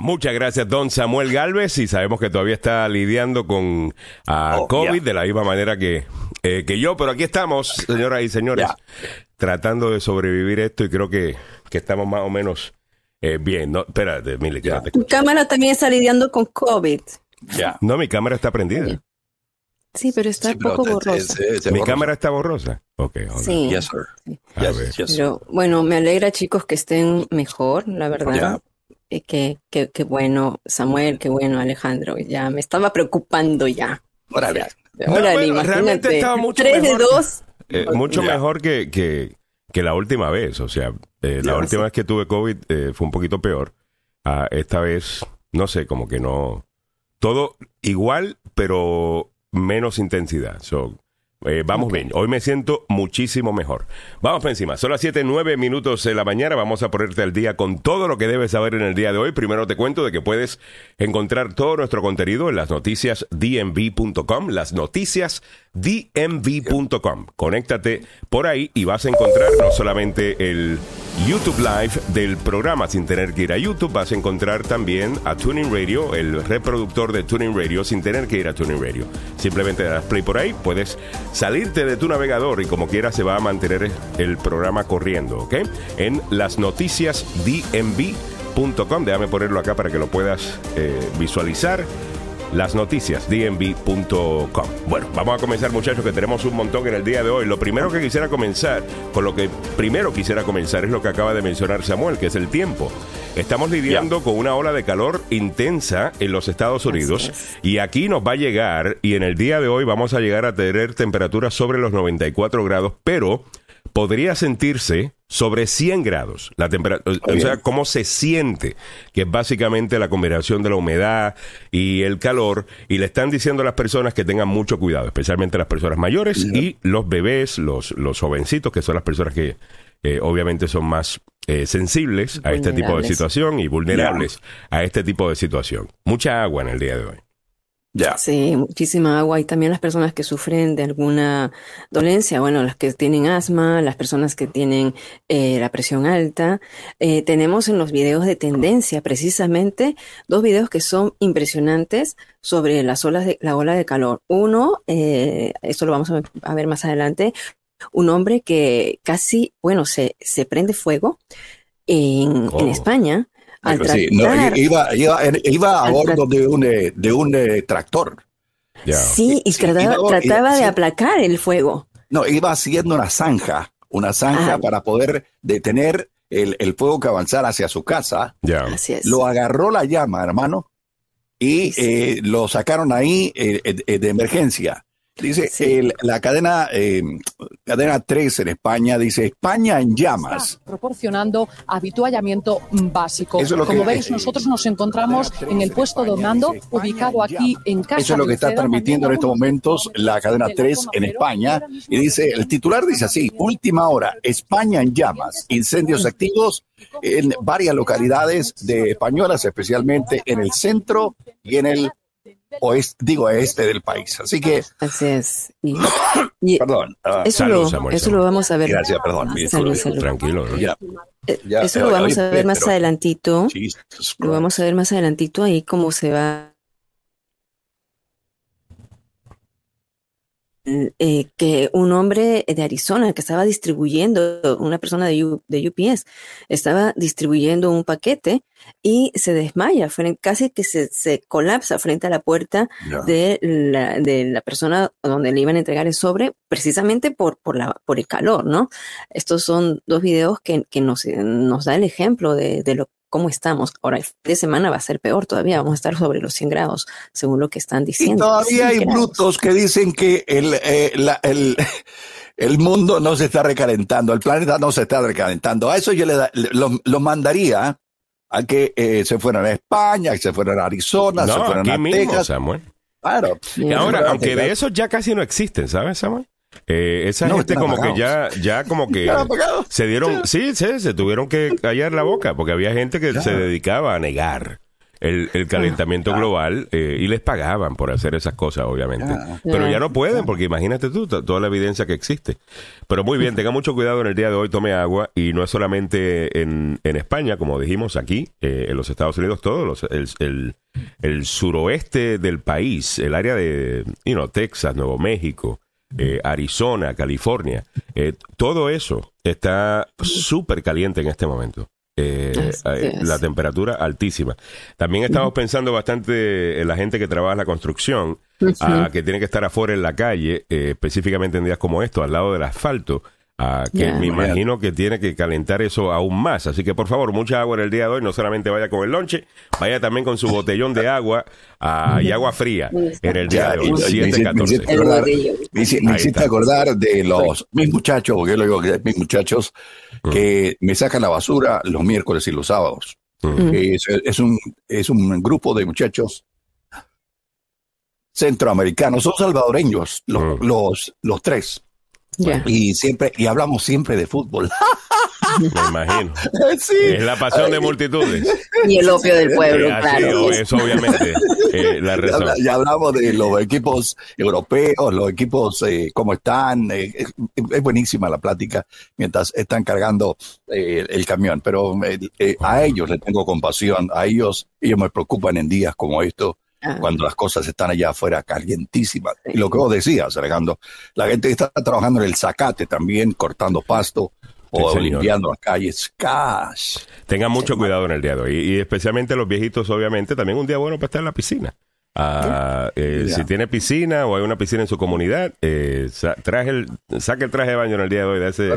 Muchas gracias, don Samuel Galvez. Y sabemos que todavía está lidiando con ah, Oh, COVID de la misma manera que, eh, que yo. Pero aquí estamos, señoras y señores, tratando de sobrevivir esto. Y creo que, que estamos más o menos eh, bien. No, espérate, Mili, que Ya. no te Tu escucho. cámara también está lidiando con COVID. Ya. No, mi cámara está prendida. Sí, pero está Sí, un pero poco borrosa. Mi borrosa. cámara está borrosa. Ok. Sí. Yes, sir. A Yes, ver. yes. Pero bueno, me alegra, chicos, que estén mejor, la verdad. Eh, que, que, que bueno, Samuel, qué bueno, Alejandro. Ya me estaba preocupando ya. Órale. Ahora, bueno, realmente imagínate. estaba mucho Tres de mejor. dos. Eh, mucho Ya. mejor que, que, que la última vez. O sea, eh, la última vez que tuve COVID eh, fue un poquito peor. Ah, esta vez, no sé, como que no. Todo igual, pero menos intensidad. So, eh, vamos bien. Hoy me siento muchísimo mejor. Vamos para encima. Son las 7, 9 minutos de la mañana. Vamos a ponerte al día con todo lo que debes saber en el día de hoy. Primero te cuento de que puedes encontrar todo nuestro contenido en las noticias dmv.com. Las noticias dmv.com. Conéctate por ahí y vas a encontrar no solamente el YouTube Live del programa sin tener que ir a YouTube, vas a encontrar también a Tuning Radio, el reproductor de Tuning Radio sin tener que ir a Tuning Radio. Simplemente das play por ahí, puedes salirte de tu navegador y como quieras se va a mantener el programa corriendo, ¿ok? En las noticias dmv.com, déjame ponerlo acá para que lo puedas eh, visualizar las noticias dmv.com. Bueno, vamos a comenzar muchachos que tenemos un montón en el día de hoy. Lo primero que quisiera comenzar, con lo que primero quisiera comenzar es lo que acaba de mencionar Samuel, que es el tiempo. Estamos lidiando con una ola de calor intensa en los Estados Unidos es. y aquí nos va a llegar y en el día de hoy vamos a llegar a tener temperaturas sobre los 94 grados, pero podría sentirse sobre 100 grados. La temperatura, o sea, cómo se siente, que es básicamente la combinación de la humedad y el calor, y le están diciendo a las personas que tengan mucho cuidado, especialmente las personas mayores y los bebés, los, los jovencitos, que son las personas que eh, obviamente son más eh, sensibles a este tipo de situación y vulnerables a este tipo de situación. Mucha agua en el día de hoy. Ya. Sí, muchísima agua y también las personas que sufren de alguna dolencia, bueno, las que tienen asma, las personas que tienen eh, la presión alta. Eh, tenemos en los videos de tendencia precisamente dos videos que son impresionantes sobre las olas de la ola de calor. Uno, eh, esto lo vamos a ver, a ver más adelante, un hombre que casi, bueno, se, se prende fuego en, en Oh. España al Pero sí, no, iba, iba, iba a Al bordo de un, de un eh, tractor. Sí, y Sí, trataba, trataba de sí. aplacar el fuego. No, iba haciendo una zanja, una zanja Ah. para poder detener el, el fuego que avanzara hacia su casa. Así es. Lo agarró la llama, hermano, y Sí. eh, lo sacaron ahí eh, eh, de emergencia. Dice Sí. el- la cadena eh, cadena 3 en España, dice España en llamas. está proporcionando habituallamiento básico. Eso es lo Como que- veis, nosotros nos encontramos en el puesto de mando, ubicado aquí en Casa Eso es lo que está transmitiendo en estos momentos la cadena 3 en España. Y dice, el titular dice así, última hora, España en llamas, incendios activos en varias localidades de españolas, especialmente en el centro y en el oeste, digo, este del país. Así que, Así es. Y, y perdón. ah, eso, Salud, lo, Samuel, eso lo vamos a ver. gracias, perdón. mi Salud, salud. Tranquilo. ¿no? Ya, ya, Eso eh, lo vamos a ver más pero- adelantito. Jesus Lo vamos a ver más adelantito ahí cómo se va. Eh, que un hombre de Arizona que estaba distribuyendo, una persona de, U- de UPS, estaba distribuyendo un paquete y se desmaya, fre- casi que se, se colapsa frente a la puerta de la, de la persona donde le iban a entregar el sobre, precisamente por, por, la, por el calor, ¿no? Estos son dos videos que, que nos, nos da el ejemplo de, de lo, cómo estamos. Ahora, el fin de semana va a ser peor todavía, vamos a estar sobre los 100 grados, según lo que están Y diciendo. todavía hay 100 grados. brutos que dicen que el, eh, la- el, el mundo no se está recalentando, el planeta no se está recalentando. A eso yo le da- lo, lo mandaría a que eh, se fueran a España, que se fueran a Arizona, se fueran aquí a mismo, Texas. Samuel. Claro. Y ahora, aunque de esos ya casi no existen, ¿sabes, Samuel? Eh, esa No, gente como que ya, ya como que se dieron, sí, sí, se tuvieron que callar la boca porque había gente que Ya. se dedicaba a negar el, el calentamiento global eh, y les pagaban por hacer esas cosas, obviamente. Pero ya no pueden, porque imagínate tú to- toda la evidencia que existe. Pero muy bien, tenga mucho cuidado en el día de hoy, tome agua y no es solamente en, en España, como dijimos aquí, eh, en los Estados Unidos, todos los, el, el, el suroeste del país, el área de you know, Texas, Nuevo México, eh, Arizona, California, eh, todo eso está súper caliente en este momento. Eh, eh, la temperatura altísima. También estamos pensando bastante en la gente que trabaja en la construcción, que tiene que estar afuera en la calle, específicamente en días como estos, al lado del asfalto. Ah, que me imagino que tiene que calentar eso aún más. Así que por favor, mucha agua en el día de hoy. No solamente vaya con el lonche, vaya también con su botellón de agua ah, y agua fría en el día de hoy. me 7, hiciste- me 14. hiciste El acordar- me me hiciste acordar de los mis muchachos, porque yo le digo que mis muchachos Mm. que me sacan la basura los miércoles y los sábados. Mm. Es, es un, es un grupo de muchachos centroamericanos, son salvadoreños, los, Mm. los, los tres. Y siempre, y hablamos siempre de fútbol. Me imagino. sí. Es la pasión de multitudes. Y el opio del pueblo, Eh, claro. eso obviamente eh, la Ya, razón. ya hablamos de los equipos europeos, los equipos, eh, cómo están. eh, es, es buenísima la plática mientras están cargando eh, el camión. Pero a ellos les tengo compasión, a ellos, ellos me preocupan en días como estos, Ah, cuando las cosas están allá afuera calientísimas. Y lo que vos decías, Alejandro, la gente que está trabajando en el zacate también, cortando pasto o Sí, limpiando las calles. Cash. Tengan mucho cuidado en el día de hoy. Y, y especialmente los viejitos, obviamente, también un día bueno para estar en la piscina. Ah, eh. Si tiene piscina o hay una piscina en su comunidad, eh, sa- traje el, saque el traje de baño en el día de hoy. De ese,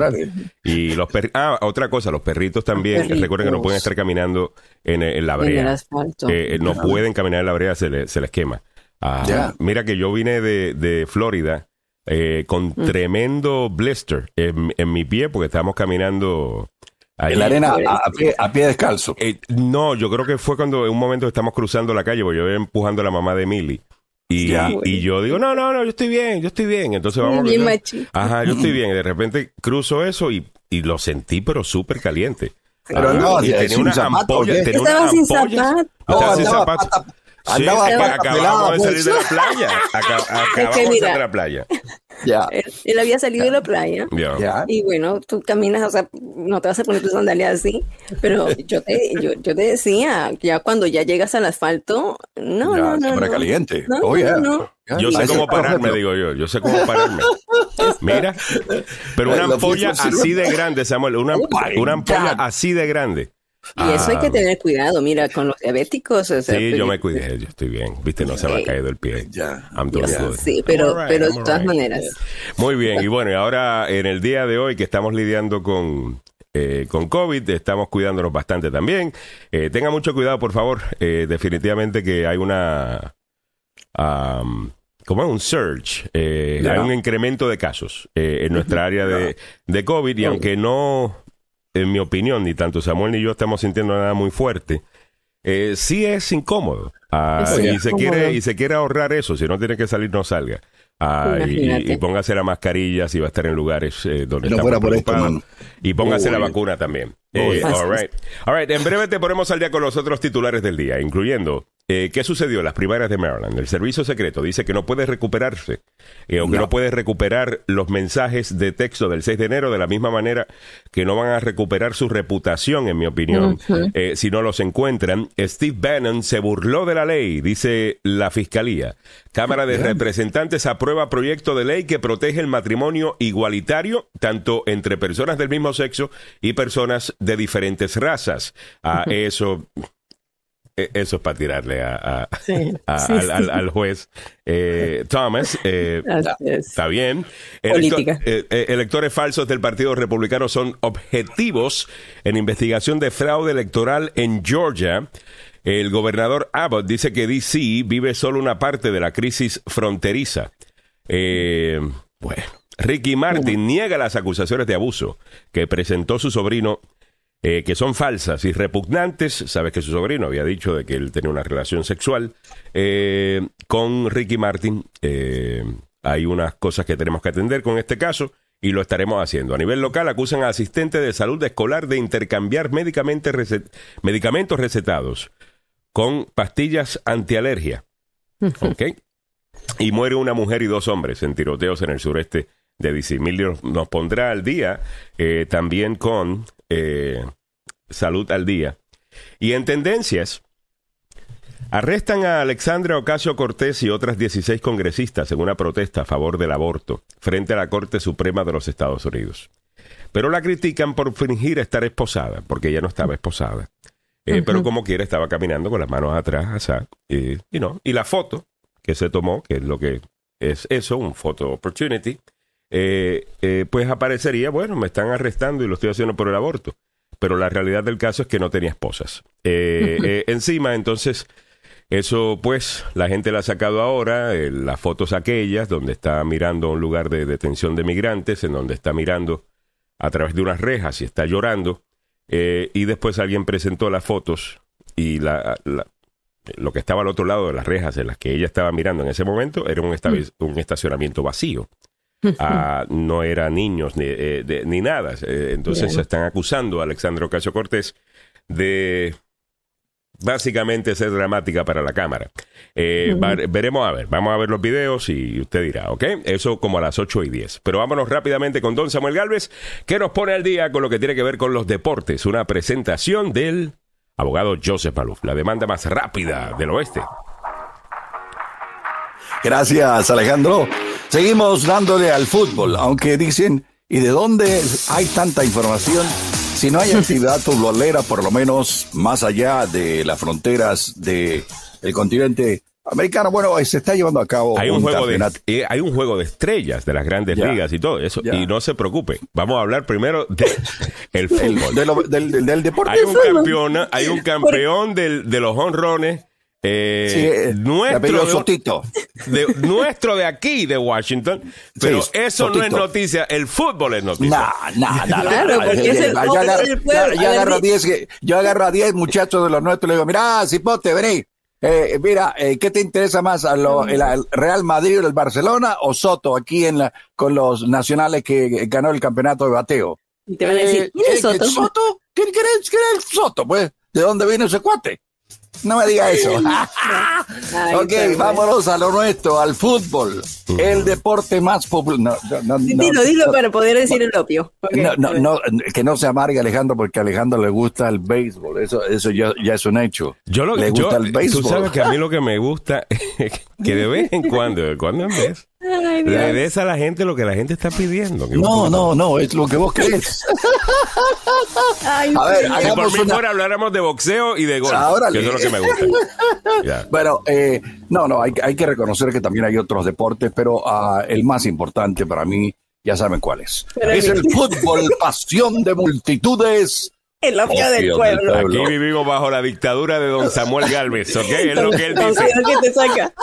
y los perritos. Ah, otra cosa, los perritos también. perritos. Recuerden que no pueden estar caminando en, en la en el brea. asfalto. Eh, no pueden caminar en la brea, se, le- se les quema. Ah. Mira que yo vine de, de Florida eh, con Mm. tremendo blister en, en mi pie porque estábamos caminando. En la arena a, a pie, a pie descalzo. Eh, no, yo creo que fue cuando en un momento estamos cruzando la calle, porque yo iba empujando a la mamá de Millie. Y, Ya. y yo digo, no, no, no, yo estoy bien, yo estoy bien. Entonces vamos. Bien yo-. Ajá, yo estoy bien. Y de repente cruzo eso y, y lo sentí, pero súper caliente. Pero Ah, no, y tenía sin una zapato, ampolla, tenía Estaba unas sin ampollas. zapato. Estaba sin zapatos. Sí, andaba que pata acabamos de salir de la playa. Aca- acabamos de mira. salir de la playa. Ya, Él, él había salido de la playa. Ya. ya. Y bueno, tú caminas, o sea, no te vas a poner tus sandalias así, pero yo te, yo, yo te decía, ya cuando ya llegas al asfalto, no, Ya, no, no, siempre no. caliente. No, Oh, yeah. no, no. Yo sé cómo pararme, digo yo. Yo sé cómo pararme. Mira, pero una Lo ampolla así de grande, Samuel, una, Oh una ampolla así de grande. Y eso hay Ah, que tener cuidado, mira, con los diabéticos. o sea, Sí, pues, yo me cuidé, yo estoy bien. Viste, no se me ha caído el pie. Ya. I'm yo doing sé, good. sí, pero, pero I'm de todas maneras. Muy bien, y bueno, y ahora en el día de hoy que estamos lidiando con, eh, con COVID, estamos cuidándonos bastante también. Eh, tenga mucho cuidado, por favor. Eh, definitivamente que hay una... ¿Cómo es? Un surge. Eh. Hay un incremento de casos eh, en nuestra área de, de COVID y aunque no, en mi opinión, ni tanto Samuel ni yo estamos sintiendo nada muy fuerte, eh, sí es incómodo. Ah, Sí, y, es se incómodo. quiere, y se quiere ahorrar eso. Si no tiene que salir, no salga. Ah, y, y- y póngase la mascarilla si va a estar en lugares eh, donde Si no estamos fuera por esto, mano. Y póngase la vacuna también. Eh, all right. All right, En breve te ponemos al día con los otros titulares del día, incluyendo eh, qué sucedió en las primarias de Maryland. El servicio secreto dice que no puede recuperarse eh, o que no. No. puede recuperar los mensajes de texto del 6 de enero de la misma manera que no van a recuperar su reputación, en mi opinión, eh, si no los encuentran. Steve Bannon se burló de la ley, dice la fiscalía. Cámara de Representantes aprueba proyecto de ley que protege el matrimonio igualitario tanto entre personas del mismo sexo y personas de diferentes razas. Eso es para tirarle a, a- Sí, a- sí, al, sí. al- al juez eh, Thomas. eh, es. Está bien. Eh, eh, electores falsos del Partido Republicano son objetivos en investigación de fraude electoral en Georgia. El gobernador Abbott dice que DC vive solo una parte de la crisis fronteriza. Eh, bueno, Ricky Martin niega las acusaciones de abuso que presentó su sobrino eh, que son falsas y repugnantes. Sabes que su sobrino había dicho de que él tenía una relación sexual eh, con Ricky Martin. Eh, hay unas cosas que tenemos que atender con este caso y lo estaremos haciendo. A nivel local acusan a asistentes de salud escolar de intercambiar recet- medicamentos recetados con pastillas antialergia. ¿Ok? Y muere una mujer y dos hombres en tiroteos en el sureste de DC. Emilio nos pondrá al día eh, también con eh, Salud al Día. Y en tendencias, arrestan a Alexandra Ocasio Cortés y otras 16 congresistas en una protesta a favor del aborto frente a la Corte Suprema de los Estados Unidos. Pero la critican por fingir estar esposada, porque ella no estaba esposada. Eh, pero como quiera estaba caminando con las manos atrás, y, y la foto que se tomó, que es lo que es eso, un photo opportunity, eh, eh, pues aparecería, bueno, me están arrestando y lo estoy haciendo por el aborto. Pero la realidad del caso es que no tenía esposas. encima, entonces, eso pues la gente la ha sacado ahora, las fotos aquellas, donde está mirando un lugar de detención de migrantes, en donde está mirando a través de unas rejas y está llorando. Eh, y después alguien presentó las fotos y la, lo que estaba al otro lado de las rejas en las que ella estaba mirando en ese momento era un, mm. estacionamiento vacío. No era niños ni, eh, ni nada. Eh, entonces se están acusando a Alexandro Ocasio Cortés de básicamente ser dramática para la cámara. Eh, veremos a ver, vamos a ver los videos y usted dirá, ¿ok? Eso como a las 8 y 10. Pero vámonos rápidamente con Don Samuel Galvez, que nos pone al día con lo que tiene que ver con los deportes. Una presentación del abogado Joseph Maluf, la demanda más rápida del oeste. Gracias, Alejandro. Seguimos dándole al fútbol, aunque dicen, ¿y de dónde hay tanta información? si no hay actividad futbolera, por lo menos más allá de las fronteras del continente americano, bueno, se está llevando a cabo hay un, juego de eh, hay un juego de estrellas de las grandes ligas y todo eso y no se preocupe vamos a hablar primero de el fútbol. del, deporte hay un campeón hay un campeón de los honrones eh, eh, nuestro, de, nuestro de aquí, de Washington. Pero eso no es noticia, el fútbol es noticia. No, no, Yo agarro a 10 yo agarro a 10 muchachos de los nuestros y le digo, mira, Cipote, vení. Eh, mira, eh, ¿qué te interesa más? ¿A lo, el, Real Madrid o el Barcelona o Soto aquí en la, con los nacionales que ganó el campeonato de bateo? Y te van a decir, ¿quién es Soto? ¿Soto? ¿Quién, es, quién es Soto? Pues, ¿de dónde viene ese cuate? No me diga eso. ok, vámonos a lo nuestro, al fútbol. El deporte más popular. No, dilo, dilo para poder decir el opio. No, no, que no se amargue Alejandro porque a Alejandro le gusta el béisbol. Eso, eso ya, ya es un hecho. Yo lo, le gusta el béisbol. Tú sabes que a mí lo que me gusta es que de vez en cuando, de cuando en vez, le des a la gente lo que la gente está pidiendo. No, no, no, es lo que vos crees. a ver, si por mí fuera habláramos de boxeo y de golf, que eso es lo que me gusta. Bueno, eh, no, no, hay, hay, que reconocer que también hay otros deportes, pero uh, el más importante para mí, ya saben cuál es. es el fútbol, pasión de multitudes el opio del pueblo. Aquí vivimos bajo la dictadura de don Samuel Galvez, ¿ok? Es lo que él dice. Cuidado que te saca.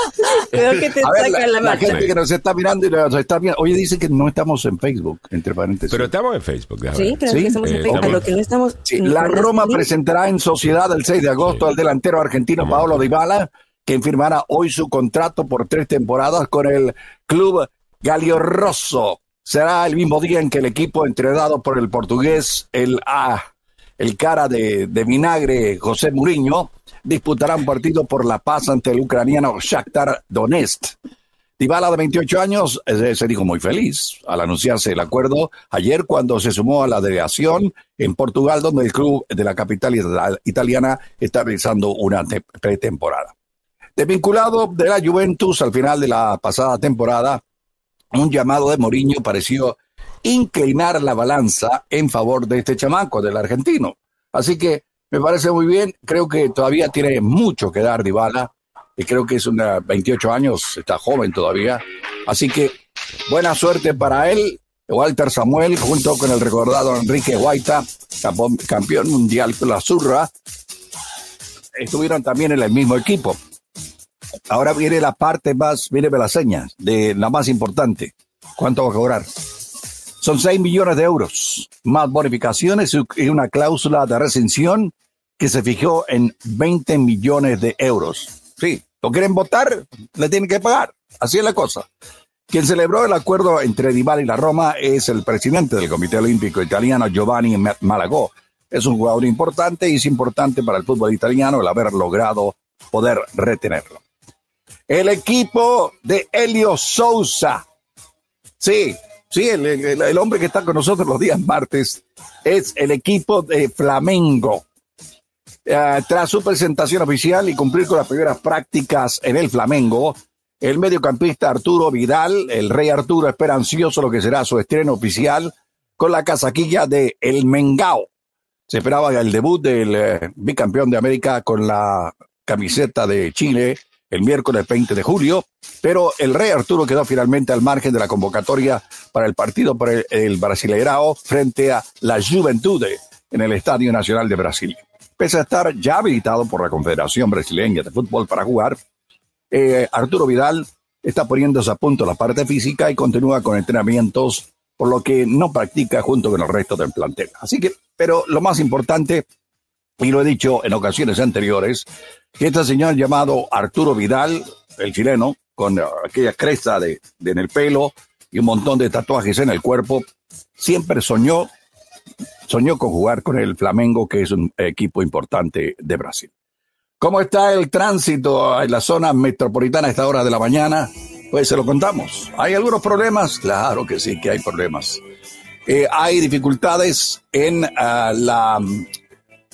Cuidado que te saca la, la gente que nos está mirando y nos está viendo. Oye, dice que no estamos en Facebook, entre paréntesis. Pero estamos en Facebook. Sí, claro ¿Sí? que estamos en eh, Facebook. Lo que no estamos... la Roma presentará en sociedad el 6 de agosto al delantero argentino Paolo Dybala, quien firmará hoy su contrato por tres temporadas con el club Rosso. Será el mismo día en que el equipo entrenado por el portugués, el A el cara de, vinagre José Muriño, disputará un partido por la paz ante el ucraniano Shakhtar Donetsk. Dybala, de 28 años, eh, se dijo muy feliz al anunciarse el acuerdo ayer cuando se sumó a la delegación en Portugal, donde el club de la capital italiana está realizando una pretemporada. Desvinculado de la Juventus al final de la pasada temporada, un llamado de Mourinho pareció inclinar la balanza en favor de este chamaco, del argentino. Así que me parece muy bien, creo que todavía tiene mucho que dar Dybala, y creo que es una 28 años, está joven todavía. Así que buena suerte para él, Walter Samuel, junto con el recordado Enrique Guaita, campeón mundial con la Zurra, estuvieron también en el mismo equipo. Ahora viene la parte más, viene la seña, de la más importante. ¿Cuánto va a cobrar? Son 6 millones de euros, más bonificaciones y una cláusula de recensión que se fijó en 20 millones de euros. Sí, ¿lo quieren votar? Le tienen que pagar. Así es la cosa. Quien celebró el acuerdo entre Dybala y la Roma es el presidente del Comité Olímpico Italiano, Giovanni Malagò. es un jugador importante y es importante para el fútbol italiano el haber logrado poder retenerlo. El equipo de Helio Sousa. Sí, sí, el, hombre que está con nosotros los días martes es el equipo de Flamengo. Eh, tras su presentación oficial y cumplir con las primeras prácticas en el Flamengo, el mediocampista Arturo Vidal, el rey Arturo, espera ansioso lo que será su estreno oficial con la casaquilla de El Mengao. Se esperaba el debut del eh, bicampeón de América con la camiseta de Chile el miércoles 20 de julio, pero el rey Arturo quedó finalmente al margen de la convocatoria para el partido por el, Brasileirao frente a la Juventude en el Estadio Nacional de Brasil. Pese a estar ya habilitado por la Confederación Brasileña de Fútbol para jugar, eh, Arturo Vidal está poniéndose a punto la parte física y continúa con entrenamientos por lo que no practica junto con el resto del plantel. Así que, pero lo más importante, y lo he dicho en ocasiones anteriores, este señor llamado Arturo Vidal, el chileno, con aquella cresta de, en el pelo y un montón de tatuajes en el cuerpo, siempre soñó, soñó con jugar con el Flamengo, que es un equipo importante de Brasil. ¿Cómo está el tránsito en la zona metropolitana a esta hora de la mañana? Pues se lo contamos. ¿Hay algunos problemas? Claro que sí, que hay problemas. Eh, hay dificultades en ah, la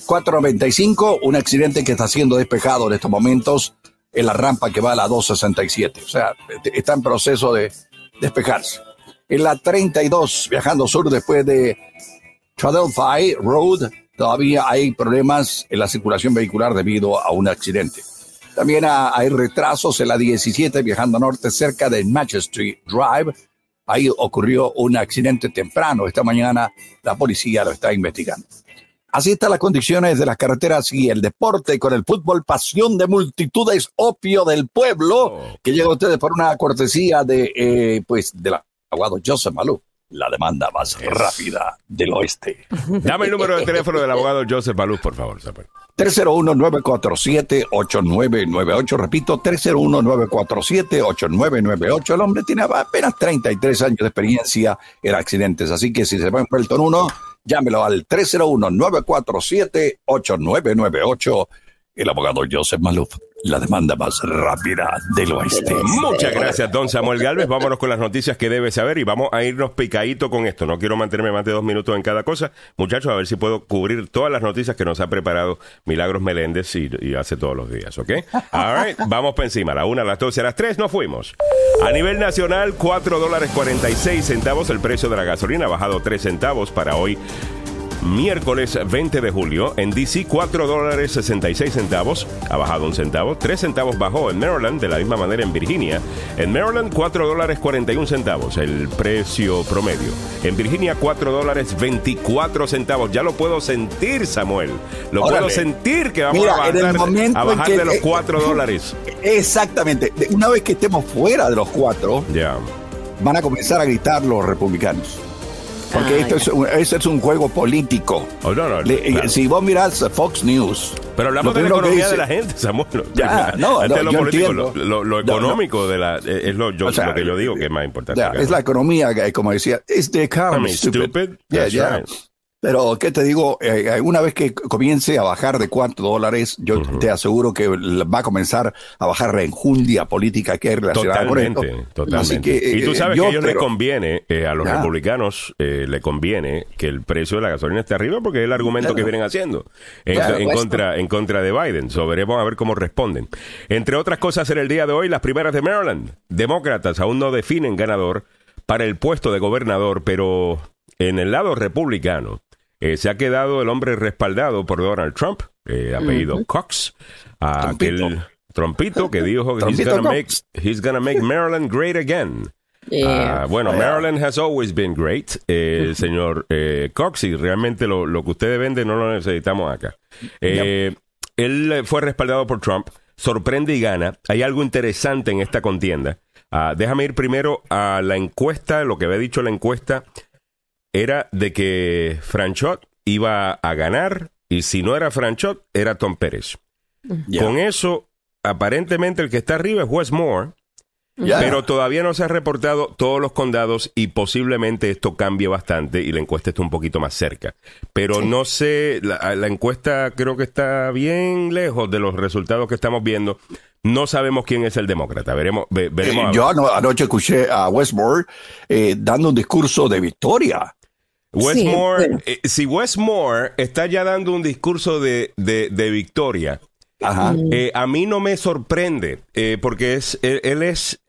495, un accidente que está siendo despejado en estos momentos en la rampa que va a la 267. O sea, está en proceso de despejarse. En la 32, viajando sur después de Tradelphi Road, todavía hay problemas en la circulación vehicular debido a un accidente. También hay retrasos en la 17 viajando norte cerca de Manchester Drive. Ahí ocurrió un accidente temprano. Esta mañana la policía lo está investigando. Así están las condiciones de las carreteras y el deporte con el fútbol, pasión de multitudes, opio del pueblo, oh. que llega a ustedes por una cortesía de, eh, pues, del abogado Joseph Malou la demanda más rápida del oeste. Dame el número de teléfono del abogado Joseph Malou, por favor. 301-947-8998. Repito, 301-947-8998. El hombre tiene apenas 33 años de experiencia en accidentes, así que si se va envuelto en uno, llámelo al 301-947-8998 el abogado Joseph Maluf, la demanda más rápida del oeste. Muchas gracias, don Samuel Galvez. Vámonos con las noticias que debe saber y vamos a irnos picadito con esto. No quiero mantenerme más de dos minutos en cada cosa. Muchachos, a ver si puedo cubrir todas las noticias que nos ha preparado Milagros Meléndez y, hace todos los días, ¿ok? All right, vamos por encima. A la una, a las dos y a las tres nos fuimos. A nivel nacional, 4 dólares 46 centavos el precio de la gasolina, ha bajado 3 centavos para hoy miércoles 20 de julio. En DC, 4 dólares 66 centavos, ha bajado un centavo. 3 centavos bajó en Maryland, de la misma manera en Virginia. En Maryland, 4 dólares 41 centavos, el precio promedio. En Virginia, 4 dólares 24 centavos. Ya lo puedo sentir, Samuel. Lo puedo sentir que vamos a bajar, de los 4 dólares. Exactamente. Una vez que estemos fuera de los 4, van a comenzar a gritar los republicanos. Porque esto es un, es un juego político. Oh, si vos mirás Fox News. Pero hablamos de la economía de la gente, Samuel. Ya, no, no lo, político, lo, económico de la, es lo, yo, lo que yo digo que es más importante. es la economía, como decía, es the economy stupid. Yeah, pero, ¿qué te digo? Eh, eh, una vez que comience a bajar de cuántos dólares, yo te aseguro que va a comenzar a bajar la enjundia política que hay relacionada totalmente, con Totalmente, y tú eh, sabes que a ellos les conviene, a los republicanos le conviene que el precio de la gasolina esté arriba porque es el argumento que vienen haciendo en, contra, en contra de Biden. So, veremos a ver cómo responden. Entre otras cosas, en el día de hoy, las primeras de Maryland. Demócratas aún no definen ganador para el puesto de gobernador, pero en el lado republicano eh, se ha quedado el hombre respaldado por Donald Trump, eh, apellido Cox, aquel trompito que dijo que he's gonna, make, he's gonna make Maryland great again. Ah, bueno, Maryland has always been great, el señor eh, Cox, y realmente lo, lo, que ustedes venden no lo necesitamos acá. Eh, él fue respaldado por Trump, sorprende y gana. Hay algo interesante en esta contienda. Ah, déjame ir primero a la encuesta, lo que había dicho la encuesta era de que Franchot iba a ganar y si no era Franchot, era Tom Pérez. Con eso, aparentemente el que está arriba es Wes Moore Pero todavía no se ha reportado todos los condados y posiblemente esto cambie bastante y la encuesta está un poquito más cerca. Pero no sé, la, encuesta creo que está bien lejos de los resultados que estamos viendo. No sabemos quién es el demócrata. Veremos. veremos eh, yo anoche escuché a Westmore eh, dando un discurso de victoria. Westmore, eh, si Westmore está ya dando un discurso de, de, victoria, a mí no me sorprende, porque es, él, es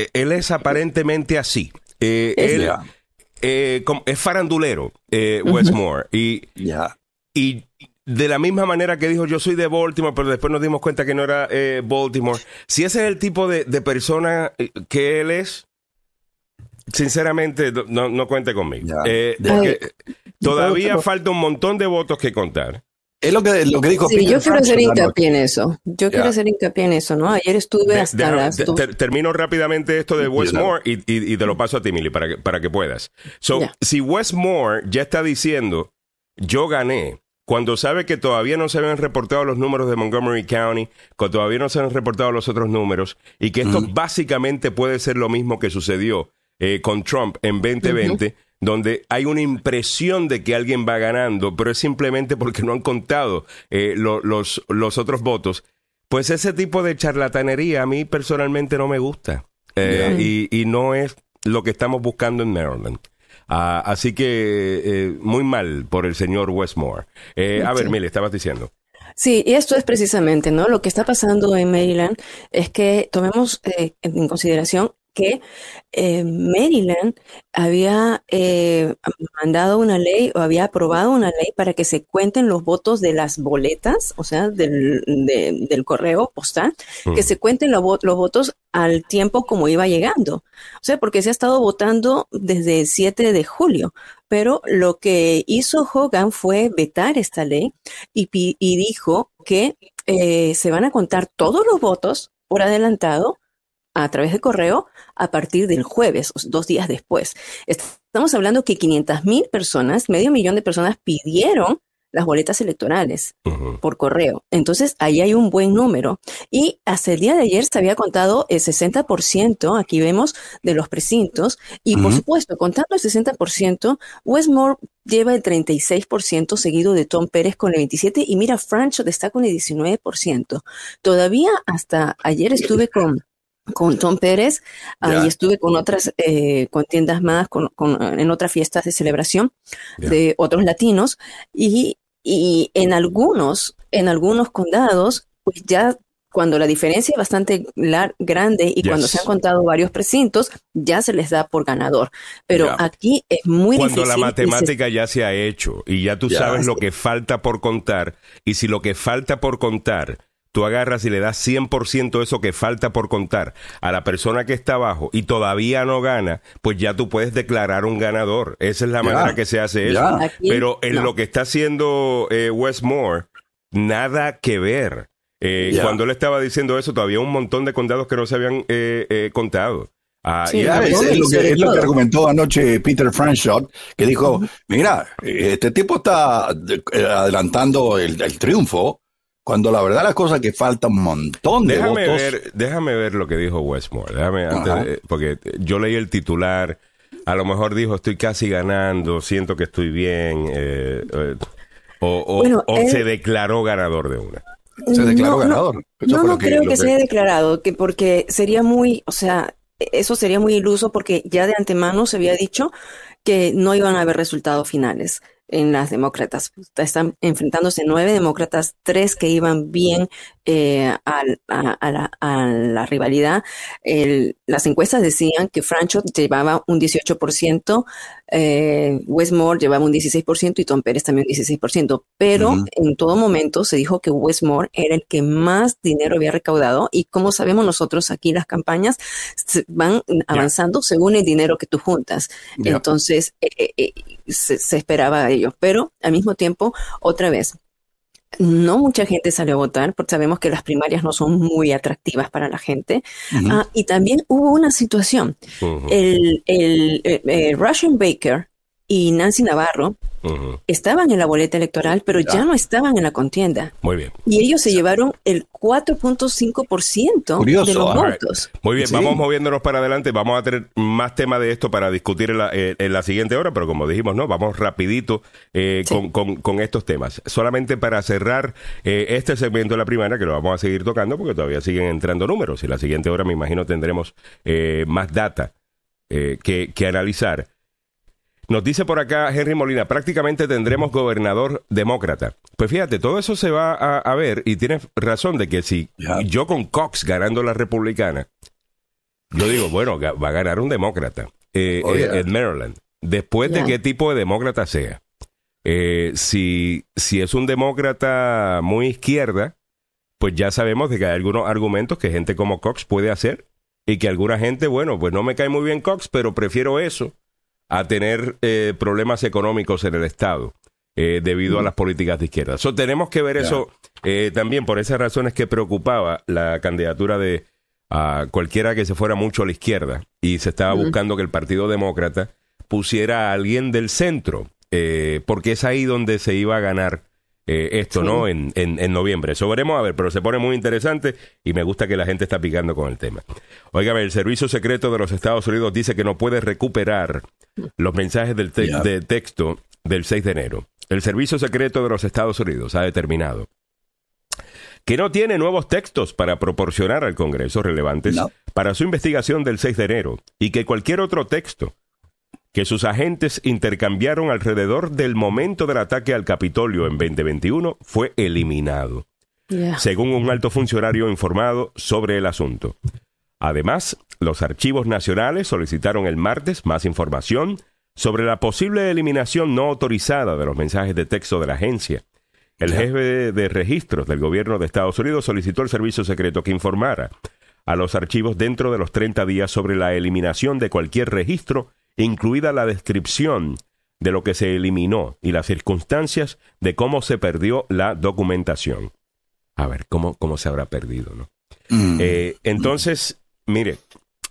eh, él es aparentemente así. Eh, él eh, es farandulero, Westmore. Y, y de la misma manera que dijo, yo soy de Baltimore, pero después nos dimos cuenta que no era Baltimore. Si ese es el tipo de, persona que él es, sinceramente, no, cuente conmigo. todavía falta un montón de votos que contar. Es lo que, lo que dijo Sí, yo quiero hacer hincapié en eso. Yo quiero hacer hincapié en eso, ¿no? Ayer estuve hasta las termino rápidamente esto de Westmore y, y, te lo paso a ti, Milly, para que, para que puedas. So, si Westmore ya está diciendo, yo gané, cuando sabe que todavía no se habían reportado los números de Montgomery County, que todavía no se han reportado los otros números, y que esto básicamente puede ser lo mismo que sucedió eh, con Trump en 2020, donde hay una impresión de que alguien va ganando, pero es simplemente porque no han contado eh, los, los otros votos, pues ese tipo de charlatanería a mí personalmente no me gusta. Eh, y, no es lo que estamos buscando en Maryland. Ah, así que eh, muy mal por el señor Westmore. a ver, Mile, estabas diciendo. Sí, y esto es precisamente, ¿no? Lo que está pasando en Maryland es que tomemos en consideración que eh, Maryland había eh, mandado una ley o había aprobado una ley para que se cuenten los votos de las boletas, o sea, del, del correo postal, que se cuenten los, los votos al tiempo como iba llegando. O sea, porque se ha estado votando desde el 7 de julio, pero lo que hizo Hogan fue vetar esta ley y, y dijo que eh, se van a contar todos los votos por adelantado a través de correo a partir del jueves, dos días después. Estamos hablando que 500 mil personas, medio millón de personas pidieron las boletas electorales por correo. Entonces, ahí hay un buen número. Y hasta el día de ayer se había contado el 60%, aquí vemos, de los precintos. Y por supuesto, contando el 60%, Westmore lleva el 36%, seguido de Tom Pérez con el 27%, y mira, Francho está con el 19%. Todavía hasta ayer estuve con con Tom Pérez, ahí estuve con otras eh, contiendas más, con, en otras fiestas de celebración de otros latinos. Y, y, en algunos, en algunos condados, pues ya cuando la diferencia es bastante grande y cuando se han contado varios precintos, ya se les da por ganador. Pero aquí es muy difícil. Cuando la matemática ya se ha hecho y ya tú sabes lo que falta por contar, y si lo que falta por contar tú agarras y le das 100% eso que falta por contar a la persona que está abajo y todavía no gana, pues ya tú puedes declarar un ganador. Esa es la manera que se hace eso. Pero en lo que está haciendo eh, Westmore, nada que ver. Eh, cuando él estaba diciendo eso, todavía un montón de condados que no se habían eh, eh contado. Ah, es, lo que, es, lo que, argumentó anoche Peter Franchot, que dijo, mira, este tipo está adelantando el, el triunfo, cuando la verdad la cosa que falta un montón de déjame votos. Ver, déjame ver lo que dijo Westmore. Déjame porque yo leí el titular. A lo mejor dijo estoy casi ganando, siento que estoy bien. Eh, eh, o, se declaró ganador de una. Se declaró ganador. no, no creo que, se haya declarado, que porque sería muy, o sea, eso sería muy iluso porque ya de antemano se había dicho que no iban a haber resultados finales en las demócratas. Están enfrentándose nueve demócratas, tres que iban bien eh, a, la, rivalidad. las encuestas decían que Francho llevaba un 18%, eh, Westmore llevaba un 16% y Tom Pérez también un 16%, pero en todo momento se dijo que Westmore era el que más dinero había recaudado y como sabemos nosotros aquí las campañas van avanzando según el dinero que tú juntas. Entonces eh, se, se esperaba ello, pero al mismo tiempo, otra vez, no mucha gente salió a votar, porque sabemos que las primarias no son muy atractivas para la gente. Ah, y también hubo una situación. el, el, eh, eh, Russian Baker y Nancy Navarro estaban en la boleta electoral, pero ya no estaban en la contienda. Muy bien. Y ellos se llevaron el 4.5% de los votos. Muy bien, vamos moviéndonos para adelante. Vamos a tener más temas de esto para discutir en la, eh, en la siguiente hora, pero como dijimos, no, vamos rapidito eh, con, con, estos temas. Solamente para cerrar eh, este segmento de la primera, que lo vamos a seguir tocando porque todavía siguen entrando números. Y la siguiente hora me imagino tendremos más data que, que analizar. Nos dice por acá Henry Molina, prácticamente tendremos gobernador demócrata. Pues fíjate, todo eso se va a, ver y tienes razón de que si yo con Cox ganando la republicana, yo digo, bueno, va a ganar un demócrata eh, oh, eh, en Maryland, después de qué tipo de demócrata sea. Eh, si, si es un demócrata muy izquierda, pues ya sabemos de que hay algunos argumentos que gente como Cox puede hacer y que alguna gente, bueno, pues no me cae muy bien Cox, pero prefiero eso a tener eh, problemas económicos en el Estado eh, debido a las políticas de izquierda. So, tenemos que ver eso eh, también por esas razones que preocupaba la candidatura de cualquiera que se fuera mucho a la izquierda y se estaba buscando que el Partido Demócrata pusiera a alguien del centro, porque es ahí donde se iba a ganar eh, esto, ¿no? En, en, noviembre. Eso veremos a ver, pero se pone muy interesante y me gusta que la gente está picando con el tema. Óigame, el Servicio Secreto de los Estados Unidos dice que no puede recuperar los mensajes del de texto del 6 de enero. El Servicio Secreto de los Estados Unidos ha determinado que no tiene nuevos textos para proporcionar al Congreso relevantes para su investigación del 6 de enero y que cualquier otro texto que sus agentes intercambiaron alrededor del momento del ataque al Capitolio en 2021 fue eliminado, según un alto funcionario informado sobre el asunto. Además, los archivos nacionales solicitaron el martes más información sobre la posible eliminación no autorizada de los mensajes de texto de la agencia. El jefe de registros del gobierno de Estados Unidos solicitó al servicio secreto que informara a los archivos dentro de los 30 días sobre la eliminación de cualquier registro incluida la descripción de lo que se eliminó y las circunstancias de cómo se perdió la documentación. A ver, ¿cómo, cómo se habrá perdido? ¿no? Mm. Eh, entonces, mire,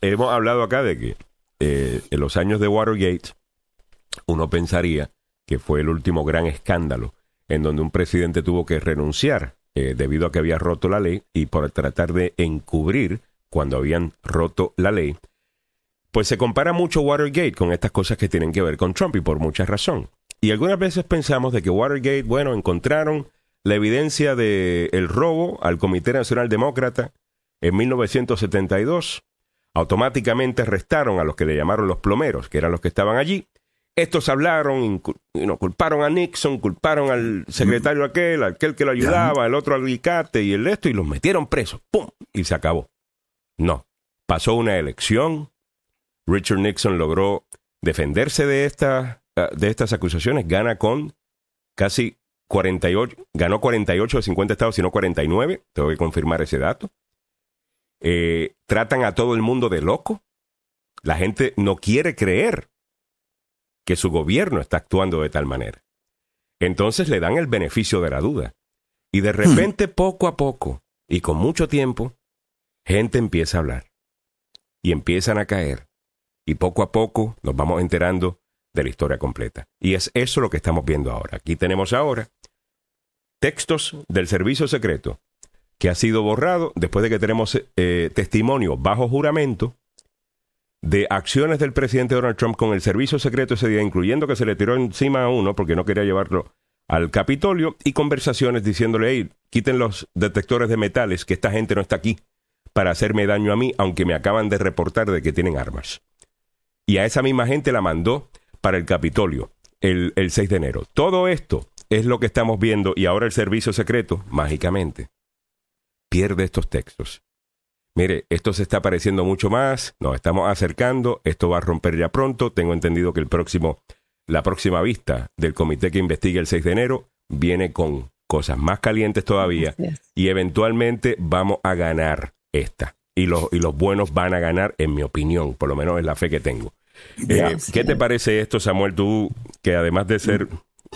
hemos hablado acá de que eh, en los años de Watergate uno pensaría que fue el último gran escándalo en donde un presidente tuvo que renunciar eh, debido a que había roto la ley y por tratar de encubrir cuando habían roto la ley, pues se compara mucho Watergate con estas cosas que tienen que ver con Trump y por mucha razón. Y algunas veces pensamos de que Watergate, bueno, encontraron la evidencia del el robo al Comité Nacional Demócrata en 1972. Automáticamente arrestaron a los que le llamaron los plomeros, que eran los que estaban allí. Estos hablaron, no, culparon a Nixon, culparon al secretario aquel, aquel que lo ayudaba, el otro al alicate y el esto, y los metieron presos. ¡Pum! Y se acabó. No. Pasó una elección, Richard Nixon logró defenderse de, esta, ah, de estas acusaciones, gana con casi 48, ganó 48 de 50 estados, sino 49, tengo que confirmar ese dato. Eh, tratan a todo el mundo de loco. La gente no quiere creer que su gobierno está actuando de tal manera. Entonces le dan el beneficio de la duda. Y de repente, poco a poco, y con mucho tiempo, gente empieza a hablar. Y empiezan a caer y poco a poco nos vamos enterando de la historia completa. Y es eso lo que estamos viendo ahora. Aquí tenemos ahora textos del servicio secreto que ha sido borrado después de que tenemos eh, testimonio bajo juramento de acciones del presidente Donald Trump con el servicio secreto ese día, incluyendo que se le tiró encima a uno porque no quería llevarlo al Capitolio y conversaciones diciéndole, hey, quiten los detectores de metales, que esta gente no está aquí para hacerme daño a mí, aunque me acaban de reportar de que tienen armas y a esa misma gente la mandó para el Capitolio el, 6 de enero. Todo esto es lo que estamos viendo y ahora el servicio secreto, mágicamente, pierde estos textos. Mire, esto se está pareciendo mucho más, nos estamos acercando, esto va a romper ya pronto, tengo entendido que el próximo, la próxima vista del comité que investiga el 6 de enero viene con cosas más calientes todavía y eventualmente vamos a ganar esta. Y los, y los buenos van a ganar, en mi opinión, por lo menos es la fe que tengo. Eh, ¿Qué te parece esto, Samuel? Tú, que además de ser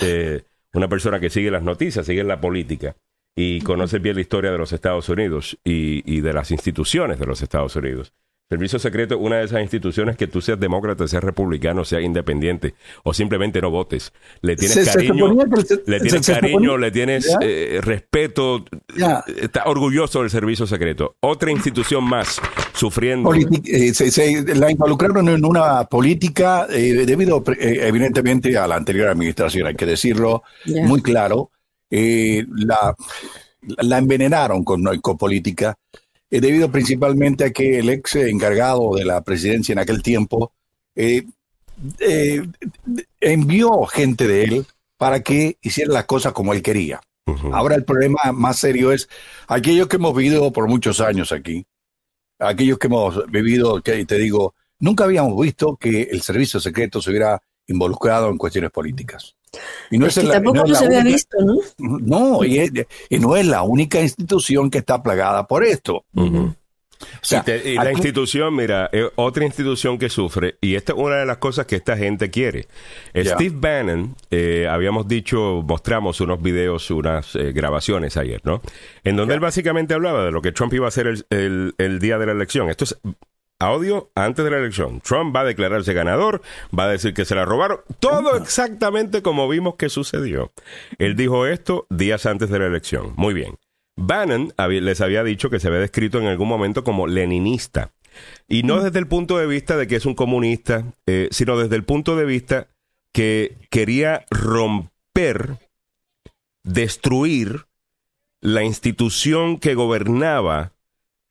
eh, una persona que sigue las noticias, sigue la política y conoces bien la historia de los Estados Unidos y, de las instituciones de los Estados Unidos, Servicio secreto es una de esas instituciones que tú seas demócrata, seas republicano, seas independiente o simplemente no votes. Le tienes Se- cariño, se- le tienes se cariño, suponía- le tienes Ya. eh, respeto, Ya. está orgulloso del servicio secreto. Otra institución más sufriendo. Eh, se, se la involucraron en una política eh, debido eh, evidentemente a la anterior administración, hay que decirlo Ya. muy claro. Eh, la, la envenenaron con, con política, eh, debido principalmente a que el ex encargado de la presidencia en aquel tiempo eh, eh, envió gente de él para que hiciera las cosas como él quería. Ahora el problema más serio es aquellos que hemos vivido por muchos años aquí, aquellos que hemos vivido, que te digo, nunca habíamos visto que el servicio secreto se hubiera involucrado en cuestiones políticas. Y no Es es que la- tampoco no es no la se había única- visto, ¿no? No, y, es- y no es la única institución que está plagada por esto. Ujú. O sea, y, te- y la aquí- institución, mira, es otra institución que sufre, y esta es una de las cosas que esta gente quiere. Steve Bannon, eh, habíamos dicho, mostramos unos videos, unas eh, grabaciones ayer, ¿no? En donde él básicamente hablaba de lo que Trump iba a hacer el, el- el día de la elección. Esto es audio antes de la elección. Trump va a declararse ganador, va a decir que se la robaron, todo exactamente como vimos que sucedió. Él dijo esto días antes de la elección. Muy bien. Bannon les había dicho que se había descrito en algún momento como leninista. Y no desde el punto de vista de que es un comunista, eh, sino desde el punto de vista que quería romper, destruir la institución que gobernaba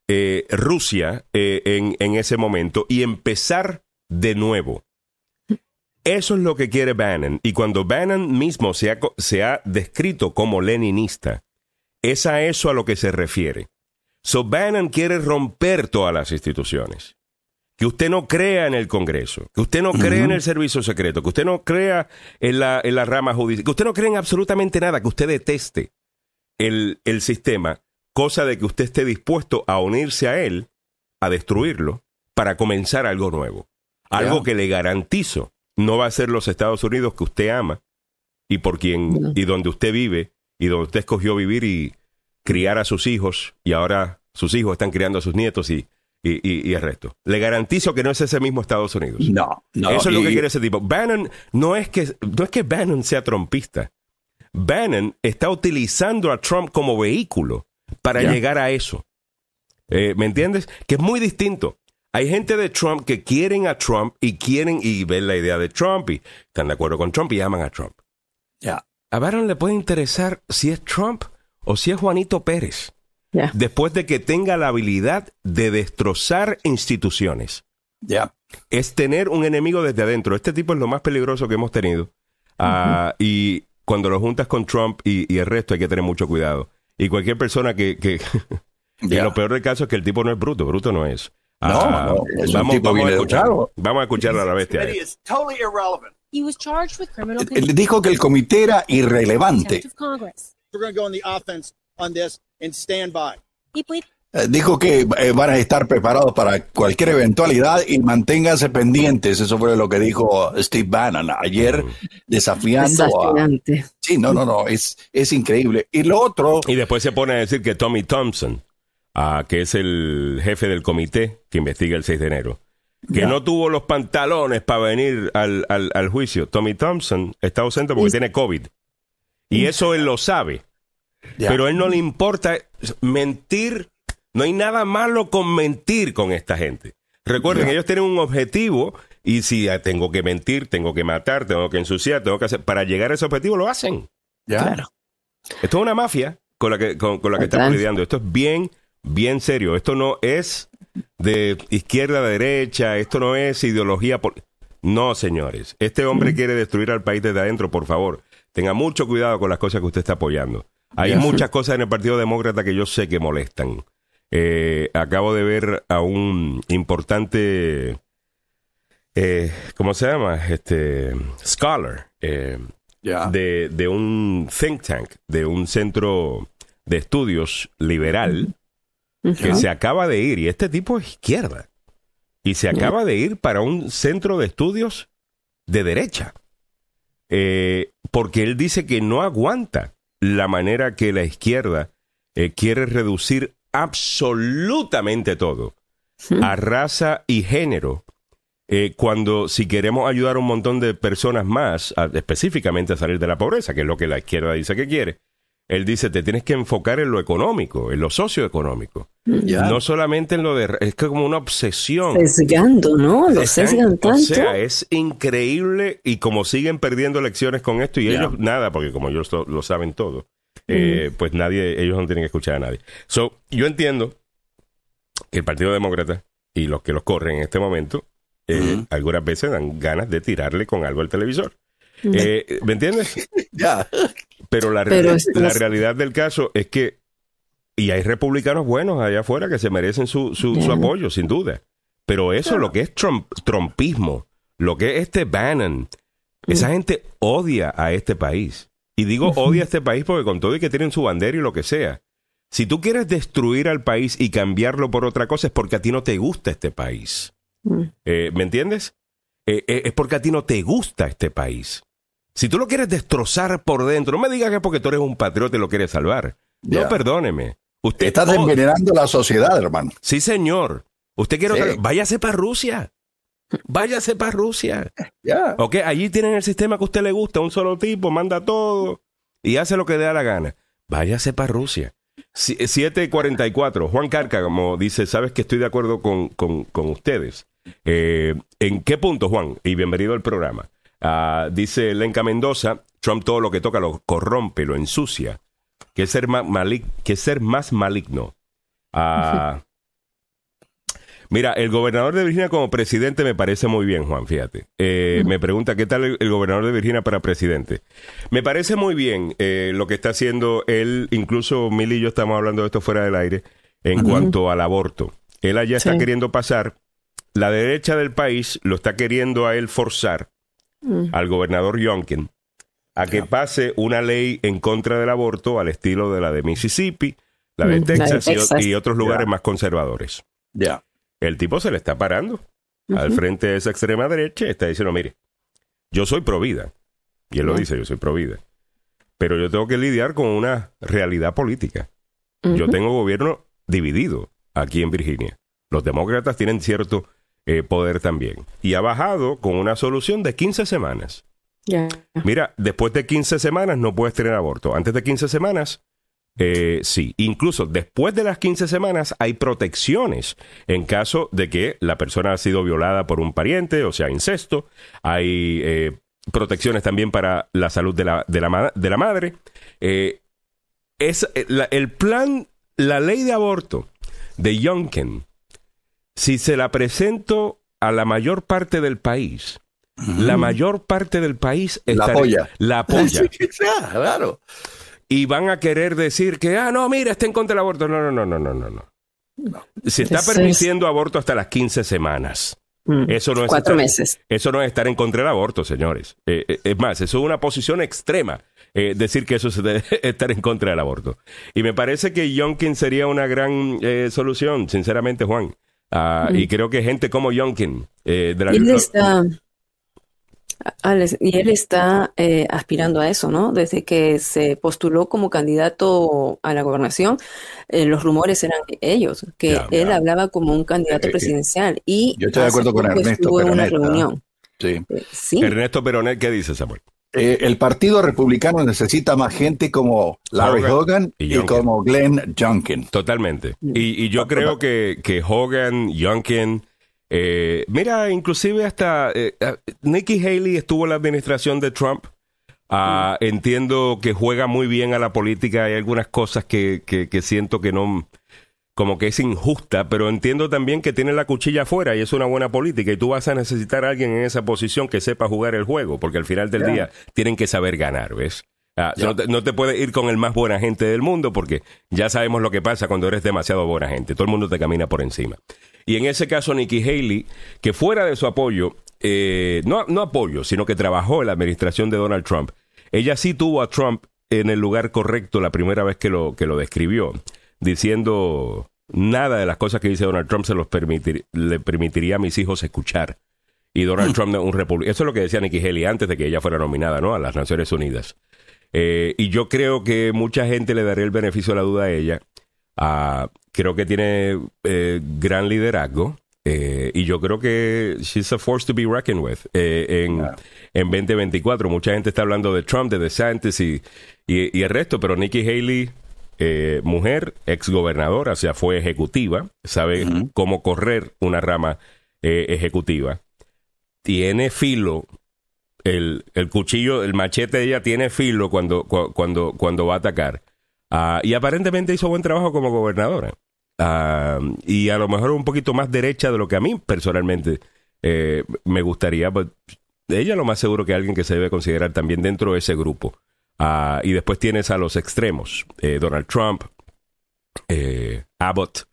eh, Rusia eh, en, en ese momento y empezar de nuevo. Eso es lo que quiere Bannon. Y cuando Bannon mismo se ha, se ha descrito como leninista, es a eso a lo que se refiere. So Bannon quiere romper todas las instituciones. Que usted no crea en el Congreso, que usted no crea en el servicio secreto, que usted no crea en la, en la rama judicial, que usted no crea en absolutamente nada, que usted deteste el, el sistema, cosa de que usted esté dispuesto a unirse a él, a destruirlo, para comenzar algo nuevo. Algo que le garantizo no va a ser los Estados Unidos que usted ama y por quien y donde usted vive y donde usted escogió vivir y criar a sus hijos y ahora sus hijos están criando a sus nietos y, y, y- y el resto. Le garantizo que no es ese mismo Estados Unidos. no, no. Eso es lo y- que quiere ese tipo. Bannon no es que no es que Bannon sea trompista. Bannon está utilizando a Trump como vehículo para llegar a eso. Eh, ¿Me entiendes? Que es muy distinto. Hay gente de Trump que quieren a Trump y quieren y ven la idea de Trump y están de acuerdo con Trump y aman a Trump. ya. A Bannon le puede interesar si es Trump o si es Juanito Pérez, Ya. después de que tenga la habilidad de destrozar instituciones Ya. es tener un enemigo desde adentro. Este tipo es lo más peligroso que hemos tenido. Ah, y cuando lo juntas con Trump y, y el resto hay que tener mucho cuidado. Y cualquier persona que... que y lo peor del caso es que el tipo no es bruto, bruto no es. No, Ah, no, es un vamos, tipo vamos, a escuchar, vamos a escuchar a la bestia. committee is totally irrelevant. He was charged with criminal Él dijo que el comité era irrelevante. contempt of Congress. We're going to go on the offense on this and stand by. He pleaded Eh, Dijo que eh, van a estar preparados para cualquier eventualidad y manténganse pendientes. Eso fue lo que dijo Steve Bannon ayer, desafiando a... Sí, no, no, no, es, es increíble. Y lo otro, Y después se pone a decir que Tommy Thompson, ah, que es el jefe del comité que investiga el 6 de enero, que no tuvo los pantalones para venir al, al- al juicio. Tommy Thompson está ausente porque tiene COVID. Y eso él lo sabe. Pero a él no le importa mentir. No hay nada malo con mentir con esta gente. Recuerden, Ya. ellos tienen un objetivo y si ah, tengo que mentir, tengo que matar, tengo que ensuciar, tengo que hacer... Para llegar a ese objetivo lo hacen. ya, Claro. Esto es una mafia con la que, con, con la que estamos lidiando. Esto es bien, bien serio. Esto no es de izquierda a derecha, esto no es ideología. pol- No, señores. Este hombre quiere destruir al país desde adentro, por favor. Tenga mucho cuidado con las cosas que usted está apoyando. Hay muchas cosas en el Partido Demócrata que yo sé que molestan. Eh, acabo de ver a un importante, eh, ¿cómo se llama? Este, scholar, eh, de, de un think tank, de un centro de estudios liberal que se acaba de ir, y este tipo es izquierda, y se acaba de ir para un centro de estudios de derecha, porque él dice que no aguanta la manera que la izquierda quiere reducir absolutamente todo. a raza y género. eh, cuando si queremos ayudar a un montón de personas más, a- específicamente a salir de la pobreza, que es lo que la izquierda dice que quiere, él dice, te tienes que enfocar en lo económico, en lo socioeconómico. No solamente en lo de... Es que como una obsesión. Sesgando, ¿no? Lo sesgan O tanto. sea, es increíble y como siguen perdiendo elecciones con esto y ellos nada, porque como ellos lo, lo saben todo, eh, pues nadie, ellos no tienen que escuchar a nadie. So, yo entiendo que el Partido Demócrata y los que los corren en este momento, eh, algunas veces dan ganas de tirarle con algo al televisor. Eh, ¿Me entiendes? Ya. Pero la, Pero la realidad del caso es que, y hay republicanos buenos allá afuera que se merecen su, su, su apoyo, sin duda. Pero eso, lo que es Trump, trumpismo, lo que es este Bannon, esa gente odia a este país. Y digo odia a este país porque con todo y que tienen su bandera y lo que sea. Si tú quieres destruir al país y cambiarlo por otra cosa es porque a ti no te gusta este país. Mm. Eh, ¿Me entiendes? Eh, eh, es porque a ti no te gusta este país. Si tú lo quieres destrozar por dentro, no me digas que es porque tú eres un patriota y lo quieres salvar. Ya. No, perdóneme. Usted Estás envenenando la sociedad, hermano. Sí, señor. Usted quiere Sí. otra- Váyase para Rusia. Váyase para Rusia. Ya. Ok, allí tienen el sistema que a usted le gusta, un solo tipo, manda todo y hace lo que le da la gana. Váyase para Rusia. Si- 744, Juan Carca, como dice, sabes que estoy de acuerdo con, con- con ustedes. Eh, ¿En qué punto, Juan? Y bienvenido al programa. Ah, dice Lenca Mendoza, Trump todo lo que toca lo corrompe, lo ensucia. Que ser más, malik- que ser más maligno. Ah, Mira, el gobernador de Virginia como presidente me parece muy bien, Juan, fíjate. Eh, Me pregunta, ¿qué tal el, el gobernador de Virginia para presidente? Me parece muy bien eh, lo que está haciendo él, incluso Mil y yo estamos hablando de esto fuera del aire, en cuanto al aborto. Él allá está queriendo pasar, la derecha del país lo está queriendo a él forzar, Mm. al gobernador Youngkin, a que pase una ley en contra del aborto al estilo de la de Mississippi, la de Mm, la de Texas, y otros lugares más conservadores Ya. El tipo se le está parando al frente de esa extrema derecha y está diciendo, mire, yo soy pro vida. Y él lo dice, yo soy pro vida. Pero yo tengo que lidiar con una realidad política. Yo tengo gobierno dividido aquí en Virginia. Los demócratas tienen cierto eh, poder también. Y ha bajado con una solución de 15 semanas. Mira, después de 15 semanas no puedes tener aborto. Antes de 15 semanas, eh, sí. Incluso después de las 15 semanas hay protecciones en caso de que la persona ha sido violada por un pariente, o sea, incesto. Hay eh, protecciones también para la salud de la, de la, de la madre. Eh, es, eh, la- el plan, la ley de aborto de Youngkin, si se la presento a la mayor parte del país, la mayor parte del país La estará- apoya. La apoya. Sí, claro. Y van a querer decir que, ah, no, mira, está en contra del aborto. No, no, no, no, no, no. no. Se está Eso es- permitiendo aborto hasta las 15 semanas. Mm. Eso no es Cuatro estar- meses. Eso no es estar en contra del aborto, señores. Eh, eh, es más, eso es una posición extrema, eh, decir que eso es de- estar en contra del aborto. Y me parece que Yonkin sería una gran eh, solución, sinceramente, Juan. Ah, Y creo que gente como Yonkin, eh, de la Alex, y él está eh, aspirando a eso, ¿no? Desde que se postuló como candidato a la gobernación, eh, los rumores eran ellos, que Ya, él ya. hablaba como un candidato presidencial. Y yo estoy de acuerdo con Ernesto estuvo en una reunión. Sí. Eh, Sí, Ernesto Peronet, ¿qué dice Samuel? Eh, el Partido Republicano necesita más gente como Larry Hogan Hogan y y, como Glenn Youngkin. Totalmente. Y, y yo creo que, que Hogan, Youngkin, eh, mira, inclusive hasta eh, eh, Nikki Haley estuvo en la administración de Trump. Ah, Entiendo que juega muy bien a la política. Hay algunas cosas que, que, que siento que no, como que es injusta, pero entiendo también que tiene la cuchilla afuera y es una buena política y tú vas a necesitar a alguien en esa posición que sepa jugar el juego, porque al final del día tienen que saber ganar, ¿ves? Ah, no, te, no te puedes ir con el más buena gente del mundo porque ya sabemos lo que pasa cuando eres demasiado buena gente. Todo el mundo te camina por encima. Y en ese caso, Nikki Haley, que fuera de su apoyo, eh, no, no apoyo, sino que trabajó en la administración de Donald Trump, ella sí tuvo a Trump en el lugar correcto la primera vez que lo, que lo describió, diciendo nada de las cosas que dice Donald Trump se los permitir, le permitiría a mis hijos escuchar. Y Donald Trump no es un republicano. Eso es lo que decía Nikki Haley antes de que ella fuera nominada ¿no? a las Naciones Unidas. Eh, y yo creo que mucha gente le daría el beneficio de la duda a ella. Creo que tiene eh, gran liderazgo. eh, y yo creo que she's a force to be reckoned with eh, en, en 2024. Mucha gente está hablando de Trump, de DeSantis y, y, y el resto, pero Nikki Haley, eh, mujer, exgobernadora, o sea, fue ejecutiva, sabe cómo correr una rama eh, ejecutiva. Tiene filo, el, el cuchillo, el machete de ella tiene filo cuando, cu- cuando, cuando va a atacar. Ah, y aparentemente hizo buen trabajo como gobernadora. Ah, y a lo mejor un poquito más derecha de lo que a mí personalmente eh, me gustaría. but ella lo más seguro que alguien que se debe considerar también dentro de ese grupo. Ah, y después tienes a los extremos. eh, Donald Trump, eh, Abbott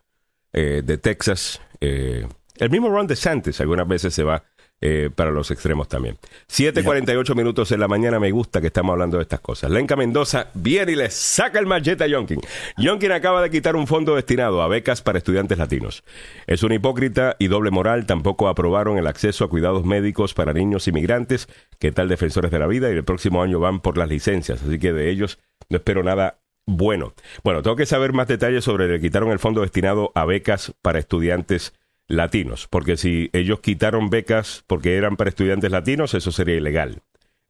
eh, de Texas. el mismo Ron DeSantis algunas veces se va eh, para los extremos también. 7.48 minutos en la mañana. Me gusta que estamos hablando de estas cosas. Lenca Mendoza viene y le saca el machete a Yonkin. Yonkin acaba de quitar un fondo destinado a becas para estudiantes latinos. Es un hipócrita y doble moral. Tampoco aprobaron el acceso a cuidados médicos para niños inmigrantes, que tal defensores de la vida, y el próximo año van por las licencias. Así que de ellos no espero nada bueno. Bueno, tengo que saber más detalles sobre le quitaron el fondo destinado a becas para estudiantes latinos, porque si ellos quitaron becas porque eran para estudiantes latinos, eso sería ilegal.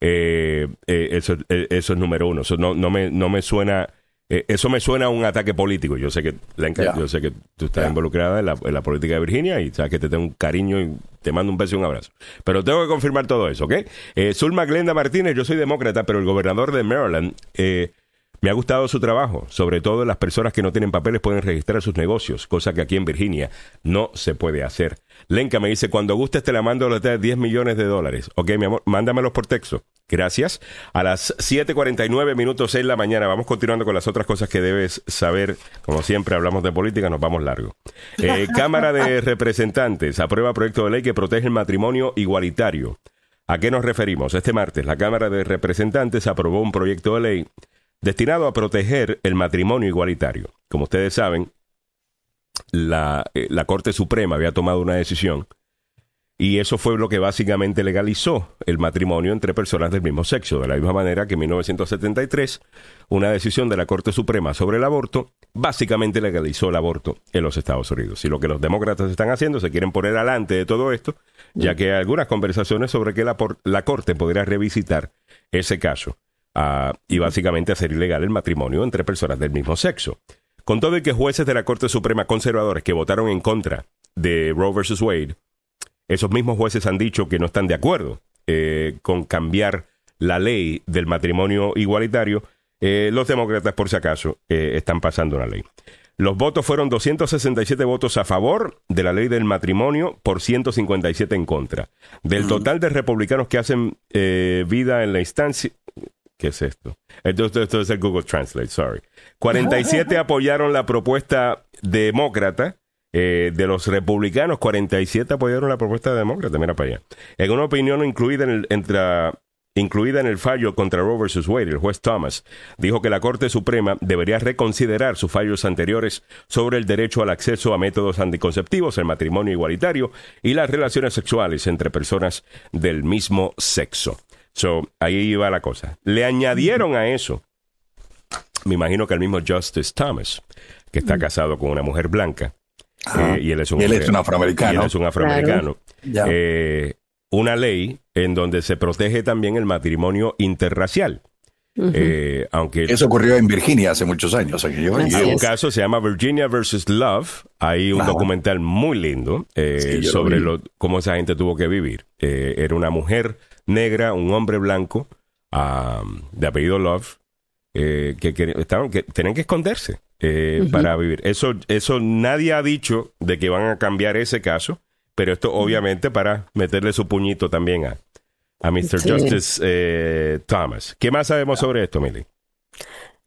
Eh, eh, eso, eh, eso es número uno. Eso no, no, me, no me suena. eh, eso me suena a un ataque político. Yo sé que, Ya. yo sé que tú estás involucrada en la, en la política de Virginia y sabes que te tengo un cariño y te mando un beso y un abrazo. Pero tengo que confirmar todo eso, ¿ok? Eh, Zulma Glenda Martínez, yo soy demócrata, pero el gobernador de Maryland eh, me ha gustado su trabajo. Sobre todo las personas que no tienen papeles pueden registrar sus negocios, cosa que aquí en Virginia no se puede hacer. Lenka me dice, cuando gustes te la mando a de 10 millones de dólares. Ok, mi amor, mándamelos por texto. Gracias. A las 7.49 minutos en la mañana vamos continuando con las otras cosas que debes saber. Como siempre hablamos de política, nos vamos largo. Eh, Cámara de Representantes aprueba proyecto de ley que protege el matrimonio igualitario. ¿A qué nos referimos? Este martes la Cámara de Representantes aprobó un proyecto de ley destinado a proteger el matrimonio igualitario. Como ustedes saben, la, eh, la Corte Suprema había tomado una decisión y eso fue lo que básicamente legalizó el matrimonio entre personas del mismo sexo, de la misma manera que en 1973 una decisión de la Corte Suprema sobre el aborto básicamente legalizó el aborto en los Estados Unidos. Y lo que los demócratas están haciendo, se quieren poner alante de todo esto, ya que hay algunas conversaciones sobre que la, por- la Corte podría revisitar ese caso ah, y básicamente hacer ilegal el matrimonio entre personas del mismo sexo. Con todo y que jueces de la Corte Suprema conservadores que votaron en contra de Roe versus Wade, esos mismos jueces han dicho que no están de acuerdo eh, con cambiar la ley del matrimonio igualitario. Eh, los demócratas, por si acaso, eh, están pasando una ley. Los votos fueron 267 votos a favor de la ley del matrimonio por 157 en contra. Del total de republicanos que hacen eh, vida en la instancia... ¿Qué es esto? Esto, esto- es el Google Translate, sorry. 47 apoyaron la propuesta demócrata. eh, de los republicanos, 47 apoyaron la propuesta demócrata. Mira para allá. En una opinión incluida en el, entre- incluida en el fallo contra Roe vs. Wade, el juez Thomas dijo que la Corte Suprema debería reconsiderar sus fallos anteriores sobre el derecho al acceso a métodos anticonceptivos, el matrimonio igualitario y las relaciones sexuales entre personas del mismo sexo. So, ahí iba la cosa. Le añadieron a eso, me imagino que el mismo Justice Thomas, que está casado con una mujer blanca, eh, y él es un, Y él es un afroamericano. y él es un afroamericano. Ya. Eh, una ley en donde se protege también el matrimonio interracial. Eh, aunque Eso ocurrió en Virginia hace muchos años. hay un caso, se llama Virginia versus Love. Hay un Ajá. documental muy lindo eh, Sí, lo sobre vi. lo- cómo esa gente tuvo que vivir. Eh, era una mujer negra, un hombre blanco, ah, de apellido Love, eh, que, que estaban, que tenían que esconderse eh, para vivir. Eso, eso nadie ha dicho de que van a cambiar ese caso, pero esto obviamente para meterle su puñito también a, a Mr. Sí. Justice eh, Thomas. ¿Qué más sabemos sobre esto, Milly?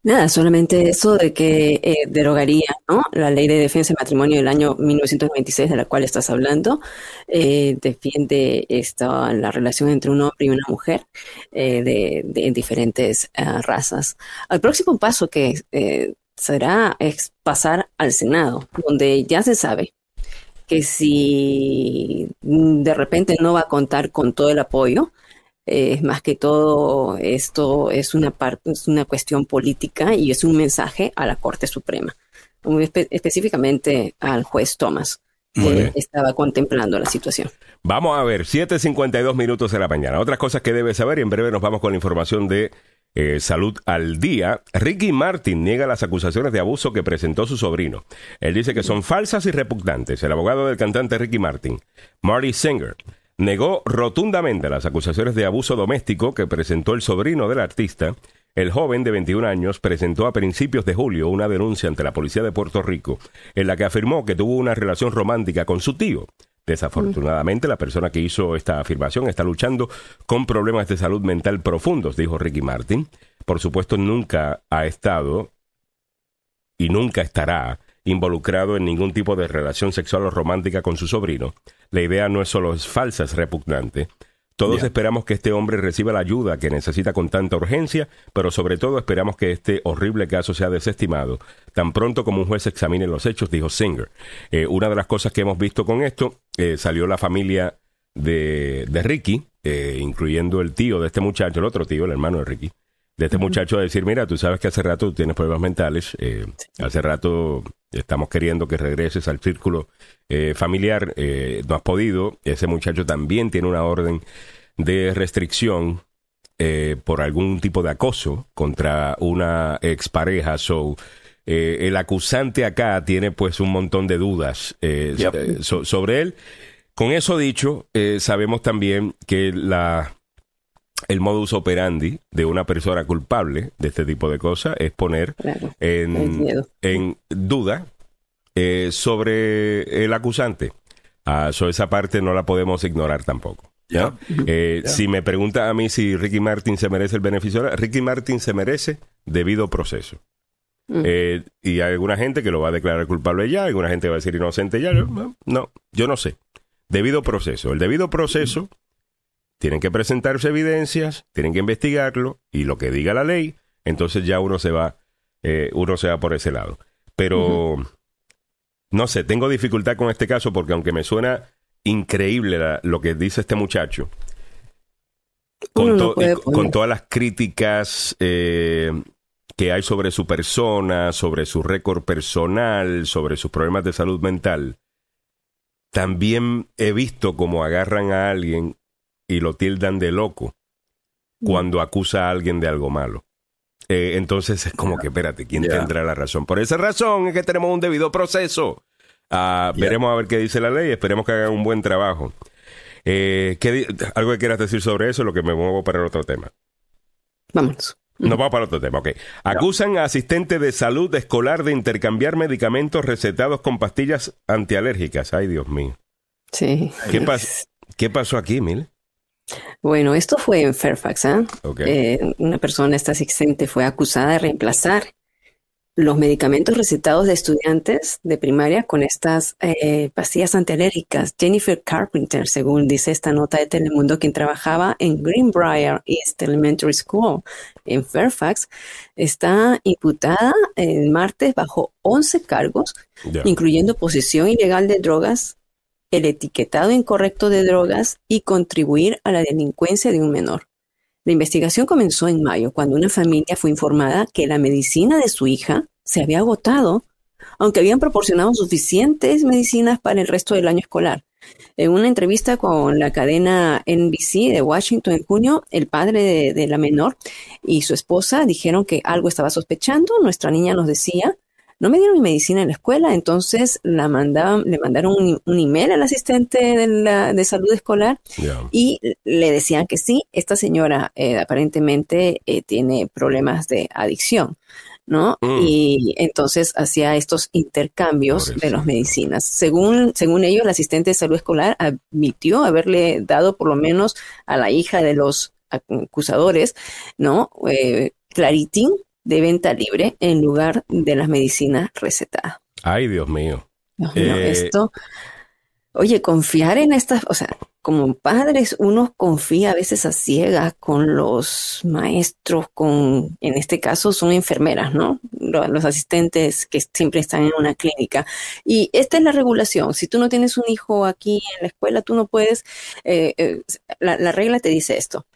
Nada, solamente eso de que eh, derogaría, ¿no? La ley de defensa del matrimonio del año 1926, de la cual estás hablando, eh, defiende esta, la relación entre un hombre y una mujer eh, de, de diferentes ah, razas. El próximo paso que eh, será es pasar al Senado, donde ya se sabe que si mm, de repente no va a contar con todo el apoyo, eh, más que todo, esto es una parte, es una cuestión política y es un mensaje a la Corte Suprema muy espe- específicamente al juez Thomas, que estaba contemplando la situación. Vamos a ver, 7.52 minutos de la mañana. Otras cosas que debes saber y en breve nos vamos con la información de eh, salud al día. Ricky Martin niega las acusaciones de abuso que presentó su sobrino. Él dice que son falsas y repugnantes. El abogado del cantante Ricky Martin, Marty Singer, negó rotundamente las acusaciones de abuso doméstico que presentó el sobrino del artista. El joven de 21 años presentó a principios de julio una denuncia ante la policía de Puerto Rico en la que afirmó que tuvo una relación romántica con su tío. Desafortunadamente, la persona que hizo esta afirmación está luchando con problemas de salud mental profundos, dijo Ricky Martin. Por supuesto, nunca ha estado y nunca estará involucrado en ningún tipo de relación sexual o romántica con su sobrino. La idea no es solo es falsa, es repugnante. Todos esperamos que este hombre reciba la ayuda que necesita con tanta urgencia, pero sobre todo esperamos que este horrible caso sea desestimado tan pronto como un juez examine los hechos, dijo Singer. Eh, una de las cosas que hemos visto con esto, eh, salió la familia de, de Ricky, eh, incluyendo el tío de este muchacho, el otro tío, el hermano de Ricky, de este muchacho a decir, mira, tú sabes que hace rato tú tienes problemas mentales, hace rato estamos queriendo que regreses al círculo eh, familiar, eh, no has podido, ese muchacho también tiene una orden de restricción eh, por algún tipo de acoso contra una expareja, so el acusante acá tiene pues un montón de dudas Yep. so- sobre él. Con eso dicho, sabemos también que la el modus operandi de una persona culpable de este tipo de cosas es poner Claro. En, duda eh, sobre el acusante. Ah, so esa parte no la podemos ignorar tampoco. Ya. Eh. Si me pregunta a mí si Ricky Martin se merece el beneficio, Ricky Martin se merece debido proceso. Mm. Eh, y hay alguna gente que lo va a declarar culpable ya, alguna gente va a decir inocente ya. Yo, no, no, yo no sé. Debido proceso. El debido proceso, tienen que presentarse evidencias, tienen que investigarlo, y lo que diga la ley, entonces ya uno se va, eh, uno se va por ese lado. Pero, no sé, tengo dificultad con este caso porque aunque me suena increíble la- lo que dice este muchacho, con, to- todas las críticas eh, que hay sobre su persona, sobre su récord personal, sobre sus problemas de salud mental, también he visto cómo agarran a alguien y lo tildan de loco cuando acusa a alguien de algo malo. Eh, entonces es como que, espérate, ¿quién tendrá la razón? Por esa razón es que tenemos un debido proceso. Ah. Veremos a ver qué dice la ley, esperemos que hagan un buen trabajo. Eh, ¿qué ¿Algo que quieras decir sobre eso? Lo que me muevo para el otro tema. Vámonos. Nos vamos para otro tema, ok. Acusan a asistente de salud escolar de intercambiar medicamentos recetados con pastillas antialérgicas. Ay, Dios mío. Sí. ¿Qué, pas- ¿Qué pasó aquí, Mil? Bueno, esto fue en Fairfax, ¿ah? Eh, una persona, esta asistente, fue acusada de reemplazar los medicamentos recetados de estudiantes de primaria con estas eh, pastillas antialérgicas. Jennifer Carpenter, según dice esta nota de Telemundo, quien trabajaba en Greenbrier East Elementary School en Fairfax, está imputada el martes bajo 11 cargos incluyendo posesión ilegal de drogas, el etiquetado incorrecto de drogas y contribuir a la delincuencia de un menor. La investigación comenzó en mayo, cuando una familia fue informada que la medicina de su hija se había agotado, aunque habían proporcionado suficientes medicinas para el resto del año escolar. En una entrevista con la cadena NBC de Washington en junio, el padre de, la menor y su esposa dijeron que algo estaba sospechando. Nuestra niña nos decía, no me dieron mi medicina en la escuela, entonces la mandaban, le mandaron un, un email al asistente de, la, de salud escolar y le decían que sí, esta señora eh, aparentemente eh, tiene problemas de adicción, ¿no? Mm. Y entonces hacía estos intercambios de las medicinas. Según, según ellos, el asistente de salud escolar admitió haberle dado por lo menos a la hija de los acusadores, ¿no? Eh, Claritin de venta libre en lugar de las medicinas recetadas. Ay, Dios mío. Dios mío, Eh, esto, oye, confiar en estas, o sea, como padres uno confía a veces a ciegas con los maestros, con, en este caso son enfermeras, ¿no? Lo- Los asistentes que siempre están en una clínica. Y esta es la regulación. Si tú no tienes un hijo aquí en la escuela, tú no puedes, eh, eh, la, la regla te dice esto,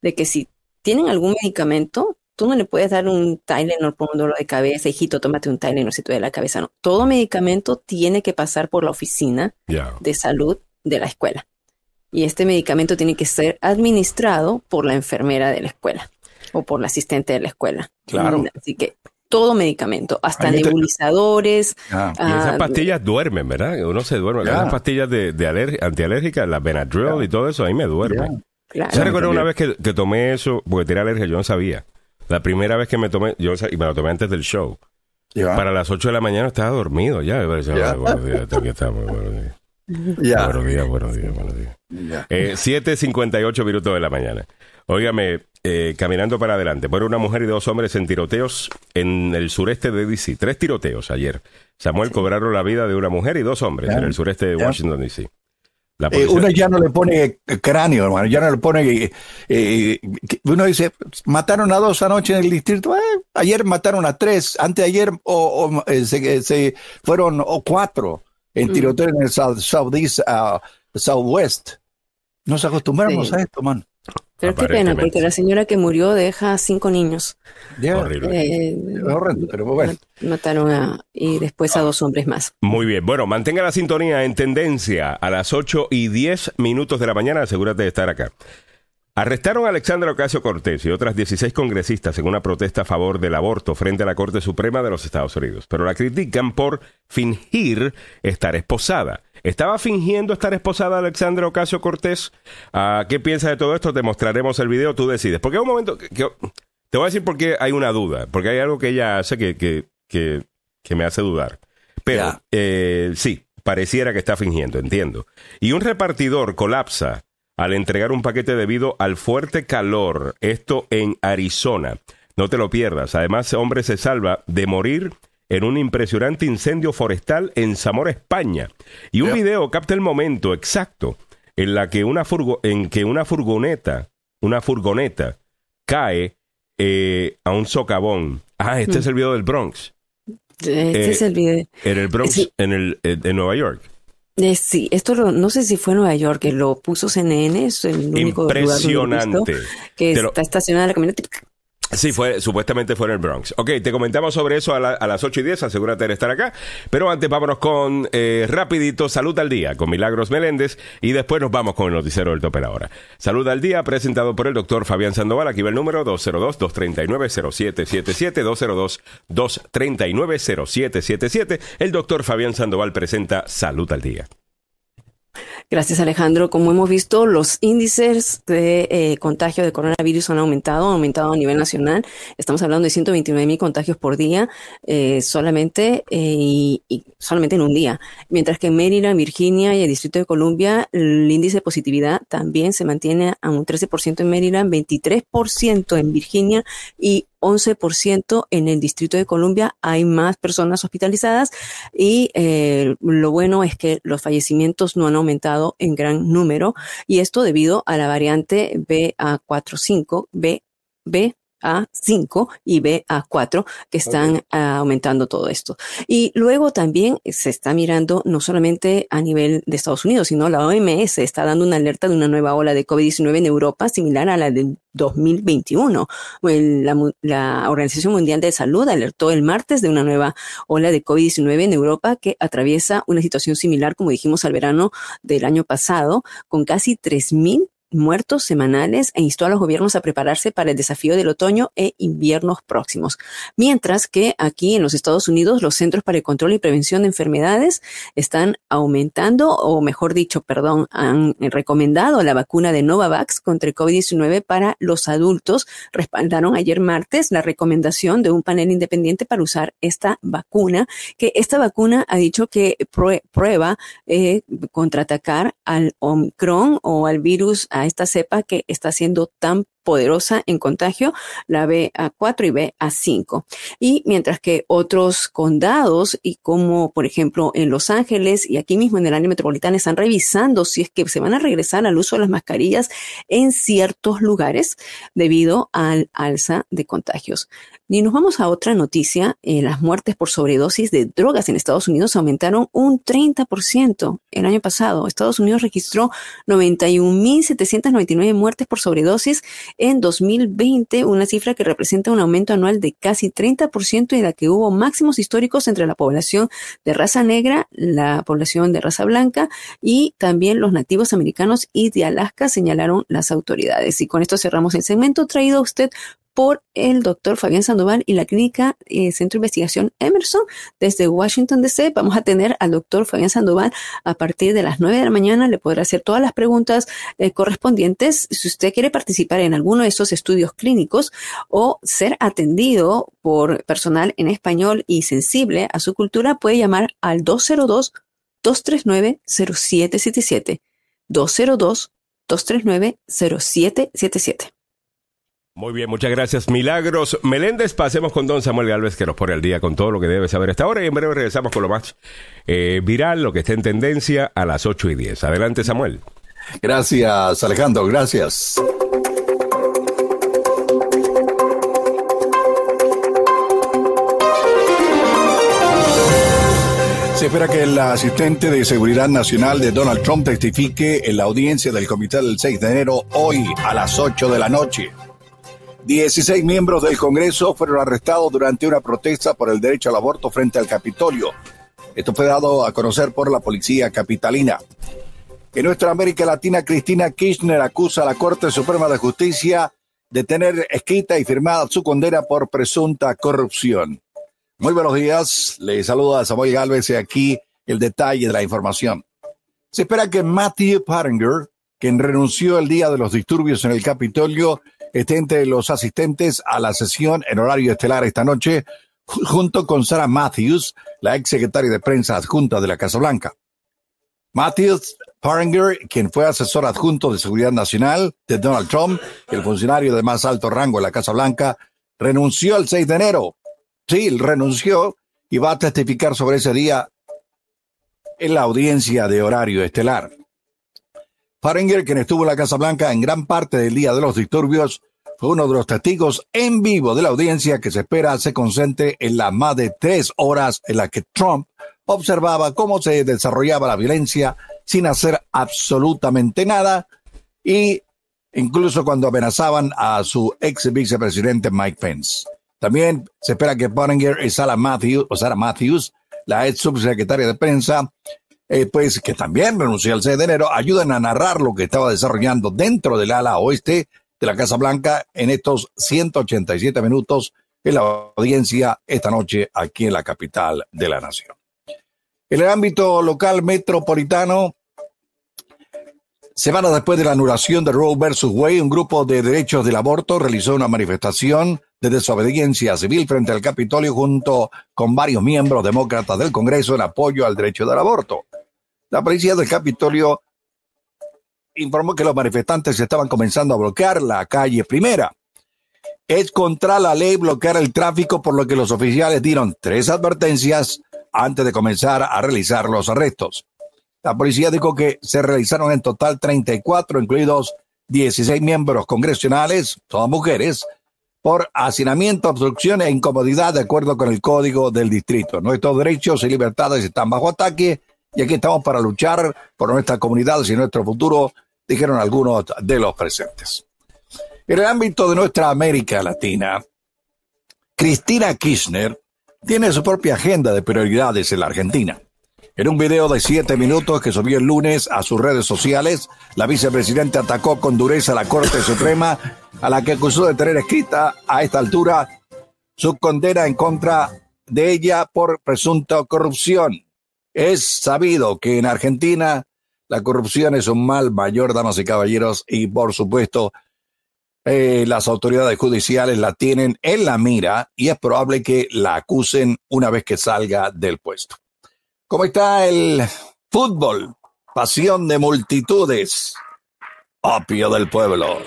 de que si tienen algún medicamento, tú no le puedes dar un Tylenol por un dolor de cabeza, hijito, tómate un Tylenol si te duele la cabeza, no. Todo medicamento tiene que pasar por la oficina Ya. de salud de la escuela. Y este medicamento tiene que ser administrado por la enfermera de la escuela o por la asistente de la escuela. Claro. Así que todo medicamento, hasta Ahí te- nebulizadores. Ah, Y esas ah, pastillas duermen, ¿verdad? Uno se duerme. Esas pastillas de, de aler- antialérgicas, las Benadryl y todo eso, ahí me duermen. claro. ¿Se recuerda también. una vez que, que tomé eso? Porque tenía alergia, yo no sabía. La primera vez que me tomé, yo y me lo tomé antes del show. Para las 8 de la mañana estaba dormido ya. "Ay, buenos días, aquí estamos, buenos días. Ya. Buenos días, buenos días, buenos días. Ya. Eh, 7.58 minutos de la mañana. Óigame, eh, caminando para adelante. Fueron una mujer y dos hombres en tiroteos en el sureste de DC. Tres tiroteos ayer. Samuel cobraron la vida de una mujer y dos hombres en el sureste de. Washington, D.C. La Eh, uno ya no le pone cráneo, hermano, ya no le pone... eh, eh, uno dice, mataron a dos anoche en el distrito, eh, ayer mataron a tres, anteayer o, o, eh, se, se fueron o cuatro en tiroteo en el south, southeast, ah, southwest. Nos acostumbramos Sí. a esto, man. Pero qué pena, porque la señora que murió deja cinco niños. Ya, Horrible. Eh, es horrendo, pero bueno. mataron a, y después a dos hombres más. Muy bien. Bueno, mantenga la sintonía en tendencia a las 8 y 10 minutos de la mañana. Asegúrate de estar acá. Arrestaron a Alexandra Ocasio Cortés y otras 16 congresistas en una protesta a favor del aborto frente a la Corte Suprema de los Estados Unidos, pero la critican por fingir estar esposada. ¿Estaba fingiendo estar esposada Alexandra Ocasio Cortés? Ah, ¿Qué piensas de todo esto? Te mostraremos el video, tú decides. Porque hay un momento que, que- te voy a decir por qué hay una duda, porque hay algo que ella hace que, que, que, que me hace dudar. Pero eh, sí, pareciera que está fingiendo, entiendo. Y un repartidor colapsa al entregar un paquete debido al fuerte calor, esto en Arizona. No te lo pierdas. Además, ese hombre se salva de morir en un impresionante incendio forestal en Zamora, España. Y un video capta el momento exacto en la que una furgo- en que una furgoneta, una furgoneta cae eh, a un socavón. Ah, este Mm. es el video del Bronx. Este Eh, es el video. En el Bronx, Sí. en el eh, en Nueva York. Eh, sí, esto lo- no sé si fue en Nueva York, que lo puso CNN, es el único lugar donde visto, Impresionante. que lo- está estacionada la camioneta. Sí, fue, supuestamente fue en el Bronx. Ok, te comentamos sobre eso a, la- a las 8 y 10, asegúrate de estar acá. Pero antes vámonos con eh, rapidito Salud al Día con Milagros Meléndez y después nos vamos con el noticiero del tope la hora. Salud al Día presentado por el doctor Fabián Sandoval. Aquí va el número 202-239-0777, 202-239-0777. El doctor Fabián Sandoval presenta Salud al Día. Gracias, Alejandro. Como hemos visto, los índices de eh, contagio de coronavirus han aumentado, han aumentado a nivel nacional. Estamos hablando de 129 mil contagios por día, eh, solamente, eh, y, y solamente en un día. Mientras que en Maryland, Virginia y el Distrito de Columbia, el índice de positividad también se mantiene a un 13% en Maryland, 23% en Virginia y 11% en el Distrito de Columbia. Hay más personas hospitalizadas y eh, lo bueno es que los fallecimientos no han aumentado en gran número y esto debido a la variante BA45, B, BA5 y BA4 que están ah, aumentando todo esto. Y luego también se está mirando no solamente a nivel de Estados Unidos, sino la OMS está dando una alerta de una nueva ola de COVID-19 en Europa similar a la del 2021. El- La, la Organización Mundial de Salud alertó el martes de una nueva ola de COVID-19 en Europa que atraviesa una situación similar, como dijimos, al verano del año pasado, con casi 3.000 muertos semanales e instó a los gobiernos a prepararse para el desafío del otoño e inviernos próximos. Mientras que aquí en los Estados Unidos los Centros para el Control y Prevención de Enfermedades están aumentando, o mejor dicho, perdón, han recomendado la vacuna de Novavax contra el COVID-19 para los adultos. Respaldaron ayer martes la recomendación de un panel independiente para usar esta vacuna, que esta vacuna ha dicho que prue- prueba eh, contraatacar al Omicron o al virus, esta cepa que está siendo tan poderosa en contagio, la BA4 y BA5. Y mientras que otros condados, y como por ejemplo en Los Ángeles y aquí mismo en el área metropolitana, están revisando si es que se van a regresar al uso de las mascarillas en ciertos lugares debido al alza de contagios. Y nos vamos a otra noticia. Eh, las muertes por sobredosis de drogas en Estados Unidos aumentaron un 30% el año pasado. Estados Unidos registró 91.799 muertes por sobredosis en 2020, una cifra que representa un aumento anual de casi 30% en la que hubo máximos históricos entre la población de raza negra, la población de raza blanca y también los nativos americanos y de Alaska, señalaron las autoridades. Y con esto cerramos el segmento traído a usted por el doctor Fabián Sandoval y la clínica eh, Centro de Investigación Emerson desde Washington DC. Vamos a tener al doctor Fabián Sandoval a partir de las 9 de la mañana. Le podrá hacer todas las preguntas eh, correspondientes. Si usted quiere participar en alguno de estos estudios clínicos o ser atendido por personal en español y sensible a su cultura, puede llamar al 202 239 0777 202 239 0777. Muy bien, muchas gracias. Milagros Meléndez. Pasemos con don Samuel Galvez, que nos pone al día con todo lo que debe saber esta hora. Y en breve regresamos con lo más eh, viral, lo que está en tendencia a las 8 y 10. Adelante, Samuel. Gracias, Alejandro. Gracias. Se espera que el asistente de seguridad nacional de Donald Trump testifique en la audiencia del comité del 6 de enero hoy a las 8 de la noche. 16 miembros del Congreso fueron arrestados durante una protesta por el derecho al aborto frente al Capitolio. Esto fue dado a conocer por la policía capitalina. En nuestra América Latina, Cristina Kirchner acusa a la Corte Suprema de Justicia de tener escrita y firmada su condena por presunta corrupción. Muy buenos días, le saludo a Samuel Galvez y aquí el detalle de la información. Se espera que Matthew Pottinger, quien renunció el día de los disturbios en el Capitolio, esté entre los asistentes a la sesión en horario estelar esta noche, junto con Sarah Matthews, la ex secretaria de prensa adjunta de la Casa Blanca. Matthews Paringer, quien fue asesor adjunto de seguridad nacional de Donald Trump, el funcionario de más alto rango en la Casa Blanca, renunció el 6 de enero. Sí, renunció y va a testificar sobre ese día en la audiencia de horario estelar. Faringer, quien estuvo en la Casa Blanca en gran parte del día de los disturbios, fue uno de los testigos en vivo de la audiencia que se espera se concentre en las más de tres horas en la que Trump observaba cómo se desarrollaba la violencia sin hacer absolutamente nada y incluso cuando amenazaban a su ex vicepresidente Mike Pence. También se espera que Pottinger y Sarah Matthews, Matthews, la ex subsecretaria de prensa, eh, pues que también renunció el 6 de enero, ayudan a narrar lo que estaba desarrollando dentro del ala oeste de la Casa Blanca en estos 187 minutos en la audiencia esta noche aquí en la capital de la nación. En el ámbito local metropolitano, Semana después de la anulación de Roe versus Wade, un grupo de derechos del aborto realizó una manifestación de desobediencia civil frente al Capitolio junto con varios miembros demócratas del Congreso en apoyo al derecho del aborto. La policía del Capitolio informó que los manifestantes estaban comenzando a bloquear la calle primera. Es contra la ley bloquear el tráfico, por lo que los oficiales dieron tres advertencias antes de comenzar a realizar los arrestos. La policía dijo que se realizaron en total 34, incluidos 16 miembros congresionales, todas mujeres, por hacinamiento, obstrucción e incomodidad de acuerdo con el código del distrito. Nuestros derechos y libertades están bajo ataque y aquí estamos para luchar por nuestras comunidades y nuestro futuro, dijeron algunos de los presentes. En el ámbito de nuestra América Latina, Cristina Kirchner tiene su propia agenda de prioridades en la Argentina. En un video de siete minutos que subió el lunes a sus redes sociales, la vicepresidenta atacó con dureza a la Corte Suprema, a la que acusó de tener escrita a esta altura su condena en contra de ella por presunta corrupción. Es sabido que en Argentina la corrupción es un mal mayor, damas y caballeros, y por supuesto eh, las autoridades judiciales la tienen en la mira y es probable que la acusen una vez que salga del puesto. ¿Cómo está el fútbol? Pasión de multitudes. Opio del pueblo.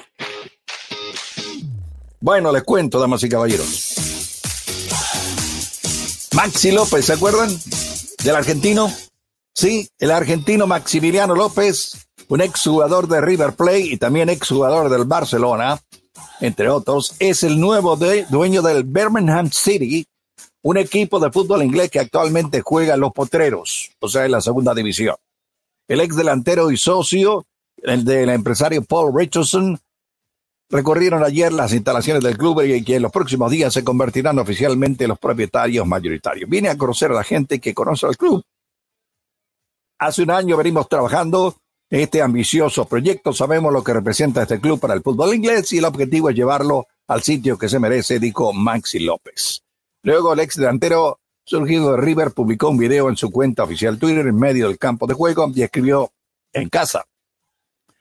Bueno, les cuento, damas y caballeros. Maxi López, ¿se acuerdan? Del argentino. Sí, el argentino Maximiliano López, un exjugador de River Plate y también exjugador del Barcelona, entre otros, es el nuevo dueño del Birmingham City, un equipo de fútbol inglés que actualmente juega en los potreros, o sea, en la segunda división. El ex delantero y socio el del empresario Paul Richardson recorrieron ayer las instalaciones del club y que en los próximos días se convertirán oficialmente en los propietarios mayoritarios. Vine a conocer a la gente que conoce al club. Hace un año venimos trabajando en este ambicioso proyecto. Sabemos lo que representa este club para el fútbol inglés y el objetivo es llevarlo al sitio que se merece, dijo Maxi López. Luego el ex delantero surgido de River publicó un video en su cuenta oficial Twitter en medio del campo de juego y escribió en casa.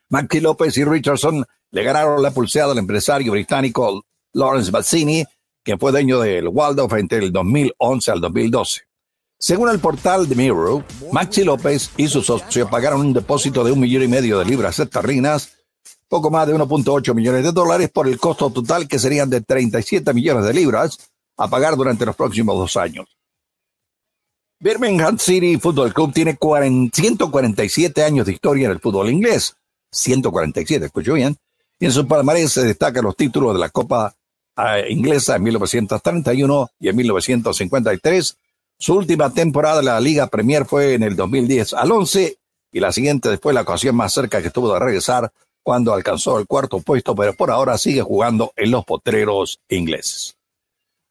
Maxi López y Richardson le ganaron la pulseada al empresario británico Lawrence Bazzini, que fue dueño del Waldorf entre el 2011 al 2012. Según el portal de Mirror, Maxi López y su socio pagaron un depósito de un millón y medio de libras esterlinas, poco más de 1.8 millones de dólares por el costo total que serían de 37 millones de libras a pagar durante los próximos dos años. Birmingham City Football Club tiene 40 147 años de historia en el fútbol inglés. 147, escucho bien. Y en su palmarés se destacan los títulos de la Copa eh, Inglesa en 1931 y en 1953. Su última temporada en la Liga Premier fue en el 2010 al 11 y la siguiente después la ocasión más cerca que tuvo de regresar cuando alcanzó el cuarto puesto, pero por ahora sigue jugando en los potreros ingleses.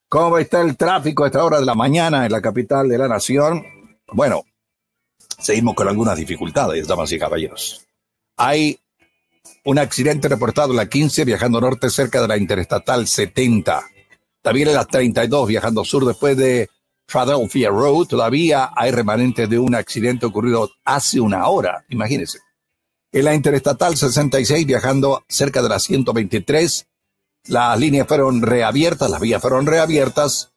¿Cómo está el tráfico a esta hora de la mañana en la capital de la nación? Bueno, seguimos con algunas dificultades, damas y caballeros. Hay un accidente reportado en la 15 viajando norte cerca de la Interestatal 70. También en la 32 viajando sur después de Philadelphia Road. Todavía hay remanentes de un accidente ocurrido hace una hora, imagínense. En la Interestatal 66 viajando cerca de la 123 las líneas fueron reabiertas, las vías fueron reabiertas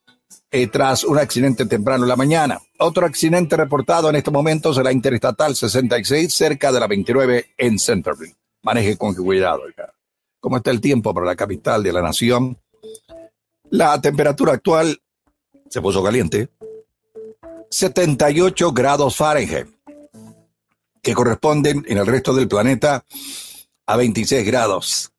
eh, tras un accidente temprano en la mañana. Otro accidente reportado en estos momentos en la Interestatal 66 cerca de la 29 en Centerville. Maneje con cuidado. ¿Cómo está el tiempo para la capital de la nación? La temperatura actual se puso caliente. 78 grados Fahrenheit, que corresponden en el resto del planeta a 26 grados.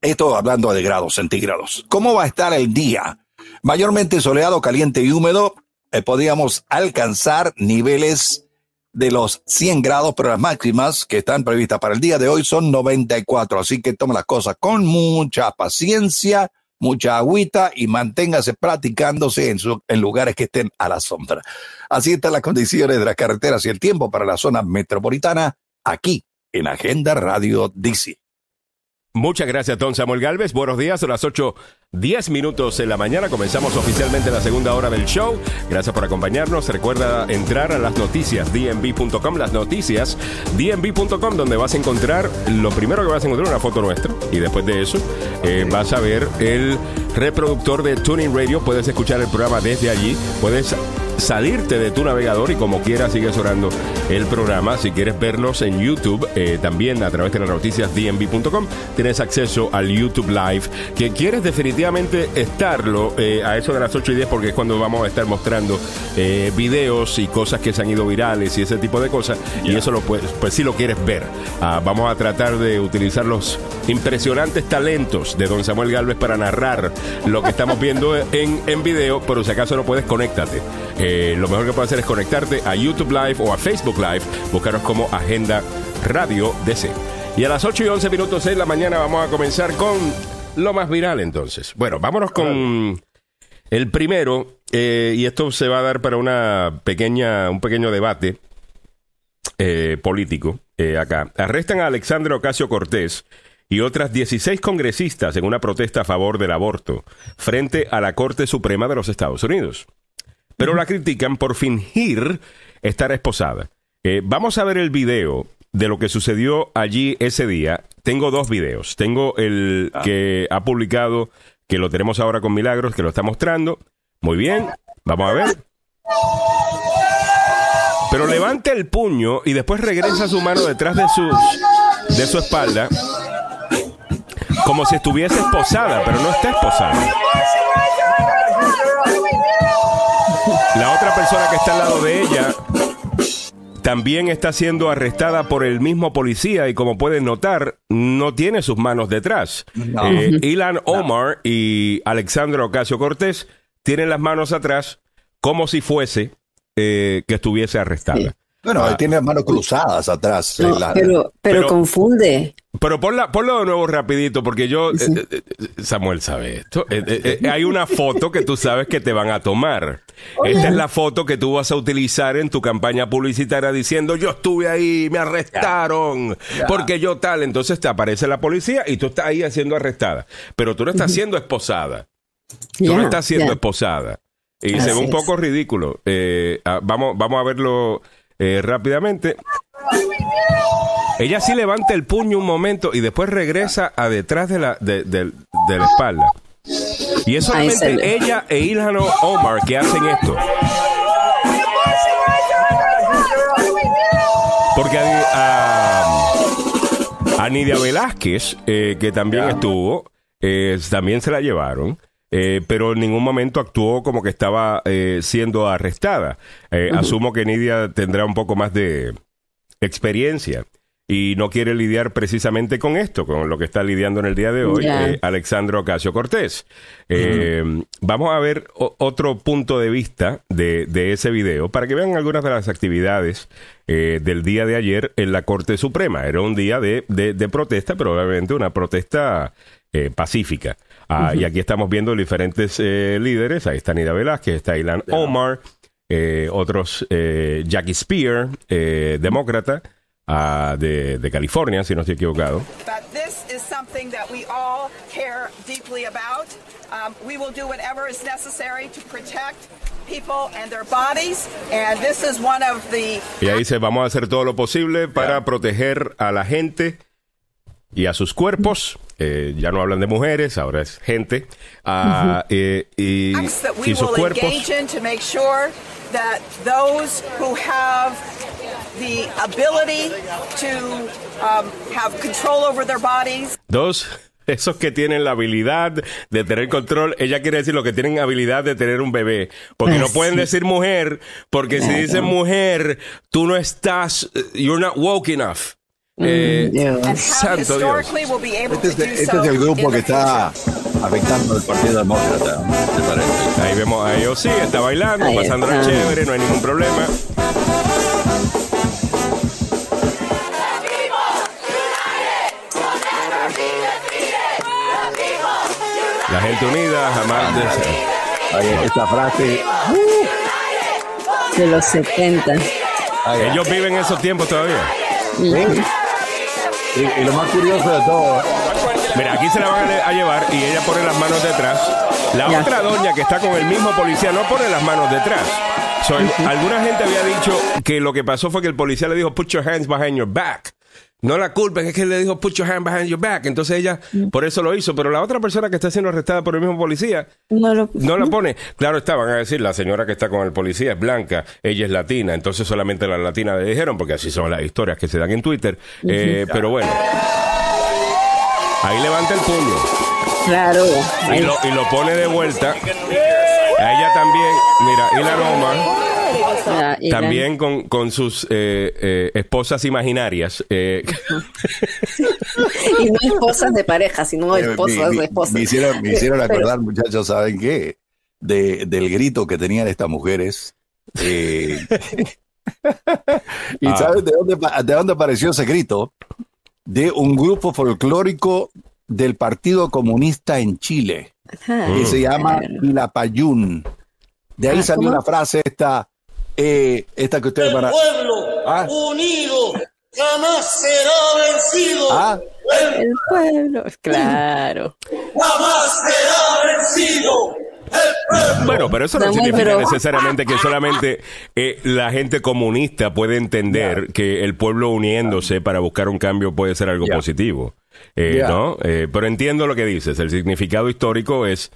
Esto hablando de grados centígrados. ¿Cómo va a estar el día? Mayormente soleado, caliente y húmedo. Eh, podríamos alcanzar niveles de los 100 grados, pero las máximas que están previstas para el día de hoy son 94. Así que tome las cosas con mucha paciencia, mucha agüita y manténgase practicándose en, en lugares que estén a la sombra. Así están las condiciones de las carreteras y el tiempo para la zona metropolitana aquí en Agenda Radio DC. Muchas gracias, don Samuel Galvez. Buenos días, a las 8, 10 minutos en la mañana. Comenzamos oficialmente la segunda hora del show. Gracias por acompañarnos. Recuerda entrar a las noticias, dnb.com, las noticias, dnb.com, donde vas a encontrar, lo primero que vas a encontrar, una foto nuestra. Y después de eso, eh, vas a ver el reproductor de Tuning Radio. Puedes escuchar el programa desde allí. Puedes salirte de tu navegador y como quieras sigues orando el programa. Si quieres vernos en YouTube, eh, también a través de las noticias dnb.com, tienes acceso al YouTube Live. Que quieres definitivamente estarlo eh, a eso de las 8 y 10 porque es cuando vamos a estar mostrando eh, videos y cosas que se han ido virales y ese tipo de cosas. Y eso lo puedes, pues si lo quieres ver. Ah, vamos a tratar de utilizar los impresionantes talentos de don Samuel Galvez para narrar lo que estamos viendo en, en video, pero si acaso no puedes, conéctate. Eh, lo mejor que puedes hacer es conectarte a YouTube Live o a Facebook Live, buscaros como Agenda Radio DC. Y a las 8 y 11 minutos de la mañana vamos a comenzar con lo más viral entonces. Bueno, vámonos con el primero, eh, y esto se va a dar para una pequeña, un pequeño debate eh, político acá. Arrestan a Alexandre Ocasio Cortés y otras 16 congresistas en una protesta a favor del aborto frente a la Corte Suprema de los Estados Unidos pero la critican por fingir estar esposada. Eh, vamos a ver el video de lo que sucedió allí ese día. Tengo dos videos. Tengo el ah. que ha publicado, que lo tenemos ahora con Milagros, que lo está mostrando. Muy bien, vamos a ver. Pero levanta el puño y después regresa su mano detrás de, sus, de su espalda, como si estuviese esposada, pero no está esposada. La otra persona que está al lado de ella también está siendo arrestada por el mismo policía y como pueden notar, no tiene sus manos detrás. Eh, Ilan Omar y Alexandra Ocasio Cortés tienen las manos atrás como si fuese eh, que estuviese arrestada. Bueno, Ah. él tiene las manos cruzadas atrás. No, la- pero, pero, pero- confunde. Pero ponla, ponlo de nuevo rapidito, porque yo, eh, eh, eh, Samuel sabe esto. Eh, eh, eh, hay una foto que tú sabes que te van a tomar. Esta es la foto que tú vas a utilizar en tu campaña publicitaria diciendo, yo estuve ahí, me arrestaron, porque yo tal. Entonces te aparece la policía y tú estás ahí siendo arrestada. Pero tú no estás siendo esposada. Tú no estás siendo ya. esposada. Y Así se ve un es. poco ridículo. Eh, ah, vamos, vamos a verlo eh, rápidamente. Ella sí levanta el puño un momento y después regresa a detrás de la, de, de- de la espalda. Y es solamente ella e Ilhan Omar que hacen esto. Porque a, a, a Nidia Velázquez, eh, que también estuvo, eh, también se la llevaron. Eh, pero en ningún momento actuó como que estaba eh, siendo arrestada. Eh, Asumo que Nidia tendrá un poco más de experiencia y no quiere lidiar precisamente con esto, con lo que está lidiando en el día de hoy Ya. eh, Alexandro Ocasio Cortés. Eh, Vamos a ver otro punto de vista de, de ese video para que vean algunas de las actividades eh, del día de ayer en la Corte Suprema. Era un día de, de- de protesta, pero obviamente una protesta eh, pacífica. Ah, Y aquí estamos viendo diferentes eh, líderes. Ahí está Nida Velázquez, está Ilan Omar, eh, otros, eh, Jackie Spear, eh, demócrata ah, de, de California, si no estoy equivocado. But this is something that we all care deeply about. Um, we will do whatever is necessary to protect people and their bodies, and this is one of the Y ahí dice, vamos a hacer todo lo posible para proteger a la gente y a sus cuerpos. Eh, ya no hablan de mujeres, ahora es gente. Ah, eh, y, acts that we y sus will cuerpos. engage in to make sure that those who have the ability to um, have control over their bodies Dos, esos que tienen la habilidad de tener control, ella quiere decir los que tienen habilidad de tener un bebé. Porque no Ah, pueden sí. decir mujer, porque si dicen mujer, tú no estás, eh, you're not woke enough. Eh, and how Santo Dios. Este, es, este es el grupo que está afectando al Partido Demócrata. Ahí vemos a ellos, sí, está bailando, está. chévere, no hay ningún problema. La gente unida jamás... Ahí, esta frase. De los 70. ahí, Ellos viven esos tiempos todavía. ¿sí? Y, y lo más curioso de todo, Mira, aquí se la van a, le- a llevar y ella pone las manos detrás. La Ya. otra doña que está con el mismo policía no pone las manos detrás. So, Alguna gente había dicho que lo que pasó fue que el policía le dijo, put your hands behind your back. No la culpen, es que él le dijo, put your hands behind your back. Entonces ella por eso lo hizo. Pero la otra persona que está siendo arrestada por el mismo policía No lo, no la pone. Claro está, van a decir, la señora que está con el policía es blanca, ella es latina, entonces solamente la latina le dijeron, porque así son las historias que se dan en Twitter. Eh, pero bueno. Ahí levanta el puño. Claro. Y lo, y lo pone de vuelta. A ella también, mira, y la Roma, Ah, y la- también con, con sus eh, eh, esposas imaginarias. eh, y no esposas de pareja, sino eh, esposas de esposas. me hicieron, me hicieron Pero- acordar, muchachos, ¿saben qué? De, del grito que tenían estas mujeres. eh, ¿Y Ah. saben de dónde, de dónde apareció ese grito? De un grupo folclórico del Partido Comunista en Chile, Ah, que se llama claro. Quilapayún. De ahí Ah, salió ¿cómo? una frase esta, eh, esta que ustedes van a... pueblo Ah. unido jamás será vencido. Ah, El pueblo, claro. Jamás será vencido. bueno, pero eso no significa pero- necesariamente que solamente eh, la gente comunista puede entender que el pueblo uniéndose para buscar un cambio puede ser algo positivo. Eh. ¿no? Eh, pero entiendo lo que dices. El significado histórico es.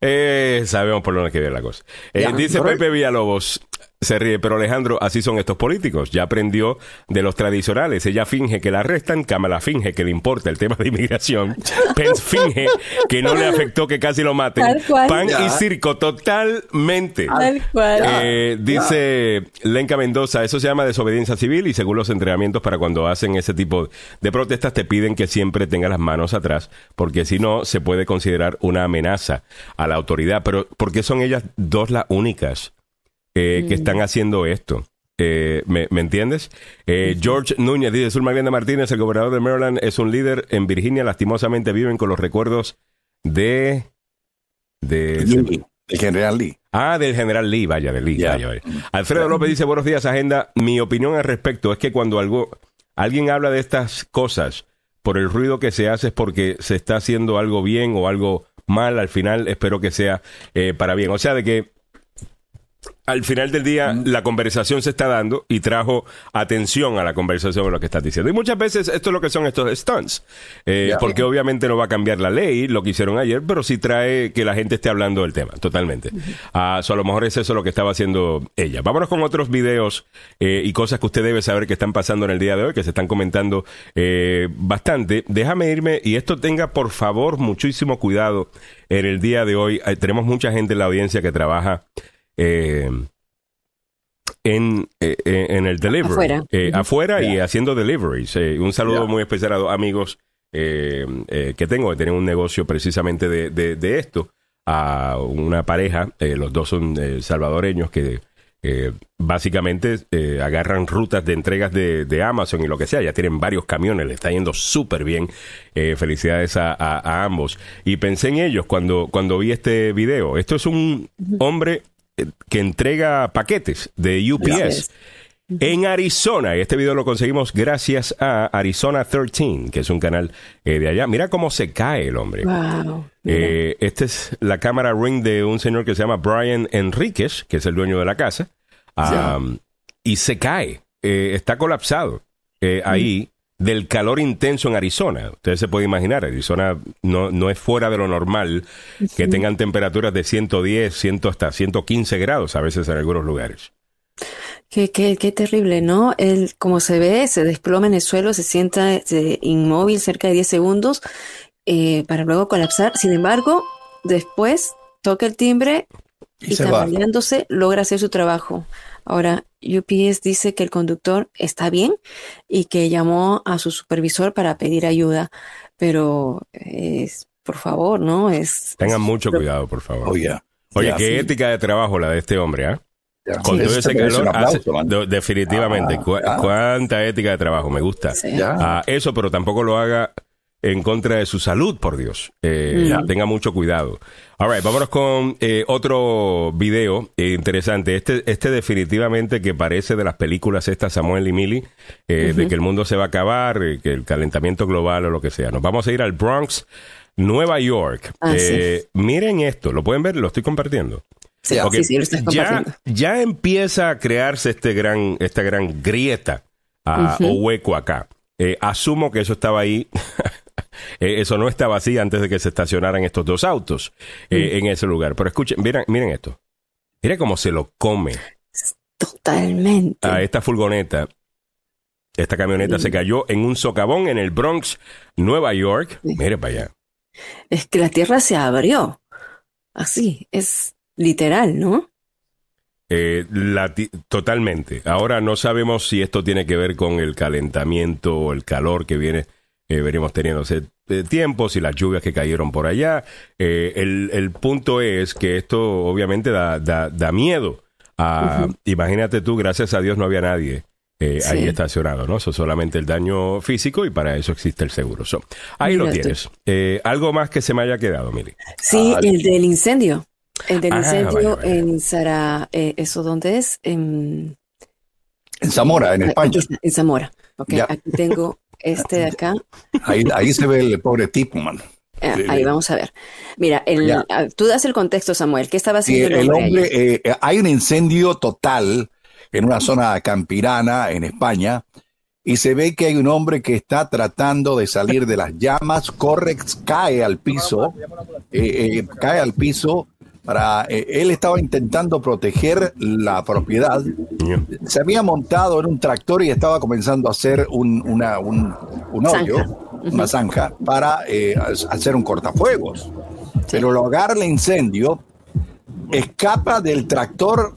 eh, sabemos por dónde quiere la cosa. Eh, dice. Pepe Villalobos. Se ríe, pero Alejandro, así son estos políticos. Ya aprendió de los tradicionales. Ella finge que la arrestan, Kamala finge que le importa el tema de inmigración. Pence finge que no le afectó que casi lo maten. Tal cual. Pan Ya. y circo, totalmente. Tal cual. Eh, dice Lenca Mendoza, eso se llama desobediencia civil y según los entrenamientos para cuando hacen ese tipo de protestas te piden que siempre tengas las manos atrás porque si no se puede considerar una amenaza a la autoridad. Pero ¿por qué son ellas dos las únicas eh, que están haciendo esto? Eh, ¿me, me entiendes? Eh, George Núñez dice, Zulma Glenda Martínez, el gobernador de Maryland, es un líder en Virginia. Lastimosamente viven con los recuerdos de... de Lee, el general Lee. Ah, del general Lee, vaya, de Lee. Ya. vaya, vaya. Alfredo López dice, buenos días, agenda. Mi opinión al respecto es que cuando algo, alguien habla de estas cosas por el ruido que se hace es porque se está haciendo algo bien o algo mal. Al final espero que sea eh, para bien. O sea, de que al final del día la conversación se está dando y trajo atención a la conversación de lo que estás diciendo. Y muchas veces esto es lo que son estos stunts, Eh, porque obviamente no va a cambiar la ley, lo que hicieron ayer, pero sí trae que la gente esté hablando del tema, totalmente. Ah, so, a lo mejor es eso lo que estaba haciendo ella. Vámonos con otros videos eh, y cosas que usted debe saber que están pasando en el día de hoy, que se están comentando eh, bastante. Déjame irme y esto tenga por favor muchísimo cuidado en el día de hoy. Tenemos mucha gente en la audiencia que trabaja eh, en, eh, eh, en el delivery. Afuera. Eh. Afuera y haciendo deliveries. Eh, un saludo muy especial a dos amigos eh, eh, que tengo, que tienen un negocio precisamente de, de, de esto. A una pareja, eh, los dos son eh, salvadoreños que eh, básicamente eh, agarran rutas de entregas de, de Amazon y lo que sea. Ya tienen varios camiones, le está yendo súper bien. Eh, felicidades a, a- a ambos. Y pensé en ellos cuando, cuando vi este video. Esto es un hombre que entrega paquetes de UPS en Arizona. Y este video lo conseguimos gracias a Arizona 13, que es un canal eh, de allá. Mira cómo se cae el hombre. Wow. Eh, esta es la cámara ring de un señor que se llama Brian Enríquez, que es el dueño de la casa. Um, y se cae. Eh, está colapsado eh, ahí del calor intenso en Arizona. Ustedes se pueden imaginar, Arizona no, no es fuera de lo normal que tengan temperaturas de 110, 100 hasta 115 grados a veces en algunos lugares. Qué, qué, qué terrible, ¿no? Él, como se ve, se desploma en el suelo, se sienta inmóvil cerca de 10 segundos eh, para luego colapsar. Sin embargo, después toca el timbre Y y tambaleándose logra hacer su trabajo. Ahora, UPS dice que el conductor está bien y que llamó a su supervisor para pedir ayuda, pero es, por favor, ¿no? Es, Tengan es- mucho cuidado, por favor. Oh, yeah. Oye, Yeah, qué sí. ética de trabajo la de este hombre, ¿ah? Yeah. Con todo ese merece calor, aplauso, hace- definitivamente. Ah, Cu- ah. Cuánta ética de trabajo, me gusta. Sí. Ah, eso, pero tampoco lo haga en contra de su salud, por Dios. Eh. Tenga mucho cuidado. All right, vámonos con eh, otro video interesante. Este, este definitivamente que parece de las películas estas, Samuel y Mili, eh, de que el mundo se va a acabar, que el calentamiento global o lo que sea. Nos vamos a ir al Bronx, Nueva York. Ah, Miren esto, ¿lo pueden ver? Lo estoy compartiendo. Sí, ya, empieza a crearse este gran, esta gran grieta ah, o hueco acá. Eh, asumo que eso estaba ahí. Eh, eso no estaba así antes de que se estacionaran estos dos autos eh, en ese lugar. Pero escuchen, miren, miren esto. Mira cómo se lo come Totalmente. a esta furgoneta. Esta camioneta se cayó en un socavón en el Bronx, Nueva York. Mire para allá. Es que la tierra se abrió. Así, es literal, ¿no? Eh, la totalmente. Ahora no sabemos si esto tiene que ver con el calentamiento o el calor que viene, eh, veremos teniendo ese eh, tiempo, si las lluvias que cayeron por allá. Eh, el, el punto es que esto obviamente da, da, da miedo. Ah, Imagínate tú, gracias a Dios no había nadie. eh, Sí. ahí estacionado, ¿no? Eso solamente el daño físico y para eso existe el seguro. So, ahí lo Mira tienes. Eh, algo más que se me haya quedado, Mili. Sí, Ah, el del incendio. El del Ah, incendio vaya, vaya. en Sara, eh, ¿eso dónde es? En, En Zamora, en España. en Zamora. Ok, Ya. aquí tengo este de acá. Ahí, ahí se ve el pobre tipo, man. Eh, Sí, ahí vamos a ver. Mira, el, ah, tú das el contexto, Samuel. ¿Qué estaba Sí, haciendo el hombre hombre, allí? eh, hay un incendio total en una zona campirana en España y se ve que hay un hombre que está tratando de salir de las llamas, corre, cae al piso, eh, eh, cae al piso para, eh, él estaba intentando proteger la propiedad, se había montado en un tractor y estaba comenzando a hacer un, una- un, un hoyo, Zanja. una zanja, para eh, hacer un cortafuegos. Pero lo agarra el incendio, escapa del tractor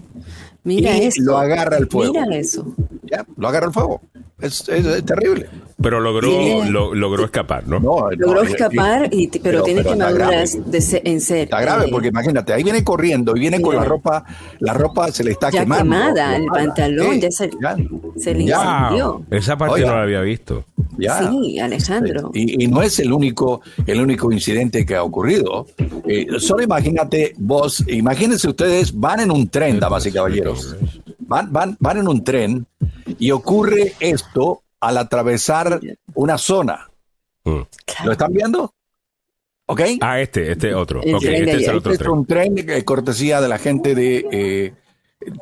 Mira y lo agarra el fuego. Mira eso. Ya, lo agarra el fuego. Es, es- es terrible. Pero logró, Tiene- lo- logró escapar, ¿no? No, Logró no, escapar, y, pero, pero- tiene quemaduras de se- en ser. Está grave eh, porque imagínate, ahí viene corriendo y viene con la ropa, la ropa se le está Ya quemando. quemada, el pantalón ya se- ya, se le Ya. incendió. Esa parte Oiga. no la había visto. ya. Sí, Alejandro. Y, y no es el único, el único incidente que ha ocurrido. Eh, solo imagínate vos, imagínense ustedes, van en un tren, damas y caballeros. Van, van, van en un tren y ocurre esto al atravesar una zona. Mm. ¿Lo están viendo? ¿Ok? Ah, este, este otro. El este es el otro Este es tren. un tren de cortesía de la gente de, eh,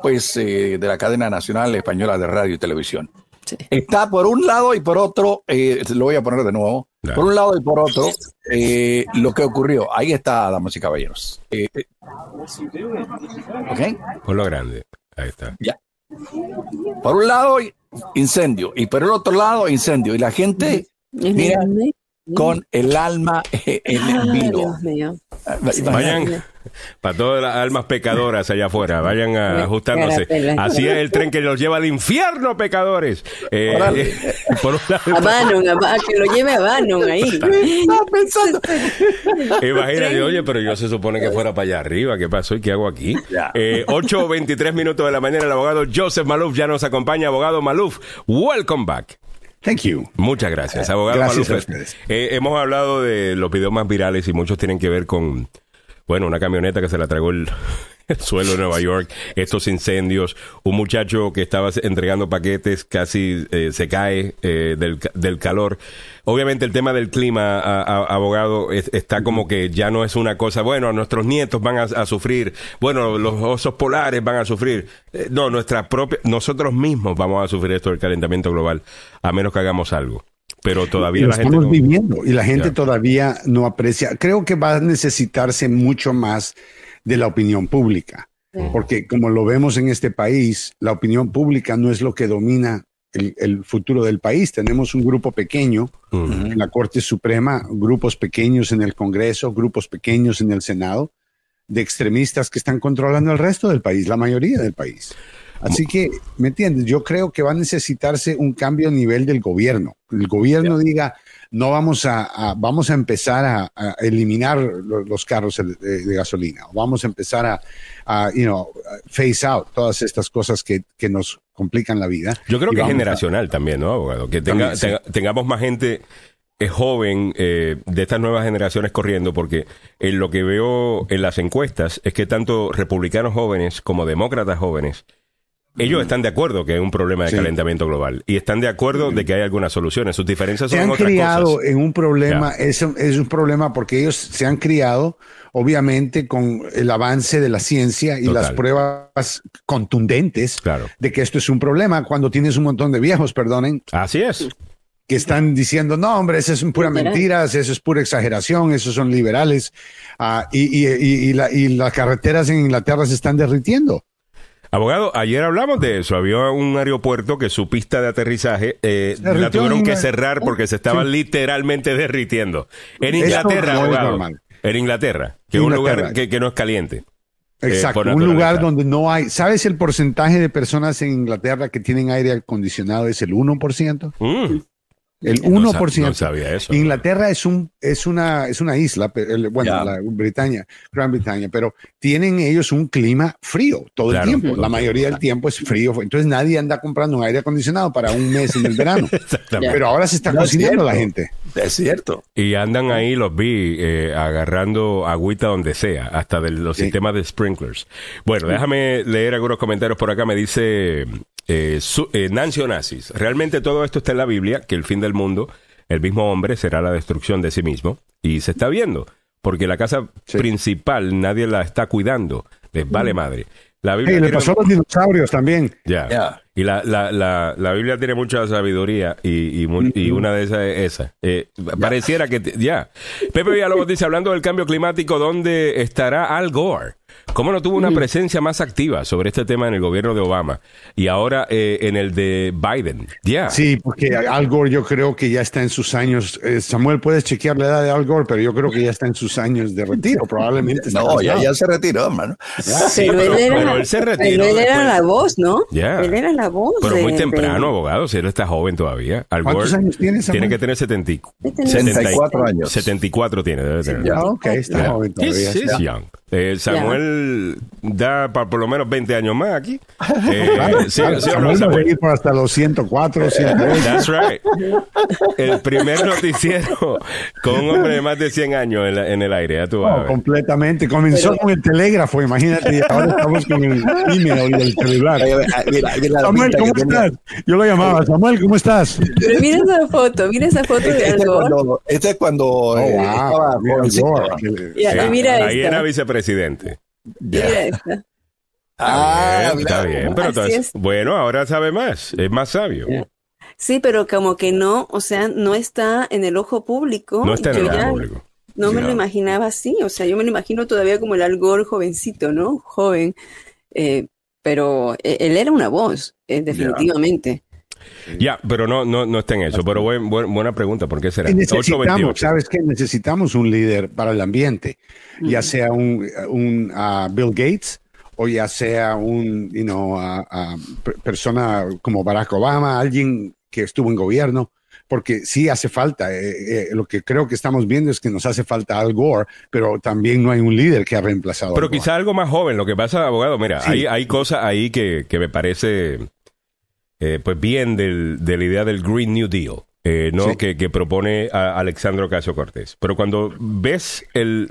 pues, eh, de la cadena nacional española de radio y televisión. Sí. Está por un lado y por otro, eh, lo voy a poner de nuevo, por un lado y por otro, eh, lo que ocurrió. Ahí está, damas y caballeros. Eh, eh, ¿Ok? Por lo grande. Ahí está. Ya. Por un lado, incendio, y por el otro lado, incendio. Y la gente mira, con el alma eh, en Ah, el vilo. Dios mío. Vayan para todas las almas pecadoras allá afuera, vayan a- ajustándose. Así es el tren que los lleva al infierno, pecadores. Eh, Órale. por un lado- A Bannon, a que lo lleve a Bannon ahí. Estaba pensando. Imagínate, oye, pero yo se supone que fuera para allá arriba. ¿Qué pasó y qué hago aquí? Eh, 8 23 minutos de la mañana, el abogado Joseph Maluf ya nos acompaña. Abogado Maluf, welcome back. Thank you. Muchas gracias, abogado Gracias a ustedes. Eh, hemos hablado de los videos más virales y muchos tienen que ver con, bueno, una camioneta que se la tragó el, el suelo de Nueva York, estos incendios, un muchacho que estaba entregando paquetes casi eh, se cae eh, del, del calor. Obviamente el tema del clima, a- abogado, es- está como que ya no es una cosa, bueno, nuestros nietos van a, a sufrir, bueno, los osos polares van a sufrir. Eh, no, nuestra propia, nosotros mismos vamos a sufrir esto del calentamiento global, a menos que hagamos algo. Pero todavía lo la gente... estamos no- viviendo y la gente Ya. todavía no aprecia. Creo que va a necesitarse mucho más de la opinión pública, porque como lo vemos en este país, la opinión pública no es lo que domina el, el futuro del país. Tenemos un grupo pequeño en la Corte Suprema, grupos pequeños en el Congreso, grupos pequeños en el Senado, de extremistas que están controlando el resto del país, la mayoría del país. Así que, ¿me entiendes? Yo creo que va a necesitarse un cambio a nivel del gobierno. El gobierno diga, no vamos a, a- vamos a empezar a, a eliminar lo- los carros de, de gasolina, o vamos a empezar a, a, you know, face out todas estas cosas que, que nos complican la vida. Yo creo Y que es generacional también, ¿no, abogado? Que tenga- También, sí. tenga- tengamos más gente eh, joven eh, de estas nuevas generaciones corriendo, porque en lo que veo en las encuestas es que tanto republicanos jóvenes como demócratas jóvenes, ellos están de acuerdo que hay un problema de Sí. calentamiento global y están de acuerdo de que hay algunas soluciones. Sus diferencias se son han otras criado cosas. en un problema, es, un- es un problema porque ellos se han criado, obviamente, con el avance de la ciencia y Total. las pruebas contundentes Claro. de que esto es un problema. Cuando tienes un montón de viejos, perdonen, Así es. que están diciendo, no, hombre, eso es pura Literal. mentira, eso es pura exageración, esos son liberales. Y, y- y- y la- y las carreteras en Inglaterra se están derritiendo. Abogado, ayer hablamos de eso. Había un aeropuerto que su pista de aterrizaje eh, la tuvieron que cerrar porque se estaba Sí. literalmente derritiendo. En Inglaterra, abogado. En Inglaterra, que es un lugar que, que no es caliente. Eh, Exacto, un lugar donde no hay, ¿sabes el porcentaje de personas en Inglaterra que tienen aire acondicionado es el 1%? Mm. El No sa- 1%. no sabía eso. Inglaterra es un es una es una isla, bueno, la Bretaña, Gran Bretaña, pero tienen ellos un clima frío todo Claro. el tiempo. La mayoría del tiempo es frío, entonces nadie anda comprando un aire acondicionado para un mes en el verano. Exactamente. pero ahora se está No es cocinando la gente. Es cierto. Y andan ahí, los vi, eh, agarrando agüita donde sea, hasta de los Sí. sistemas de sprinklers. Bueno, déjame leer algunos comentarios por acá. Me dice eh, su- eh, Nancy Onassis. Realmente todo esto está en la Biblia, que el fin del mundo, el mismo hombre será la destrucción de sí mismo. Y se está viendo, porque la casa Sí. principal nadie la está cuidando. Les vale madre. La Biblia Hey, le tiene- pasó a los dinosaurios también. Ya. Y la, la, la, la Biblia tiene mucha sabiduría y, y una de esas es esa. Eh, pareciera que... ya. Pepe Villalobos dice, hablando del cambio climático, ¿dónde estará Al Gore? ¿Cómo no tuvo una presencia más activa sobre este tema en el gobierno de Obama y ahora eh, en el de Biden? Ya. Sí, porque Al Gore yo creo que ya está en sus años. eh, Samuel, puedes chequear la edad de Al Gore, pero yo creo que ya está en sus años de retiro, probablemente. No, ya, ya se retiró, hermano. Sí, pero, él era, pero él se retiró pero él era después. la voz, ¿no? Ya. Él era la voz. Pero de- muy de- temprano, abogado, si él está joven todavía. Al ¿Cuántos Gore años tiene, Samuel? Tiene que tener 70, y- Tiene 74 años. 74 tiene, debe tener. Ya, ok, está Ya. joven todavía. He's- he's young. Eh, Samuel da para por lo menos 20 años más aquí. Eh, Claro, sí, claro, sí Samuel va a Samuel? seguir por hasta los 104, 108. That's right. El primer noticiero con un hombre de más de 100 años en, la- en el aire, ya tú vas a No, ver. completamente. Comenzó con el telégrafo, imagínate, y ahora estamos con el email y el celular. Mira, mira Samuel, ¿cómo tenía. estás? Yo lo llamaba, Samuel, ¿cómo estás? Pero mira esa foto, mira esa foto de Este es Al Gore. cuando, este es cuando Oh, eh, wow. estaba Mira. Gore. Y, y Sí, mira ahí esta. era vicepresidente. Esta. Ah, Bien, está bien, pero Así entonces, es. bueno, ahora sabe más, es más sabio. Sí, pero como que no, o sea, no está en el ojo público. No está en el ojo público. No me No. lo imaginaba así, o sea, yo me lo imagino todavía como el Al Gore jovencito, ¿no? Joven. Eh, pero eh, él era una voz, eh, definitivamente. Ya, pero no, no, no está en eso. Pero buen- buen- buena pregunta, ¿por qué será? Y necesitamos, 828. ¿sabes qué? Necesitamos un líder para el ambiente, ya sea un, un Bill Gates o ya sea un, you know, per- persona como Barack Obama, alguien que estuvo en gobierno, porque sí hace falta. eh, eh, lo que creo que estamos viendo es que nos hace falta Al Gore, pero también no hay un líder que ha reemplazado. Pero Al Gore. quizá algo más joven. Lo que pasa, abogado, mira, Sí. hay, hay cosas ahí que, que me parece eh, pues bien del- de la idea del Green New Deal, eh, ¿no? Sí. Que, que propone a Alexandro Casio Cortés. Pero cuando ves el,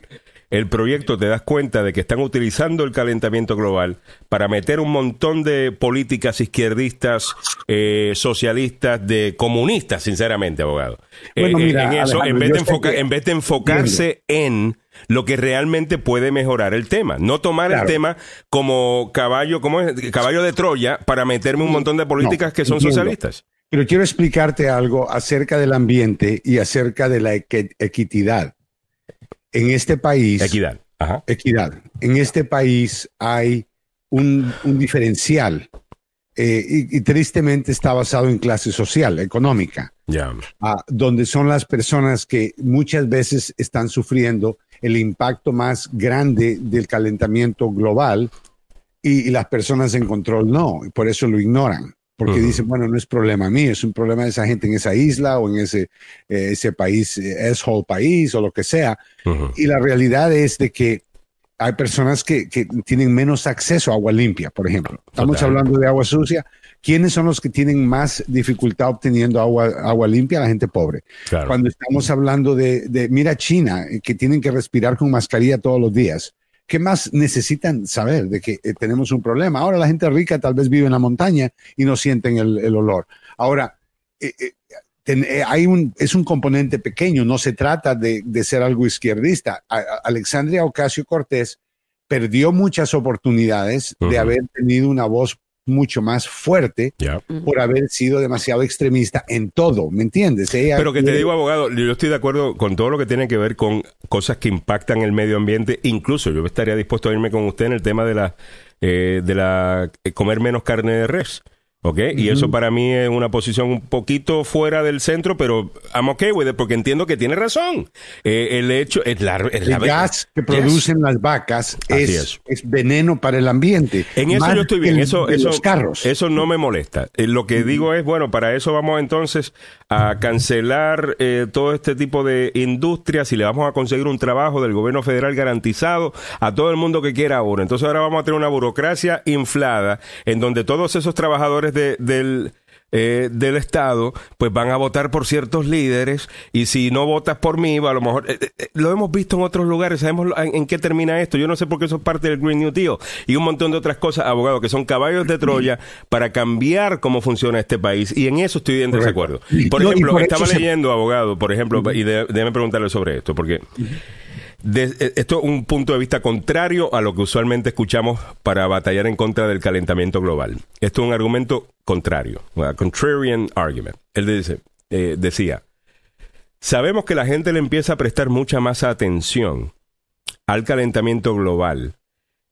el proyecto te das cuenta de que están utilizando el calentamiento global para meter un montón de políticas izquierdistas, eh, socialistas, de comunistas, sinceramente, abogado. Eh, Bueno, eh, mira, en eso, en vez, de enfoca- que- en vez de enfocarse en lo que realmente puede mejorar el tema. No tomar el tema como caballo, como caballo de Troya para meterme un montón de políticas que son entiendo. socialistas. Pero quiero explicarte algo acerca del ambiente y acerca de la equi- equidad. En este país, Equidad. Ajá. equidad. En este país hay un, un diferencial eh, y, y tristemente está basado en clase social, económica, ah, donde son las personas que muchas veces están sufriendo el impacto más grande del calentamiento global y, y las personas en control no, y por eso lo ignoran. Porque Ujú. dicen, bueno, no es problema mío, es un problema de esa gente en esa isla o en ese, eh, ese país, eh, asshole país o lo que sea. Ujú. Y la realidad es de que hay personas que, que tienen menos acceso a agua limpia, por ejemplo. Estamos Total. hablando de agua sucia. ¿Quiénes son los que tienen más dificultad obteniendo agua, agua limpia? La gente pobre. Claro. Cuando estamos hablando de, de, mira China, eh, que tienen que respirar con mascarilla todos los días. ¿Qué más necesitan saber de que eh, tenemos un problema? Ahora la gente rica tal vez vive en la montaña y no sienten el, el olor. Ahora, eh, eh, ten- hay un, es un componente pequeño, no se trata de, de ser algo izquierdista. A- a- Alexandria Ocasio Cortés perdió muchas oportunidades de haber tenido una voz mucho más fuerte por haber sido demasiado extremista en todo, ¿me entiendes? Ella Pero que te digo, abogado, yo estoy de acuerdo con todo lo que tiene que ver con cosas que impactan el medio ambiente. Incluso yo estaría dispuesto a irme con usted en el tema de la, eh, de la eh, comer menos carne de res. ¿Ok? Y eso para mí es una posición un poquito fuera del centro, pero I'm okay with it porque entiendo que tiene razón. Eh, el hecho es la, es la el gas que Yes. producen las vacas es, es. es veneno para el ambiente. En eso yo estoy bien. Eso, eso, los carros. eso no me molesta. Eh, lo que digo es, bueno, para eso vamos entonces a cancelar eh, todo este tipo de industrias y le vamos a conseguir un trabajo del gobierno federal garantizado a todo el mundo que quiera ahora. Entonces ahora vamos a tener una burocracia inflada en donde todos esos trabajadores de- del eh, del Estado, pues van a votar por ciertos líderes y si no votas por mí, a lo mejor eh, eh, lo hemos visto en otros lugares, sabemos en, en qué termina esto. Yo no sé por qué eso es parte del Green New Deal y un montón de otras cosas, abogado, que son caballos de Troya para cambiar cómo funciona este país y en eso estoy en desacuerdo. Por no, ejemplo, por estaba se- leyendo, abogado, por ejemplo, y de- déjeme preguntarle sobre esto, porque de- eh, esto es un punto de vista contrario a lo que usualmente escuchamos para batallar en contra del calentamiento global. Esto es un argumento contrario, a contrarian argument. Él dice, eh, decía, sabemos que la gente le empieza a prestar mucha más atención al calentamiento global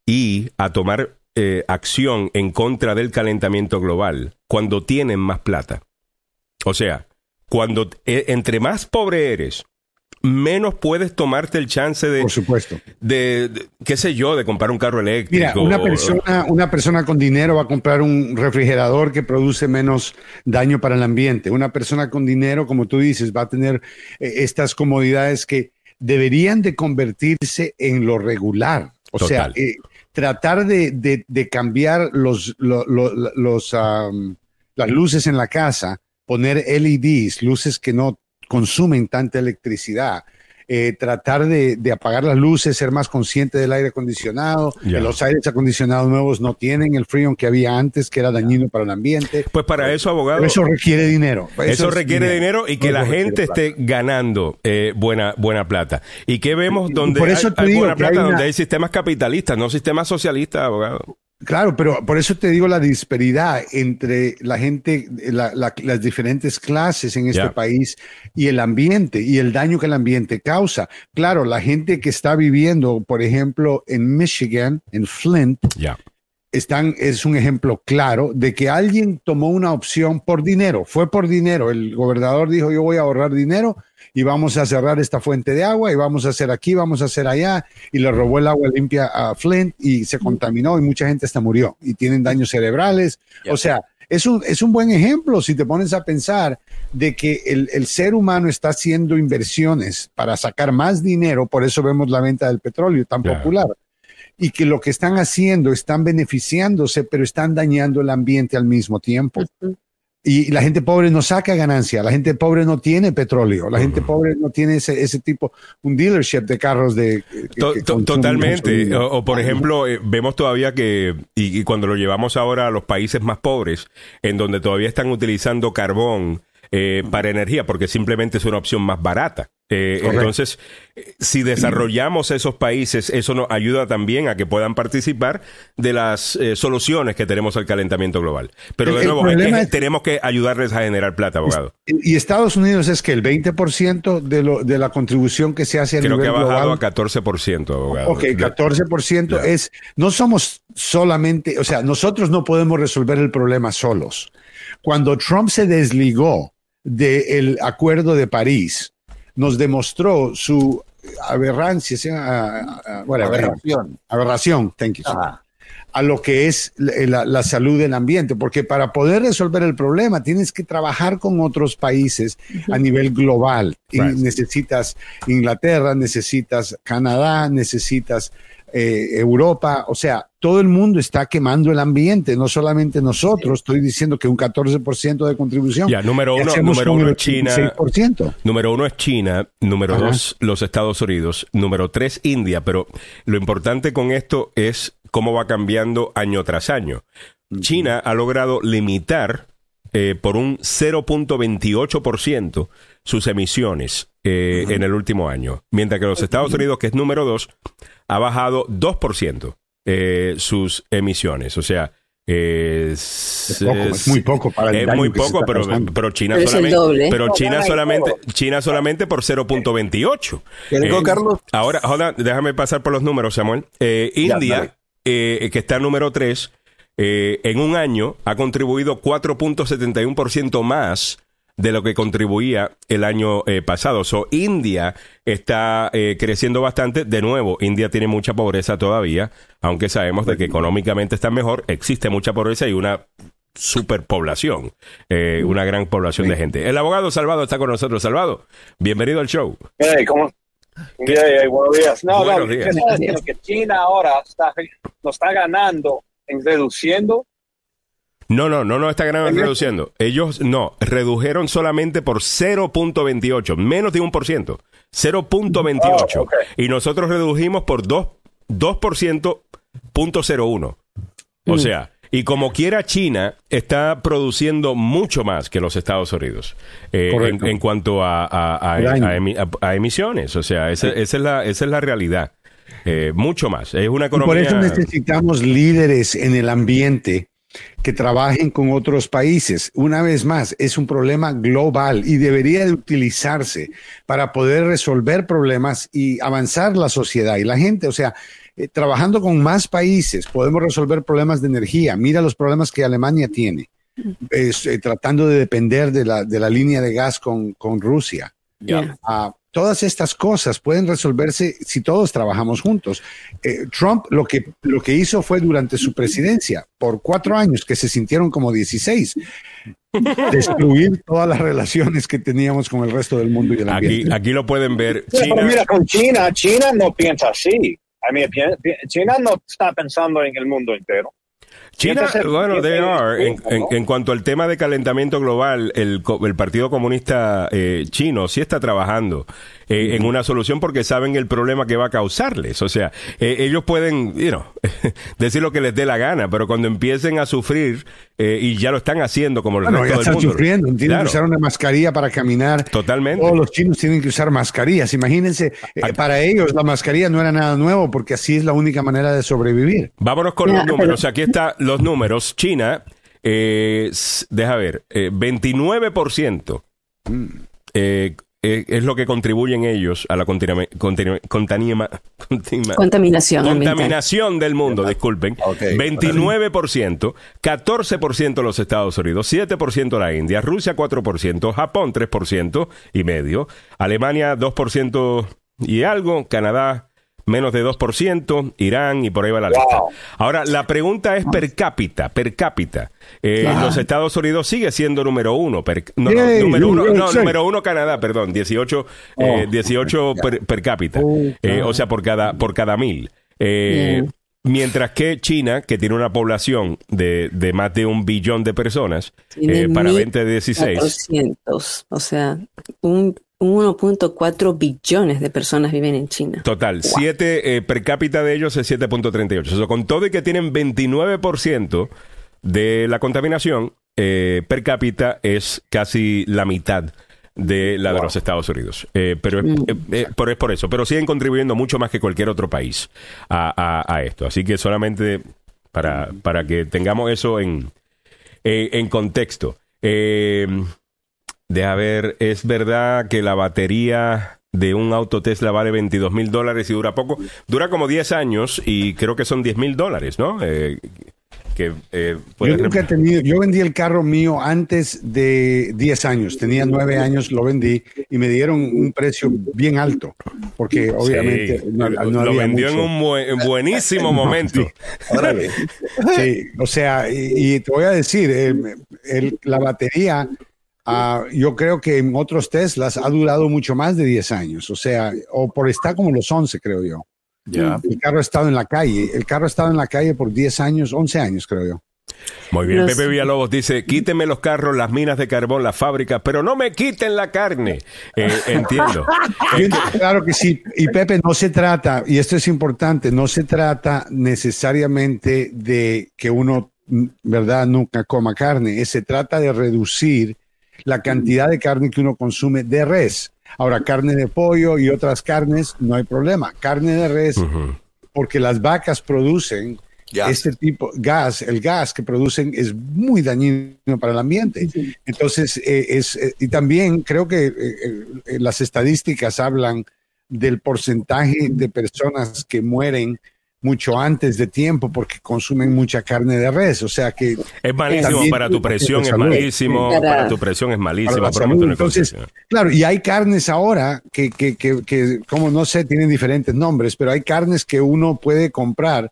y a tomar eh, acción en contra del calentamiento global cuando tienen más plata. O sea, cuando entre más pobre eres, menos puedes tomarte el chance de, Por supuesto. de, de- qué sé yo, de comprar un carro eléctrico. Mira, una persona, una persona con dinero va a comprar un refrigerador que produce menos daño para el ambiente. Una persona con dinero, como tú dices, va a tener eh, estas comodidades que deberían de convertirse en lo regular. O Total. sea, eh, tratar de, de- de cambiar los, lo- lo- los, am, las luces en la casa, poner LEDs, luces que no consumen tanta electricidad, eh, tratar de, de apagar las luces, ser más consciente del aire acondicionado. Que Los aires acondicionados nuevos no tienen el freon que había antes, que era dañino para el ambiente. Pues para eso, abogado. Pero eso requiere dinero. Eso, es requiere dinero, y que la gente esté ganando eh, buena, buena plata. ¿Y qué vemos y donde por eso hay, buena una- Donde hay sistemas capitalistas, no sistemas socialistas, abogado. Claro, pero por eso te digo la disparidad entre la gente, la- la- las diferentes clases en este país y el ambiente y el daño que el ambiente causa. Claro, la gente que está viviendo, por ejemplo, en Michigan, en Flint. Están, es un ejemplo claro de que alguien tomó una opción por dinero, fue por dinero. El gobernador dijo, yo voy a ahorrar dinero y vamos a cerrar esta fuente de agua y vamos a hacer aquí, vamos a hacer allá, y le robó el agua limpia a Flint y se contaminó y mucha gente hasta murió. Y tienen daños cerebrales. O sea, es un, es un buen ejemplo si te pones a pensar de que el, el ser humano está haciendo inversiones para sacar más dinero, por eso vemos la venta del petróleo tan Claro. popular y que lo que están haciendo están beneficiándose, pero están dañando el ambiente al mismo tiempo. Y la gente pobre no saca ganancia, la gente pobre no tiene petróleo, la gente pobre no tiene ese, ese tipo, un dealership de carros de... que- To- que to- consumen totalmente. O, o, por ejemplo, eh, vemos todavía que, y, y cuando lo llevamos ahora a los países más pobres, en donde todavía están utilizando carbón eh, para energía, porque simplemente es una opción más barata. Eh, entonces, si desarrollamos esos países, eso nos ayuda también a que puedan participar de las eh, soluciones que tenemos al calentamiento global. Pero El- de nuevo, que- es- tenemos que ayudarles a generar plata, abogado. Y Estados Unidos es que el 20% de, lo, de la contribución que se hace a Creo que ha bajado global, a 14%, abogado. Ok, 14% es, no somos solamente, o sea, nosotros no podemos resolver el problema solos. Cuando Trump se desligó del acuerdo de París, nos demostró su aberrancia. Aberración. aberración, thank you, Ajá. a lo que es la, la- salud del ambiente, porque para poder resolver el problema tienes que trabajar con otros países a nivel global. Y necesitas Inglaterra, necesitas Canadá, necesitas eh, Europa, o sea, todo el mundo está quemando el ambiente, no solamente nosotros, estoy diciendo que un 14% de contribución. Ya, número ¿Qué uno, número es China. 86%? Número uno es China, número Ajá. dos los Estados Unidos, número tres India, pero lo importante con esto es cómo va cambiando año tras año. China ha logrado limitar eh, por un 0.28% sus emisiones eh, en el último año, mientras que los Estados Unidos, que es número dos, ha bajado 2% eh, sus emisiones. O sea, es, Es poco, es muy poco para el es daño muy poco, pero, pero China Pero solamente, doble. pero No, China solamente. China solamente por 0.28. ¿Qué dijo, Eh, Carlos? Ahora, hold on, déjame pasar por los números, Samuel. Eh, India, eh, que está número 3, en un año ha contribuido 4.71% más de lo que contribuía el año eh, pasado. So, India está eh, creciendo bastante. De nuevo, India tiene mucha pobreza todavía, aunque sabemos de que económicamente está mejor. Existe mucha pobreza y una superpoblación, eh, una gran población de gente. El abogado Salvado está con nosotros. Salvado, bienvenido al show. Hey, ¿cómo? Hey, hey, buenos días. No, Buenos no, días. China ahora está, nos está ganando en reduciendo. No, no, no, no está ganando ¿En reduciendo. Ellos no, redujeron solamente por 0.28, menos de un por ciento. 0.28. Oh, ok. Y nosotros redujimos por 2, 2% punto 01. O sea, y como quiera China está produciendo mucho más que los Estados Unidos eh, en, cuanto a, a- emi- emisiones. O sea, esa, esa es, la, esa es la realidad. Eh, mucho más. Es una Y por economía... eso necesitamos líderes en el ambiente que trabajen con otros países. Una vez más, es un problema global y debería de utilizarse para poder resolver problemas y avanzar la sociedad y la gente. O sea, eh, trabajando con más países podemos resolver problemas de energía. Mira los problemas que Alemania tiene, es, eh, tratando de depender de la, de la línea de gas con, con Rusia. Yeah. Todas estas cosas pueden resolverse si todos trabajamos juntos. Eh, Trump lo que, lo que hizo fue durante su presidencia, por cuatro años, que se sintieron como 16, destruir todas las relaciones que teníamos con el resto del mundo y el Aquí, ambiente. aquí lo pueden ver. Sí, pero China, mira, con China, China no piensa así. China no está pensando en el mundo entero. China, bueno, they are. En, en- en cuanto al tema de calentamiento global, el, co- el Partido Comunista eh, chino sí está trabajando eh, en una solución porque saben el problema que va a causarles. O sea, eh, ellos pueden, you know, decir lo que les dé la gana, pero cuando empiecen a sufrir, eh, y ya lo están haciendo como el Bueno, ya resto del están mundo. sufriendo, tienen Claro, que usar una mascarilla para caminar. Totalmente. Todos los chinos tienen que usar mascarillas. Imagínense, eh, para ellos la mascarilla no era nada nuevo porque así es la única manera de sobrevivir. Vámonos con Ya, los números. pero- Aquí están los números. China, eh, deja ver, eh, 29% eh, eh, es lo que contribuyen ellos a la Contaminación ambiental. contaminación del mundo, disculpen. Ok. 29%, 14% los Estados Unidos, 7% la India, Rusia 4%, Japón 3% y medio, Alemania 2% y algo, Canadá menos de 2%, Irán y por ahí va la lista. Wow. Ahora, la pregunta es per cápita, per cápita. Eh, Los Estados Unidos sigue siendo número uno. Per, no, no, número uno, no, número uno Canadá, perdón, 18, eh, 18 per, per cápita. Eh, o sea, por cada, por cada mil. Eh. Mientras que China, que tiene una población de, de más de un billón de personas, eh, para 1.400, 2016, O sea, un 1.4 billones de personas viven en China. total, 7 eh, per cápita de ellos es 7.38. Eso con todo y que tienen 29% de la contaminación, eh, per cápita es casi la mitad de la de los Estados Unidos. Eh, pero, es, eh, eh, pero es por eso. Pero siguen contribuyendo mucho más que cualquier otro país a, a- a esto. Así que solamente para, para que tengamos eso en, en contexto. Deja ver, es verdad que la batería de un auto Tesla vale 22 mil dólares y dura poco. Dura como 10 años y creo que son 10 mil dólares, ¿no? Eh, que eh, Yo nunca he tenido, yo vendí el carro mío antes de 10 años, tenía 9 años, lo vendí y me dieron un precio bien alto, porque obviamente Sí, no, no lo había vendió en un buen- buenísimo momento. Sí, o sea, y, y te voy a decir, eh, el- la batería, ah, yo creo que en otros Teslas ha durado mucho más de 10 años, o sea, o por estar como los 11, creo yo. Ya. El carro ha estado en la calle, el carro ha estado en la calle por 10 años, 11 años, creo yo. Muy bien, Los- Pepe Villalobos dice, quítenme los carros, las minas de carbón, las fábricas, pero no me quiten la carne. Eh, entiendo. Claro que sí. Y Pepe, no se trata, y esto es importante, no se trata necesariamente de que uno, mm, ¿verdad?, nunca coma carne. Es- Se trata de reducir la cantidad de carne que uno consume de res. Ahora, carne de pollo y otras carnes, no hay problema. Carne de res, porque las vacas producen Ya. este tipo gas, el gas que producen es muy dañino para el ambiente. Entonces, eh, es, eh, y también creo que eh, eh, las estadísticas hablan del porcentaje de personas que mueren mucho antes de tiempo porque consumen mucha carne de res. O sea que Es malísimo para tu presión, es malísimo, Para- para tu presión es malísimo. Entonces, claro, y hay carnes ahora que, que, que, que, como no sé, tienen diferentes nombres, pero hay carnes que uno puede comprar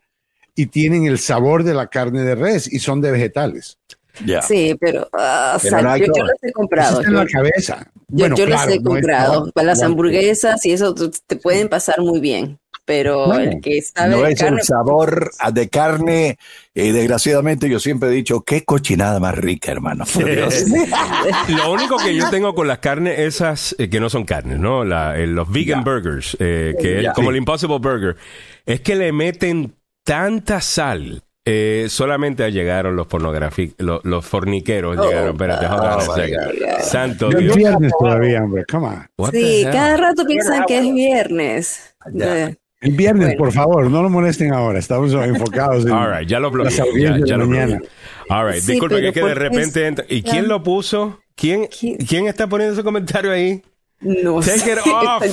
y tienen el sabor de la carne de res y son de vegetales. Ya. Sí, pero, ah, o Pero sea, no hay yo, yo los he comprado. está en Yo, la cabeza. yo- Bueno, yo claro, los he no es comprado. Para las hamburguesas y eso te pueden pasar muy bien. Pero el que sabe No de es carne, el sabor a- de carne. Y desgraciadamente yo siempre he dicho, qué cochinada más rica, hermano. Por Dios. Lo único que yo tengo con las carnes esas eh, que no son carnes, ¿no? La- eh, los vegan burgers, eh, que es como Sí. el Impossible Burger, es que le meten tanta sal. Eh, solamente llegaron los pornográficos, los, los forniqueros llegaron. Espérate, oh second. Santo No es Dios. viernes todavía, hombre. Come on. What Sí, cada rato piensan que es viernes. Ya. El viernes, Bueno. por favor, no lo molesten ahora. Estamos enfocados en All right, ya lo bloqueé. Ya, ya de lo mañana. bloqueé. All right, Sí, disculpe que que de ¿por qué repente es- entra- ¿Y quién lo puso? ¿Quién, ¿Quién? ¿Quién está poniendo ese comentario ahí? No Take sé. it off.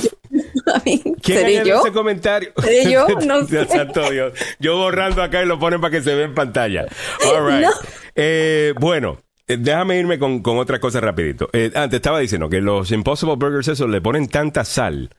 ¿Quién ¿Seré yo? ese comentario? ¿Seré yo? No sé. santo Dios. Yo borrando acá y lo ponen para que se vea en pantalla. All right. No. Eh, bueno, eh, déjame irme con, con otra cosa rapidito. Eh, antes estaba diciendo que los Impossible Burgers esos le ponen tanta sal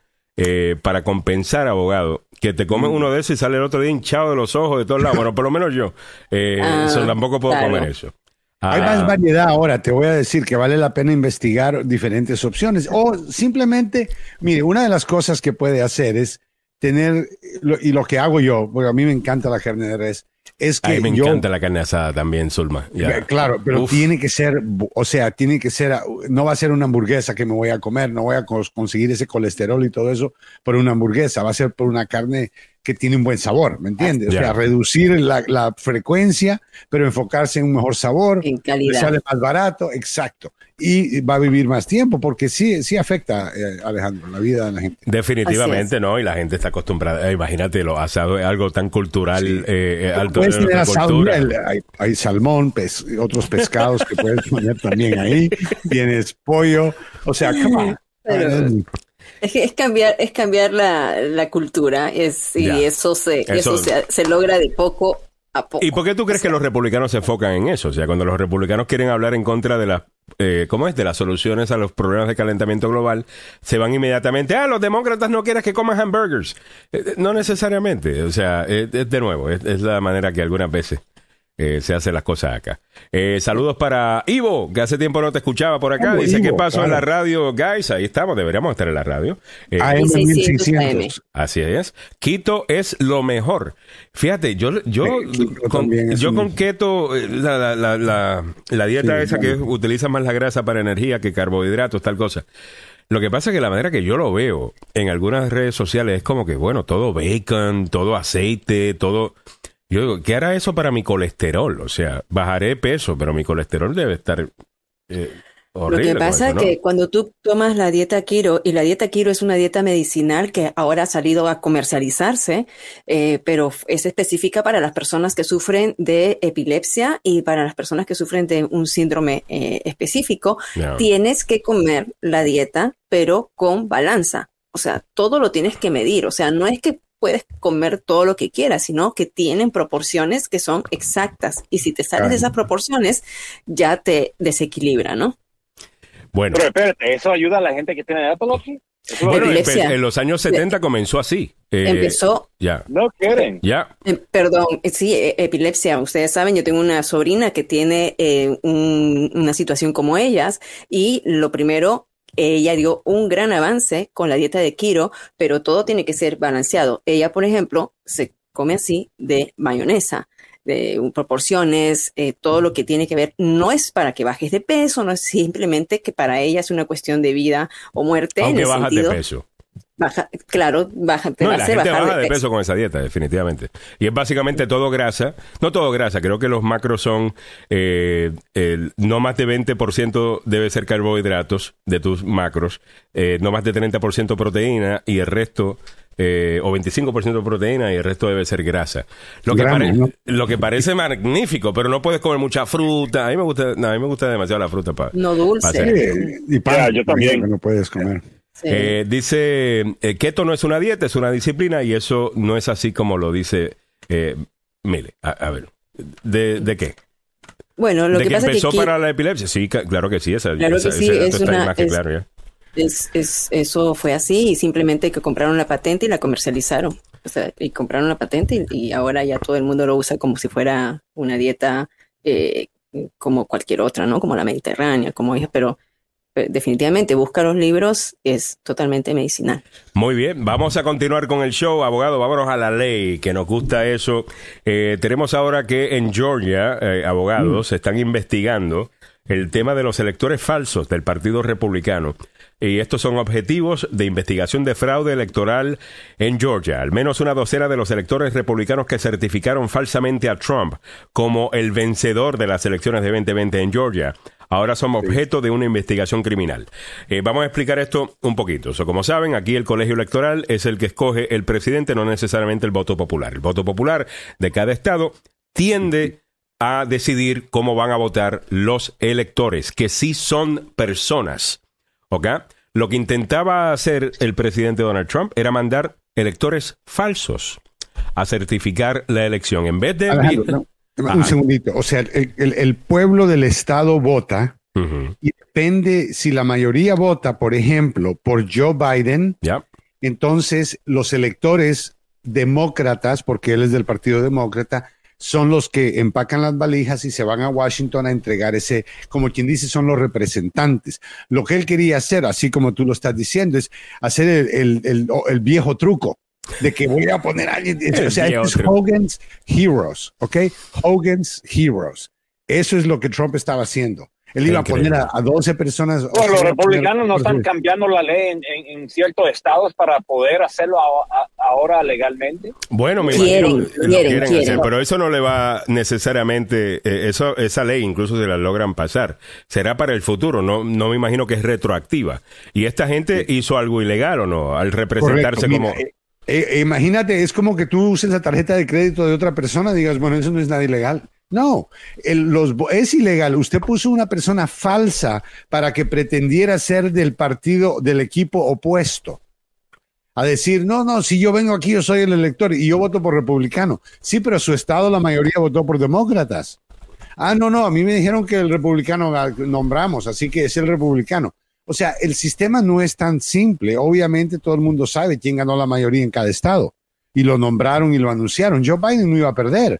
eh, para compensar, abogado, que te Mm. comes uno de esos y sale el otro día hinchado de los ojos de todos lados. Bueno, por lo menos yo. Eh, Ah, so tampoco puedo claro. comer eso. Hay Ah, más variedad ahora, te voy a decir que vale la pena investigar diferentes opciones. O simplemente, mire, una de las cosas que puede hacer es tener, lo- y lo que hago yo, porque a mí me encanta la carne de res, es a que mí me yo, encanta la carne asada también, Zulma. Eh, Claro, pero Uf. tiene que ser, o sea, tiene que ser, no va a ser una hamburguesa que me voy a comer, no voy a conseguir ese colesterol y todo eso por una hamburguesa, va a ser por una carne que tiene un buen sabor, ¿me entiendes? O Ya. sea, reducir la, la frecuencia, pero enfocarse en un mejor sabor, En calidad. sale más barato, exacto, y va a vivir más tiempo, porque sí, sí afecta, eh, Alejandro, la vida de la gente. Definitivamente no, y la gente está acostumbrada. eh, imagínate, lo asado es algo tan cultural, Sí. eh, eh, alto Puedes de tener nuestra asado, cultura. el- hay, hay salmón, pez, otros pescados que puedes poner también ahí. Tienes pollo, o sea, come on. Pero- Es, que es cambiar, es cambiar la, la cultura, es, y eso se, Eso- eso se, se logra de poco a poco. ¿Y por qué tú crees que los republicanos se enfocan en eso? O sea, cuando los republicanos quieren hablar en contra de las, eh, ¿cómo es? De las soluciones a los problemas de calentamiento global, se van inmediatamente, ah, los demócratas no quieren que coman hamburgers. Eh, eh, no necesariamente, o sea, es, es de nuevo, es, es la manera que algunas veces eh, se hacen las cosas acá. Eh, saludos para Ivo, que hace tiempo no te escuchaba por acá. Dice, Ivo, ¿qué pasó en la radio, guys? Ahí estamos, deberíamos estar en la radio. Eh, AM 1600 1600. Así es. Quito es lo mejor. Fíjate, yo, yo, Eh, con, yo con keto, eh, la, la, la, la, la dieta Sí, esa que utiliza más la grasa para energía que carbohidratos, tal cosa. Lo que pasa es que la manera que yo lo veo en algunas redes sociales es como que, bueno, todo bacon, todo aceite, todo... Yo digo, ¿qué hará eso para mi colesterol? O sea, bajaré peso, pero mi colesterol debe estar eh, Lo horrible. que con pasa eso, es que cuando tú tomas la dieta Kiro, y la dieta Kiro es una dieta medicinal que ahora ha salido a comercializarse, eh, pero es específica para las personas que sufren de epilepsia y para las personas que sufren de un síndrome eh, específico, tienes que comer la dieta, pero con balanza. O sea, todo lo tienes que medir. O sea, no es que puedes comer todo lo que quieras, sino que tienen proporciones que son exactas. Y si te sales de esas proporciones, ya te desequilibra, ¿no? Bueno, Pero espérate, ¿eso ayuda a la gente que tiene epilepsia? Bueno, en, Epilepsia. en los años 70 comenzó así. Eh, Empezó Ya, no quieren. ya. Eh, Perdón, eh, sí, epilepsia. Ustedes saben, yo tengo una sobrina que tiene eh, un- una situación como ellas y lo primero, ella dio un gran avance con la dieta de Kiro, pero todo tiene que ser balanceado. Ella, por ejemplo, se come así de mayonesa, de proporciones, eh, todo lo que tiene que ver. No es para que bajes de peso, no es simplemente que para ella es una cuestión de vida o muerte. en Aunque el bajas sentido, de peso. Baja- claro, baja, te No, va a hacer gente bajar baja de de peso. peso con esa dieta, definitivamente. Y es básicamente todo grasa. No todo grasa, creo que los macros son eh, el- no más de 20% debe ser carbohidratos de tus macros, eh, no más de 30% proteína y el resto, eh, o 25% proteína y el resto debe ser grasa. Lo que, Gramos, pare- ¿no? lo que parece magnífico, pero no puedes comer mucha fruta. A mí me gusta, no, a mí me gusta demasiado la fruta para. No dulce. hacer- Sí, y pan, Ya, yo también. no puedes comer. Sí. Eh, dice, eh, keto no es una dieta, es una disciplina y eso no es así como lo dice, eh, mire, a, a ver, ¿de, de qué? Bueno, lo ¿De que que pasa empezó es que para la epilepsia? Sí, claro que sí, esa, Claro esa- que sí, ese dato es una- que es- claro ya. es, es- eso fue así y simplemente que compraron la patente y la comercializaron. O sea, y compraron la patente y, y ahora ya todo el mundo lo usa como si fuera una dieta eh, como cualquier otra, ¿no? Como la mediterránea, como dije, pero definitivamente busca los libros, es totalmente medicinal. Muy bien, vamos a continuar con el show, abogado, vámonos a la ley, que nos gusta eso. Eh, tenemos ahora que en Georgia, eh, abogados, se están investigando el tema de los electores falsos del Partido Republicano. Y estos son objetivos de investigación de fraude electoral en Georgia. Al menos una docena de los electores republicanos que certificaron falsamente a Trump como el vencedor de las elecciones de 2020 en Georgia ahora son objeto de una investigación criminal. Eh, vamos a explicar esto un poquito. So, como saben, aquí el colegio electoral es el que escoge el presidente, no necesariamente el voto popular. El voto popular de cada estado tiende a decidir cómo van a votar los electores, que sí son personas. ¿Ok? Lo que intentaba hacer el presidente Donald Trump era mandar electores falsos a certificar la elección. En vez de... Alejandro, no, Ajá. un segundito. O sea, el, el- el pueblo del estado vota y depende si la mayoría vota, por ejemplo, por Joe Biden, entonces los electores demócratas, porque él es del Partido Demócrata, son los que empacan las valijas y se van a Washington a entregar ese, como quien dice, son los representantes. Lo que él quería hacer, así como tú lo estás diciendo, es hacer el, el- el- el viejo truco de que voy a poner a alguien, o sea, es. Hogan's Heroes, ¿ok? Hogan's Heroes. Eso es lo que Trump estaba haciendo. Él iba a Increíble. poner a, a 12 personas. los a republicanos no están cambiando la ley en, en- en ciertos estados para poder hacerlo a- a- ahora legalmente. Bueno, me Quieren, imagino que lo quieren, quieren quieren. hacer, pero eso no le va necesariamente, eh, eso, esa ley incluso se la logran pasar. Será para el futuro, no, no me imagino que es retroactiva. Y esta gente hizo algo ilegal o no, al representarse Correcto, como... mira, eh, eh, imagínate, es como que tú uses la tarjeta de crédito de otra persona y digas, bueno, eso no es nada ilegal. No, los, es ilegal. Usted puso una persona falsa para que pretendiera ser del partido, del equipo opuesto. A decir, no, no, si yo vengo aquí, yo soy el elector y yo voto por republicano. Sí, pero su estado la mayoría votó por demócratas. Ah, no, no, a mí me dijeron que el republicano nombramos, así que es el republicano. O sea, el sistema no es tan simple. Obviamente todo el mundo sabe quién ganó la mayoría en cada estado. Y lo nombraron y lo anunciaron. Joe Biden no iba a perder.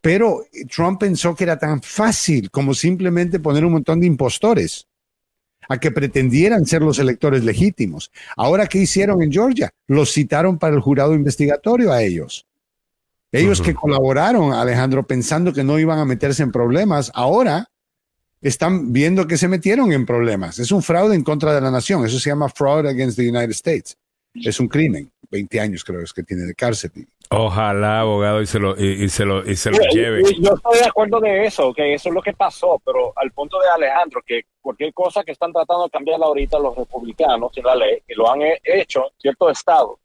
Pero Trump pensó que era tan fácil como simplemente poner un montón de impostores a que pretendieran ser los electores legítimos. Ahora, ¿qué hicieron en Georgia? Los citaron para el jurado investigatorio a ellos. Ellos que colaboraron, Alejandro, pensando que no iban a meterse en problemas, ahora están viendo que se metieron en problemas. Es un fraude en contra de la nación. Eso se llama fraud against the United States. Es un crimen. 20 años creo es que tiene de cárcel. Ojalá, abogado, y se lo, y, y se lo, y se lo Yo- lleve. Yo, estoy de acuerdo de eso, que eso es lo que pasó, pero al punto de Alejandro, que cualquier cosa que están tratando de cambiar ahorita los republicanos en la ley, que lo han he- hecho en ciertos estados,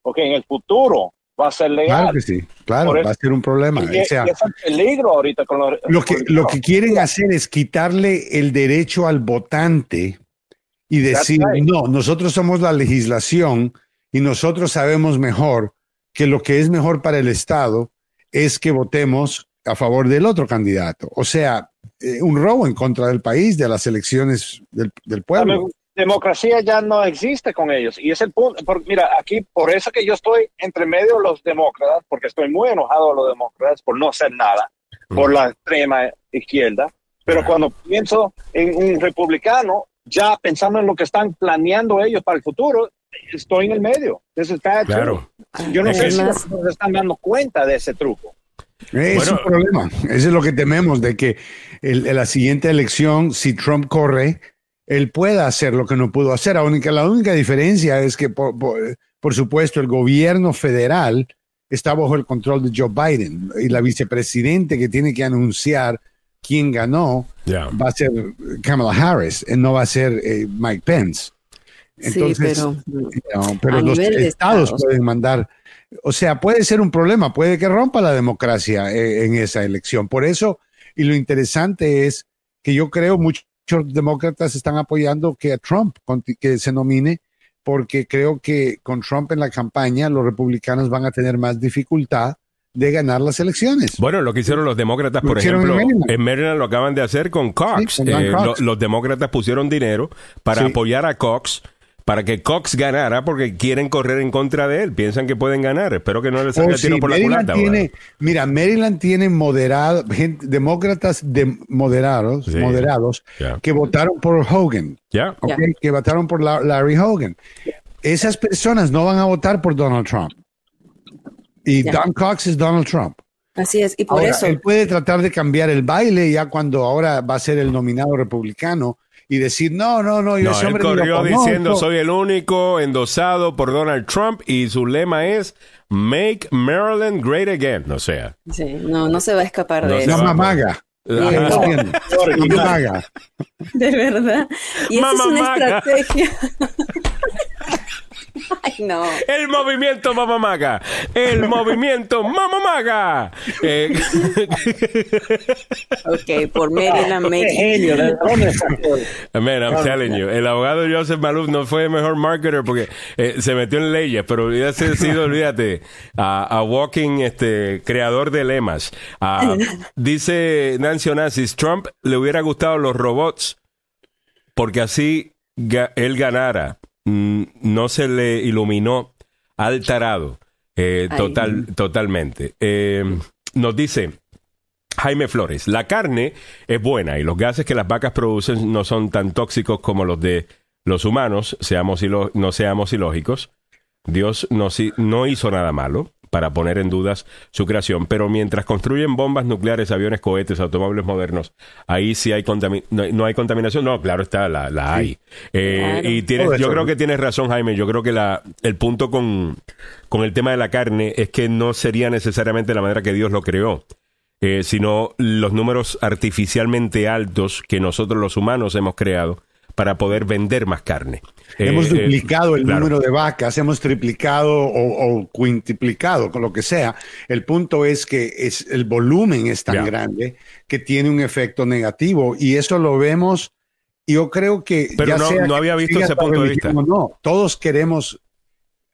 porque en el futuro va a ser legal. Claro que sí. Claro, eso- va a ser un problema. Y, O sea, y es el peligro ahorita con los lo que, lo que quieren hacer es quitarle el derecho al votante y decir, right. no, nosotros somos la legislación y nosotros sabemos mejor que lo que es mejor para el Estado es que votemos a favor del otro candidato. O sea, eh, un robo en contra del país, de las elecciones del, del pueblo. Democracia ya no existe con ellos. Y es el punto. por- mira, aquí, por eso que yo estoy entre medio de los demócratas, porque estoy muy enojado de los demócratas por no hacer nada, por la extrema izquierda. Pero cuando pienso en un republicano, ya pensando en lo que están planeando ellos para el futuro, estoy en el medio. This is bad too. Claro. Yo no sé si se están dando cuenta de ese truco. Es Bueno. un problema. Eso es lo que tememos, de que el- en la siguiente elección, si Trump corre, él pueda hacer lo que no pudo hacer. La única, la única diferencia es que, por, por- por supuesto, el gobierno federal está bajo el control de Joe Biden y la vicepresidente que tiene que anunciar quién ganó Ya. va a ser Kamala Harris, eh, no va a ser eh, Mike Pence. Entonces, sí, pero no, pero A los estados, estados. pueden mandar, o sea, puede ser un problema, puede que rompa la democracia eh, en esa elección. Por eso, y lo interesante es que yo creo muchos demócratas están apoyando que a Trump que se nomine, porque creo que con Trump en la campaña los republicanos van a tener más dificultad de ganar las elecciones. Bueno, lo que hicieron los demócratas, Lo por en ejemplo, Maryland. en Maryland lo acaban de hacer con Cox. Sí, con Dan Eh, Cox. lo- los demócratas pusieron dinero para Sí. apoyar a Cox, para que Cox ganara, porque quieren correr en contra de él. Piensan que pueden ganar. Espero que no les salga Oh, tiro por la culata. tiene, mira, Maryland tiene moderado, gente- demócratas de, moderados, Sí. moderados que votaron por Hogan. Ya. que votaron por La- Larry Hogan. Esas personas no van a votar por Donald Trump. Y. Don Cox es Donald Trump. así es. Y por Ahora, eso, él puede tratar de cambiar el baile ya cuando ahora va a ser el nominado republicano y decir, no, no, no, yo No, ese él hombre ni lo corrió conozco". diciendo soy el único endosado por Donald Trump y su lema es Make Maryland Great Again. O sea, sí, no, no se va a escapar No de eso. va llama a poder. MAGA. Entiendo. Mamá maga. De verdad. Y esa es una maga. estrategia. Ay, no. El movimiento Mamamaga. El movimiento Mamamaga. Eh, Ok, por Maryland, Maryland. Man, I'm telling you, el abogado Joseph Maluf no fue el mejor marketer porque eh, se metió en leyes, pero hubiese sido, olvídate, a, a walking este creador de lemas. Ah, dice Nancy Onassis, Trump le hubiera gustado los robots porque así ga- él ganara. Mm, no se le iluminó al tarado. Eh, total, totalmente. Eh, nos dice Jaime Flores, la carne es buena y los gases que las vacas producen no son tan tóxicos como los de los humanos, seamos no seamos ilógicos. Dios no, no hizo nada malo para poner en dudas su creación, pero mientras construyen bombas nucleares, aviones, cohetes, automóviles modernos, ahí sí hay no, no hay contaminación. No, claro está, la, la hay. Eh, Claro. Y tienes, yo creo que tienes razón, Jaime. Yo creo que la, el punto con, con el tema de la carne es que no sería necesariamente la manera que Dios lo creó eh, sino los números artificialmente altos que nosotros los humanos hemos creado para poder vender más carne. Hemos eh, duplicado el claro. número de vacas, hemos triplicado o, o quintuplicado, con lo que sea. El punto es que es, el volumen es tan grande que tiene un efecto negativo y eso lo vemos. Yo creo que. Pero ya no- sea no que había visto ese punto de vista. No, todos queremos.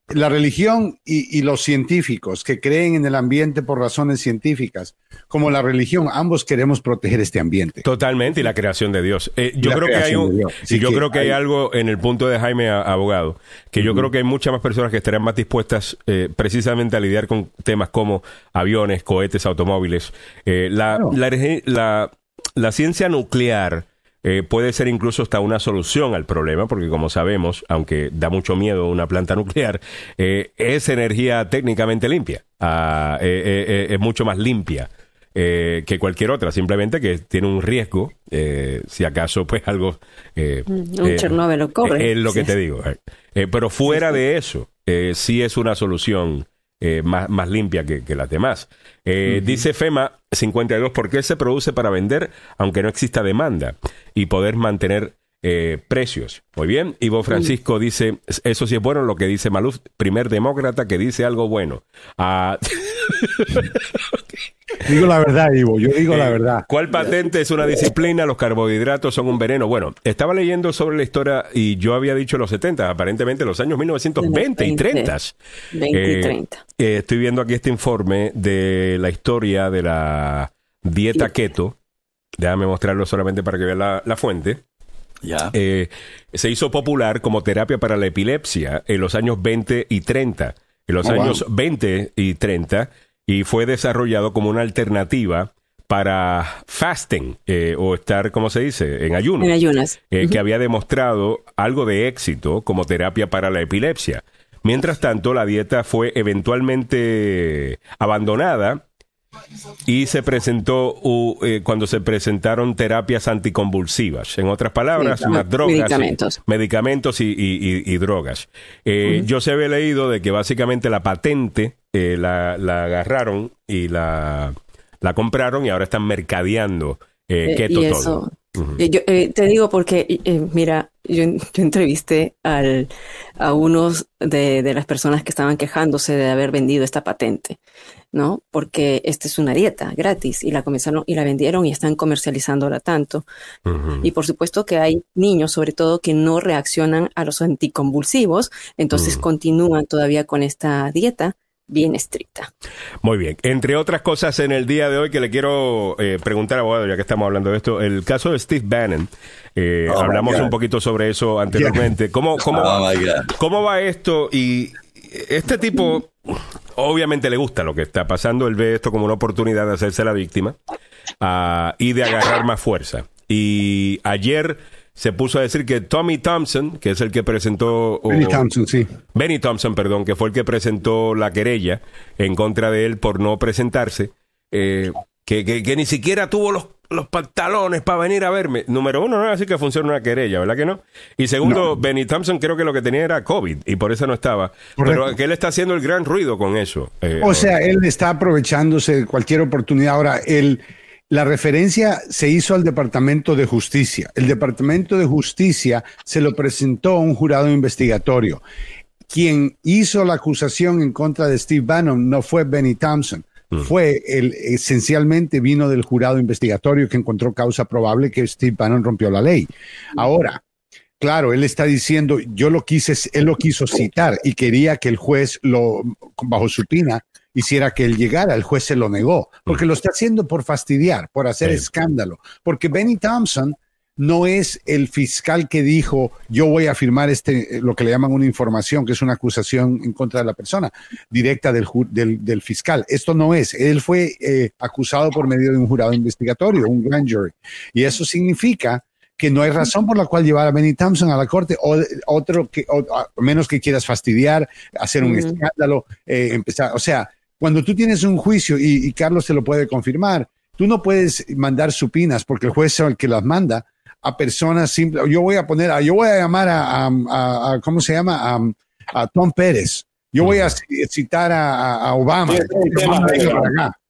La religión y, y los científicos que creen en el ambiente por razones científicas, como la religión, ambos queremos proteger este ambiente. Totalmente, y la creación de Dios. Eh, yo creo que hay un, yo que creo que hay algo en el punto de Jaime a- abogado, que yo creo que hay muchas más personas que estarían más dispuestas eh, precisamente a lidiar con temas como aviones, cohetes, automóviles. Eh, la, Claro. la, energi- la- la ciencia nuclear eh, puede ser incluso hasta una solución al problema, porque como sabemos, aunque da mucho miedo una planta nuclear, eh, es energía técnicamente limpia, Ah, eh, eh, eh, es mucho más limpia eh, que cualquier otra, simplemente que tiene un riesgo, eh, si acaso pues algo... eh, Mm, un Chernóbil ocurre. eh, Es lo que Sí. te digo. pero fuera de eso, eh, sí es una solución eh, más, más limpia que, que las demás. Eh, Dice FEMA 52, ¿por qué se produce para vender aunque no exista demanda y poder mantener eh, precios? Muy bien. Ivo Francisco dice, eso sí es bueno lo que dice Maluf, primer demócrata que dice algo bueno. Ah, Digo la verdad, Ivo, yo digo la eh, verdad. ¿Cuál patente es una disciplina? Los carbohidratos son un veneno. Bueno, estaba leyendo sobre la historia y yo había dicho los 70, aparentemente los años 1920 y 30. 20 y Eh, 30. eh, estoy viendo aquí este informe de la historia de la dieta keto. Déjame mostrarlo solamente para que vean la, la fuente. Ya. Eh, se hizo popular como terapia para la epilepsia en los años 20 y 30. En los Oh, wow. años 20 y 30 y fue desarrollado como una alternativa para fasting eh, o estar, ¿cómo se dice?, en ayuno En ayunas. eh, que había demostrado algo de éxito como terapia para la epilepsia. Mientras tanto, la dieta fue eventualmente abandonada y se presentó u- eh, cuando se presentaron terapias anticonvulsivas. En otras palabras, Medicam- más drogas. medicamentos. Medicamentos y, y- y- drogas. Eh, Yo se había leído de que básicamente la patente eh, la, la agarraron y la, la compraron y ahora están mercadeando keto y todo. Eh, yo, eh, te digo porque, eh, mira, yo, yo entrevisté al, a unos de, de las personas que estaban quejándose de haber vendido esta patente, ¿no? Porque esta es una dieta gratis y la comenzaron y la vendieron y están comercializándola tanto. Y por supuesto que hay niños, sobre todo, que no reaccionan a los anticonvulsivos, entonces Mm. continúan todavía con esta dieta bien estricta. Muy bien. Entre otras cosas, en el día de hoy que le quiero eh, preguntar, abogado, ya que estamos hablando de esto, el caso de Steve Bannon. eh, Oh, hablamos un poquito sobre eso anteriormente. ¿Cómo, cómo, Oh, God. ¿Cómo va esto? Y este tipo, obviamente le gusta lo que está pasando. Él ve esto como una oportunidad de hacerse la víctima ah, y de agarrar más fuerza. Y ayer se puso a decir que Tommy Thompson, que es el que presentó... o- Benny Thompson, sí. Benny Thompson, perdón, que fue el que presentó la querella en contra de él por no presentarse, eh, que, que- que ni siquiera tuvo los, los pantalones para venir a verme. Número uno, no es así que funciona una querella, ¿verdad que no? Y segundo, Benny Thompson creo que lo que tenía era COVID y por eso no estaba. Correcto. Pero que él está haciendo el gran ruido con eso. eh, O sea, él está aprovechándose de cualquier oportunidad. Ahora, el, La referencia se hizo al Departamento de Justicia. El Departamento de Justicia se lo presentó a un jurado investigatorio. Quien hizo la acusación en contra de Steve Bannon no fue Benny Thompson. Fue el, esencialmente vino del jurado investigatorio que encontró causa probable que Steve Bannon rompió la ley. Ahora, Claro, él está diciendo, yo lo quise, él lo quiso citar y quería que el juez lo, bajo supina, hiciera que él llegara. El juez se lo negó, porque lo está haciendo por fastidiar, por hacer escándalo. Porque Benny Thompson no es el fiscal que dijo, yo voy a firmar este, lo que le llaman una información, que es una acusación en contra de la persona, directa del, del, del fiscal. Esto no es. Él fue eh, acusado por medio de un jurado investigatorio, un grand jury. Y eso significa que no hay razón por la cual llevar a Benny Thompson a la corte o otro que o- a menos que quieras fastidiar, hacer un escándalo, eh, empezar, o sea, cuando tú tienes un juicio y, y Carlos te lo puede confirmar, tú no puedes mandar supinas porque el juez es el que las manda a personas simples. Yo voy a poner, a- yo voy a llamar a, a- a- a- ¿cómo se llama? A, a Tom Pérez. Yo voy a ci- citar a, Obama. Sí,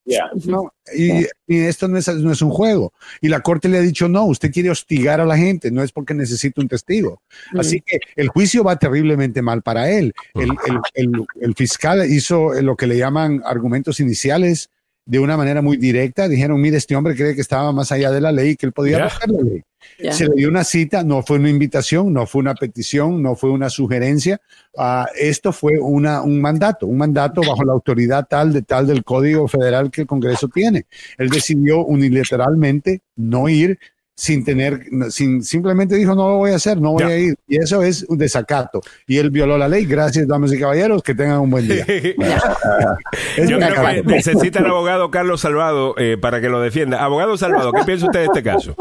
Yeah. No, y, y esto no es, no es un juego. Y la corte le ha dicho, no, usted quiere hostigar a la gente, no es porque necesita un testigo. Así que el juicio va terriblemente mal para él. El, el- el- el fiscal hizo lo que le llaman argumentos iniciales de una manera muy directa. Dijeron, mire, este hombre cree que estaba más allá de la ley y que él podía la ley. Ya. Se le dio una cita, no fue una invitación, no fue una petición, no fue una sugerencia. Ah, esto fue una, un mandato, un mandato bajo la autoridad tal de tal del Código Federal que el Congreso tiene. Él decidió unilateralmente no ir sin tener, sin, simplemente dijo no lo voy a hacer, no voy Ya. a ir. Y eso es un desacato. Y él violó la ley. Gracias, damas y caballeros, que tengan un buen día. Es Yo creo que necesita el abogado Carlos Salvado eh, para que lo defienda. Abogado Salvado, ¿qué piensa usted de este caso?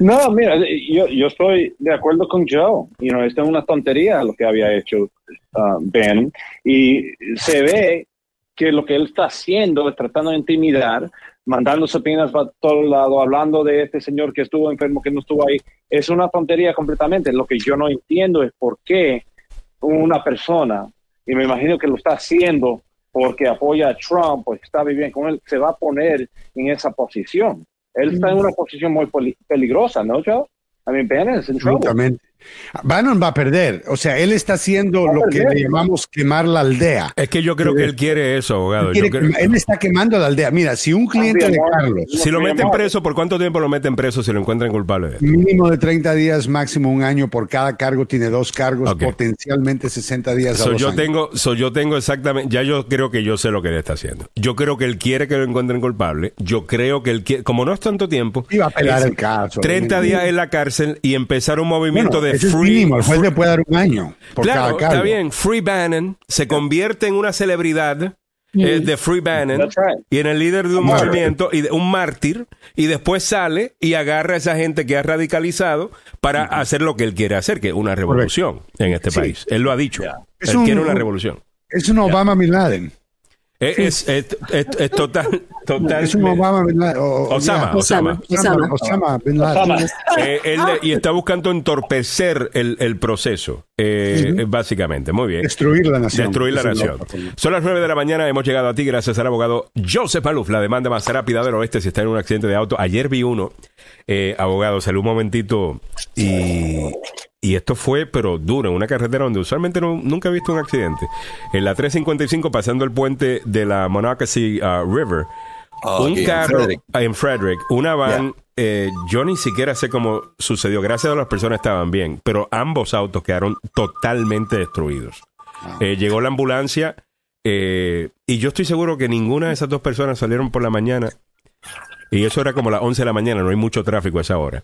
No, mira, yo, yo estoy de acuerdo con Joe. You know, esto es una tontería lo que había hecho uh, Ben. Y se ve que lo que él está haciendo es tratando de intimidar, mandando supinas para todos lados, hablando de este señor que estuvo enfermo, que no estuvo ahí. Es una tontería completamente. Lo que yo no entiendo es por qué una persona, y me imagino que lo está haciendo porque apoya a Trump, porque está viviendo con él, se va a poner en esa posición. Él está en una posición muy peligrosa, ¿no, Joe? I mean, Ben is in trouble. Absolutamente. Bannon va a perder. O sea, él está haciendo lo que le llamamos quemar la aldea. Es que yo creo que él quiere eso, abogado. Quiere Yo creo- quema- él está quemando la aldea. Mira, si un cliente de. Carlos, si lo meten preso, ¿por cuánto tiempo lo meten preso si lo encuentran culpable mínimo de 30 días, máximo un año por cada cargo, tiene dos cargos, potencialmente 60 días a So, dos yo años. tengo, so, yo tengo exactamente, ya yo creo que yo sé lo que él está haciendo. Yo creo que él quiere que lo encuentren culpable. Yo creo que él quiere, como no es tanto tiempo, Iba a pelar el caso. 30 días en la cárcel y empezar un movimiento Bueno, de ese es free. mínimo. El juez le puede dar un año por Claro, cada cargo. está bien. Free Bannon se convierte en una celebridad eh, de Free Bannon right. y en el líder de un movimiento y de, un mártir y después sale y agarra a esa gente que ha radicalizado para hacer lo que él quiere hacer, que es una revolución en este Sí. país. Él lo ha dicho. Es Él un- quiere una revolución. Es un Obama Bin Laden. Es, es, es- es- es total, total. Es un Obama Bin Laden. Osama. Osama. Osama, Osama Bin Laden. Osama. Eh, él y está buscando entorpecer el, el proceso, eh, eh, básicamente. Muy bien. Destruir la nación. Destruir la nación. Son las 9 de la mañana, hemos llegado a ti gracias al abogado Joseph Maluf, la demanda más rápida del oeste si está en un accidente de auto. Ayer vi uno, eh, abogado, salió un momentito y, y esto fue, pero duro, en una carretera donde usualmente no- nunca he visto un accidente. En la 355, pasando el puente de la Monocacy uh, River, Oh, un en carro Frederick. ah, en Frederick, una van, eh, yo ni siquiera sé cómo sucedió. Gracias a las personas estaban bien, pero ambos autos quedaron totalmente destruidos. Eh, llegó la ambulancia eh, y yo estoy seguro que ninguna de esas dos personas salieron por la mañana. Y eso era como las 11 de la mañana, no hay mucho tráfico a esa hora.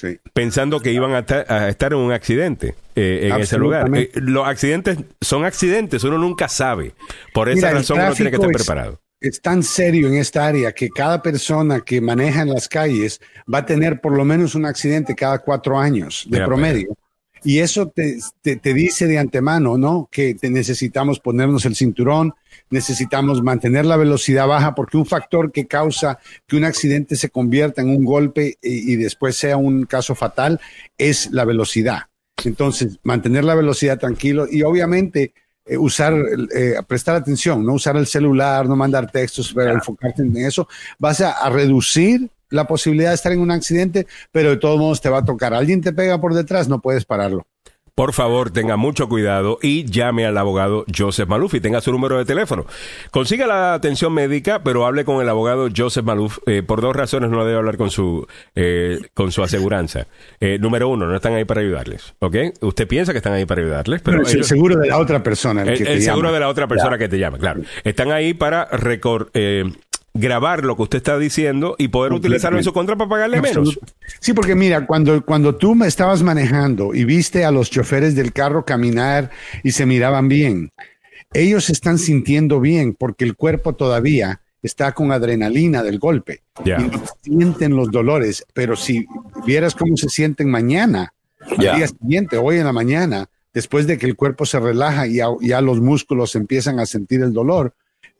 Sí. Pensando que iban a, a estar en un accidente eh, en ese lugar. Eh, los accidentes son accidentes, uno nunca sabe. Por esa Mira, razón uno tiene que estar es- preparado. es tan serio en esta área que cada persona que maneja en las calles va a tener por lo menos un accidente cada cuatro años de Mira, promedio. Y eso te, te- te dice de antemano, ¿no? Que te necesitamos ponernos el cinturón, necesitamos mantener la velocidad baja, porque un factor que causa que un accidente se convierta en un golpe y, y después sea un caso fatal es la velocidad. Entonces, mantener la velocidad tranquilo y obviamente eh, usar, eh, prestar atención, no usar el celular, no mandar textos, pero enfocarte en eso, vas a, a reducir la posibilidad de estar en un accidente, pero de todos modos te va a tocar. Alguien te pega por detrás, no puedes pararlo. Por favor, tenga mucho cuidado y llame al abogado Joseph Maluf y tenga su número de teléfono. Consiga la atención médica, pero hable con el abogado Joseph Maluf. Eh, por dos razones no debe hablar con su eh, con su aseguranza. Eh, número uno, no están ahí para ayudarles, ¿ok? Usted piensa que están ahí para ayudarles, pero Pero el seguro de la otra persona. El, el, que te el seguro llama. de la otra persona que te llama, claro. Están ahí para recor- eh, grabar lo que usted está diciendo y poder utilizarlo en su contra para pagarle menos. Sí, porque mira, cuando, cuando tú me estabas manejando y viste a los choferes del carro caminar y se miraban bien, ellos están sintiendo bien porque el cuerpo todavía está con adrenalina del golpe Ya. y sienten los dolores. Pero si vieras cómo se sienten mañana, al día siguiente, hoy en la mañana, después de que el cuerpo se relaja y ya, ya los músculos empiezan a sentir el dolor,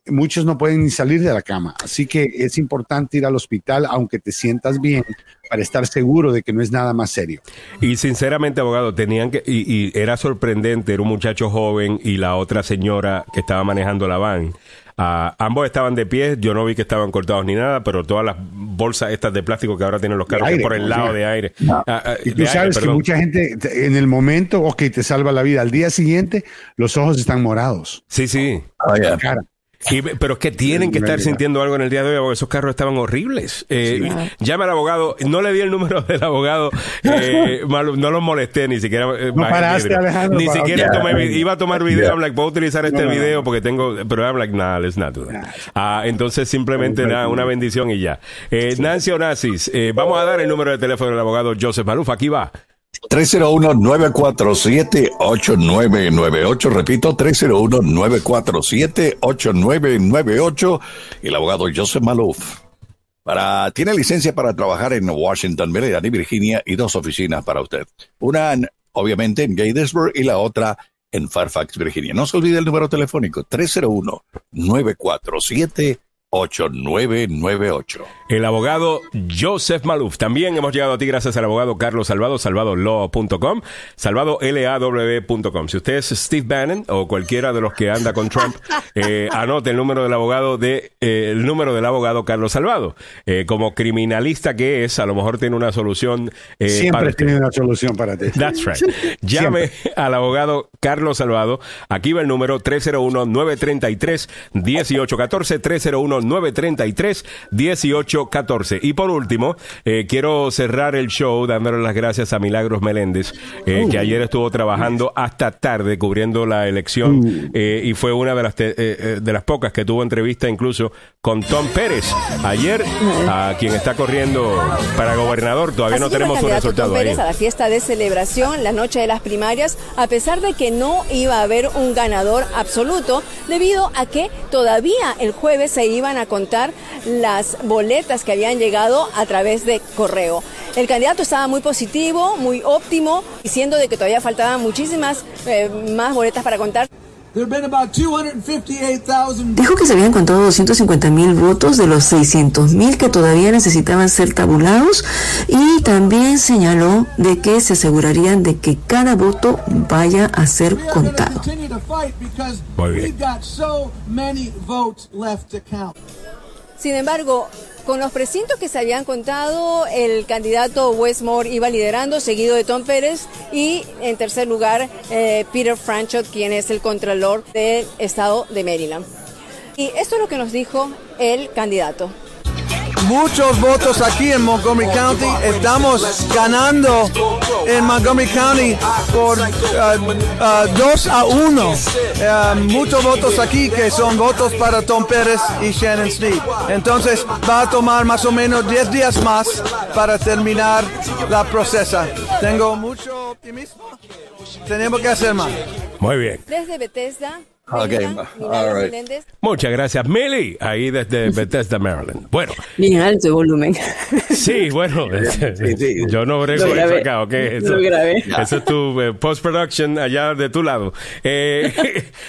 muchos no pueden ni salir de la cama. Así que es importante ir al hospital aunque te sientas bien para estar seguro de que no es nada más serio. Y sinceramente, abogado, tenían que, y, y era sorprendente, era un muchacho joven y la otra señora que estaba manejando la van. Ah, ambos estaban de pie, yo no vi que estaban cortados ni nada, pero todas las bolsas estas de plástico que ahora tienen los carros aire, por el como lado sea. de aire. Ah, ah, Y tú aire, sabes que perdón. mucha gente te- en el momento, ok, te salva la vida. Al día siguiente, los ojos están morados. Sí, sí. Oh, yeah. Cara. Y- pero es que tienen que estar sintiendo algo en el día de hoy, porque esos carros estaban horribles. Eh, Llame al abogado, no le di el número del abogado, eh, no los molesté ni siquiera. eh, No paraste. Alejandro, Ni siquiera tomé, iba a tomar video, Ya. I'm like, puedo utilizar este No, video no. porque tengo, pero I'm like, nah, let's not do that. Ah, entonces simplemente nada, una bendición y ya. Eh, Nancy Onassis, eh, vamos a dar el número de teléfono del abogado Joseph Maluf, aquí va. 301-947-8998. Repito, 301-947-8998. Y el abogado Joseph Maluf. Para, tiene licencia para trabajar en Washington, Maryland y Virginia y dos oficinas para usted. Una, en- obviamente, en Gatesburg y la otra en Fairfax, Virginia. No se olvide el número telefónico 301-947-8998. El abogado Joseph Maluf. También hemos llegado a ti gracias al abogado Carlos Salvado, salvadolaw.com, salvadolaw.com. Si usted es Steve Bannon o cualquiera de los que anda con Trump, eh, anote el número del abogado de eh, el número del abogado Carlos Salvado. Eh, como criminalista que es, a lo mejor tiene una solución eh, Siempre tiene una solución para ti. That's right. Llame al abogado Carlos Salvado. Aquí va el número 301-933-1814. 301-933-1814. Y por último, eh, quiero cerrar el show dándole las gracias a Milagros Meléndez, eh, que ayer estuvo trabajando hasta tarde cubriendo la elección eh, y fue una de las, te- de las pocas que tuvo entrevista incluso con Tom Pérez. Ayer, a quien está corriendo para gobernador, todavía no Así tenemos su candidato resultado Tom ahí. Pérez a la fiesta de celebración la noche de las primarias, a pesar de que no iba a haber un ganador absoluto, debido a que todavía el jueves se iban a contar las boletas que habían llegado a través de correo. El candidato estaba muy positivo, muy óptimo, diciendo de que todavía faltaban muchísimas eh, más boletas para contar. There have been about 258,000 Dijo que se habían contado 250 mil votos de los 600 mil que todavía necesitaban ser tabulados y también señaló de que se asegurarían de que cada voto vaya a ser contado. Muy bien. Sin embargo, con los precintos que se habían contado, el candidato Westmore iba liderando, seguido de Tom Pérez, y en tercer lugar, eh, Peter Franchot, quien es el contralor del estado de Maryland. Y esto es lo que nos dijo el candidato. Muchos votos aquí en Montgomery County. Estamos ganando en Montgomery County por 2 a 1. muchos votos aquí que son votos para Tom Pérez y Shannon Sneed. Entonces va a tomar más o menos 10 días más para terminar la procesa. Tengo mucho optimismo. Tenemos que hacer más. Muy bien. Desde Bethesda, Ok, Maryland, all Milagros right. Muchas gracias, Millie, ahí desde Bethesda, Maryland. Bueno, Bien alto el volumen. sí, bueno, sí. yo no brego eso grabé. acá, ¿ok? Eso, Lo grabé. eso es tu eh, post-production allá de tu lado. Eh,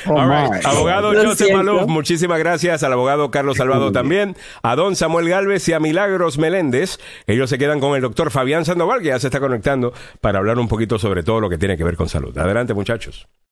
Oh, all right. my. Abogado Lo Joseph siento. Maluf, muchísimas gracias. Al abogado Carlos Salvado también. A don Samuel Galvez y a Milagros Meléndez. Ellos se quedan con el doctor Fabián Sandoval, que ya se está conectando para hablar un poquito sobre todo lo que tiene que ver con salud. Adelante, muchachos.